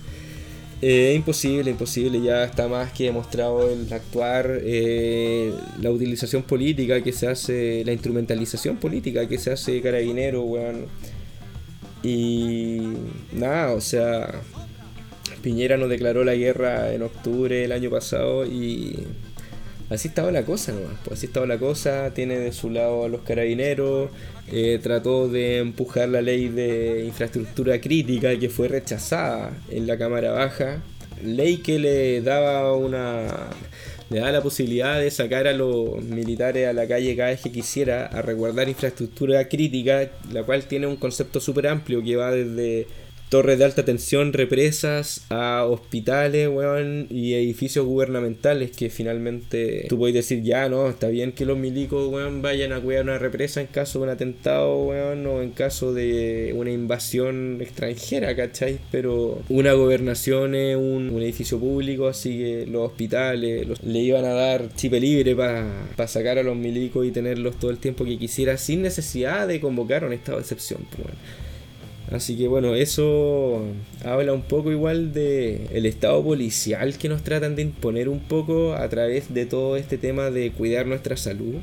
Eh, imposible, imposible, ya está más que demostrado el actuar, eh, la utilización política que se hace, la instrumentalización política que se hace carabinero, weón. Y nada, o sea, Piñera nos declaró la guerra en octubre del año pasado y así estaba la cosa nomás, pues así estaba la cosa, tiene de su lado a los carabineros, eh, trató de empujar la ley de infraestructura crítica que fue rechazada en la Cámara Baja, ley que le daba una le da la posibilidad de sacar a los militares a la calle cada vez que quisiera a resguardar infraestructura crítica, la cual tiene un concepto súper amplio que va desde torres de alta tensión, represas, a hospitales, weón, y edificios gubernamentales que finalmente tú puedes decir, ya, no, está bien que los milicos, vayan a cuidar una represa en caso de un atentado, weón, o en caso de una invasión extranjera, ¿cachai? Pero una gobernación es un, un edificio público, así que los hospitales los- le iban a dar chipe libre para sacar a los milicos y tenerlos todo el tiempo que quisiera sin necesidad de convocar un estado de excepción, pues. Así que bueno, eso habla un poco igual de el estado policial que nos tratan de imponer un poco a través de todo este tema de cuidar nuestra salud.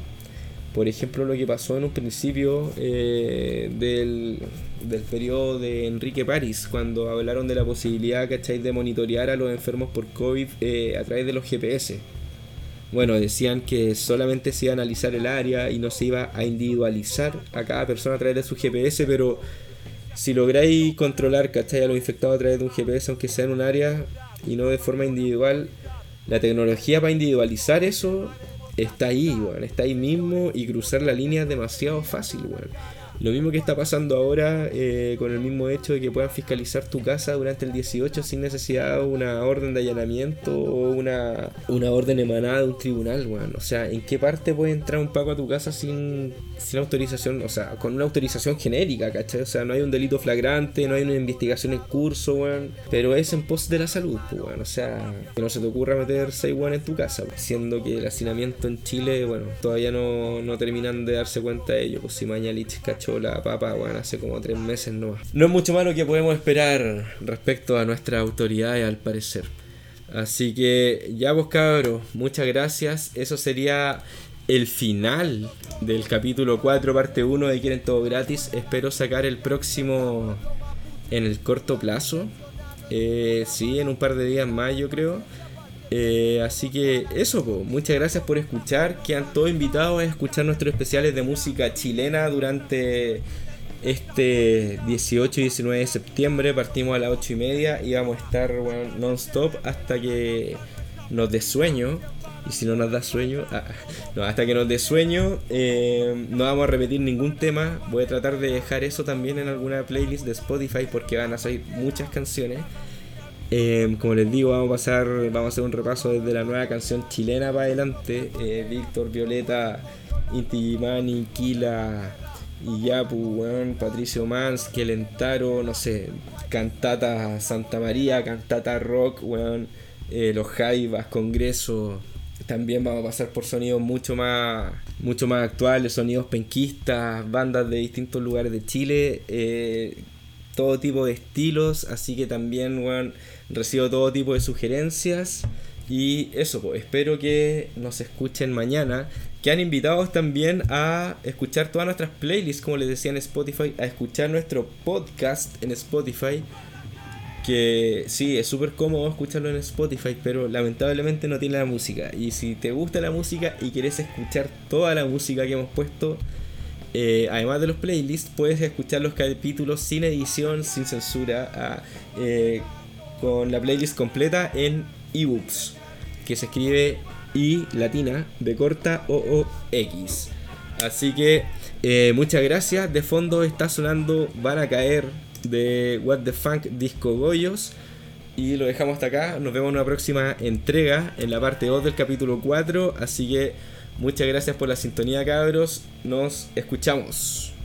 Por ejemplo, lo que pasó en un principio eh, del, del periodo de Enrique París, cuando hablaron de la posibilidad, ¿cachai?, de monitorear a los enfermos por COVID eh, a través de los GPS. Bueno, decían que solamente se iba a analizar el área y no se iba a individualizar a cada persona a través de su GPS, pero si lográis controlar, ¿cachai? A los infectados a través de un GPS, aunque sea en un área y no de forma individual, la tecnología para individualizar eso está ahí, weón. Está ahí mismo y cruzar la línea es demasiado fácil. Lo mismo que está pasando ahora eh, con el mismo hecho de que puedan fiscalizar tu casa durante el 18 sin necesidad de una orden de allanamiento o una, una orden emanada de un tribunal, weón. O sea, ¿en qué parte puede entrar un paco a tu casa sin, sin autorización? O sea, con una autorización genérica, ¿cachai? O sea, no hay un delito flagrante, no hay una investigación en curso, weón. Pero es en pos de la salud, pues, weón. O sea, que no se te ocurra meter 6 weón en tu casa, weón. Siendo que el hacinamiento en Chile, bueno, todavía no, no terminan de darse cuenta de ello. Pues si Mañalich la papa, bueno, hace como tres meses no No es mucho más lo que podemos esperar respecto a nuestras autoridades, al parecer. Así que ya vos cabros, muchas gracias. Eso sería el final del capítulo 4, parte 1 de Quieren Todo Gratis. Espero sacar el próximo en el corto plazo. Eh, sí, en un par de días más yo creo. Eh, así que eso, muchas gracias por escuchar. Quedan todos invitados a escuchar nuestros especiales de música chilena durante este 18 y 19 de septiembre. Partimos a las 8 y media y vamos a estar bueno, non-stop hasta que nos dé sueño. Y si no nos da sueño, ah, no, hasta que nos dé sueño, eh, no vamos a repetir ningún tema. Voy a tratar de dejar eso también en alguna playlist de Spotify porque van a salir muchas canciones. Eh, como les digo, vamos a pasar, vamos a hacer un repaso desde la nueva canción chilena para adelante. Eh, Víctor, Violeta, Inti Mani, Kila, Iyapu, weón, Patricio Mans, Kelentaro, no sé, Cantata Santa María, Cantata Rock, weón, eh, Los Jaivas, Congreso. También vamos a pasar por sonidos mucho más, mucho más actuales, sonidos penquistas, bandas de distintos lugares de Chile, eh, todo tipo de estilos, así que también, weón, recibo todo tipo de sugerencias. Y eso, pues, espero que nos escuchen mañana. Que han invitados también a escuchar todas nuestras playlists, como les decía en Spotify, a escuchar nuestro podcast en Spotify. Que sí, es súper cómodo escucharlo en Spotify, pero lamentablemente no tiene la música. Y si te gusta la música y quieres escuchar toda la música que hemos puesto, eh, además de los playlists, puedes escuchar los capítulos sin edición, sin censura, eh, con la playlist completa en ebooks, que se escribe I latina, B corta, O, O, X. Así que eh, muchas gracias. De fondo está sonando Van a caer de What the Funk Disco Goyos. Y lo dejamos hasta acá. Nos vemos en una próxima entrega, en la parte 2 del capítulo 4. Así que muchas gracias por la sintonía, cabros. Nos escuchamos.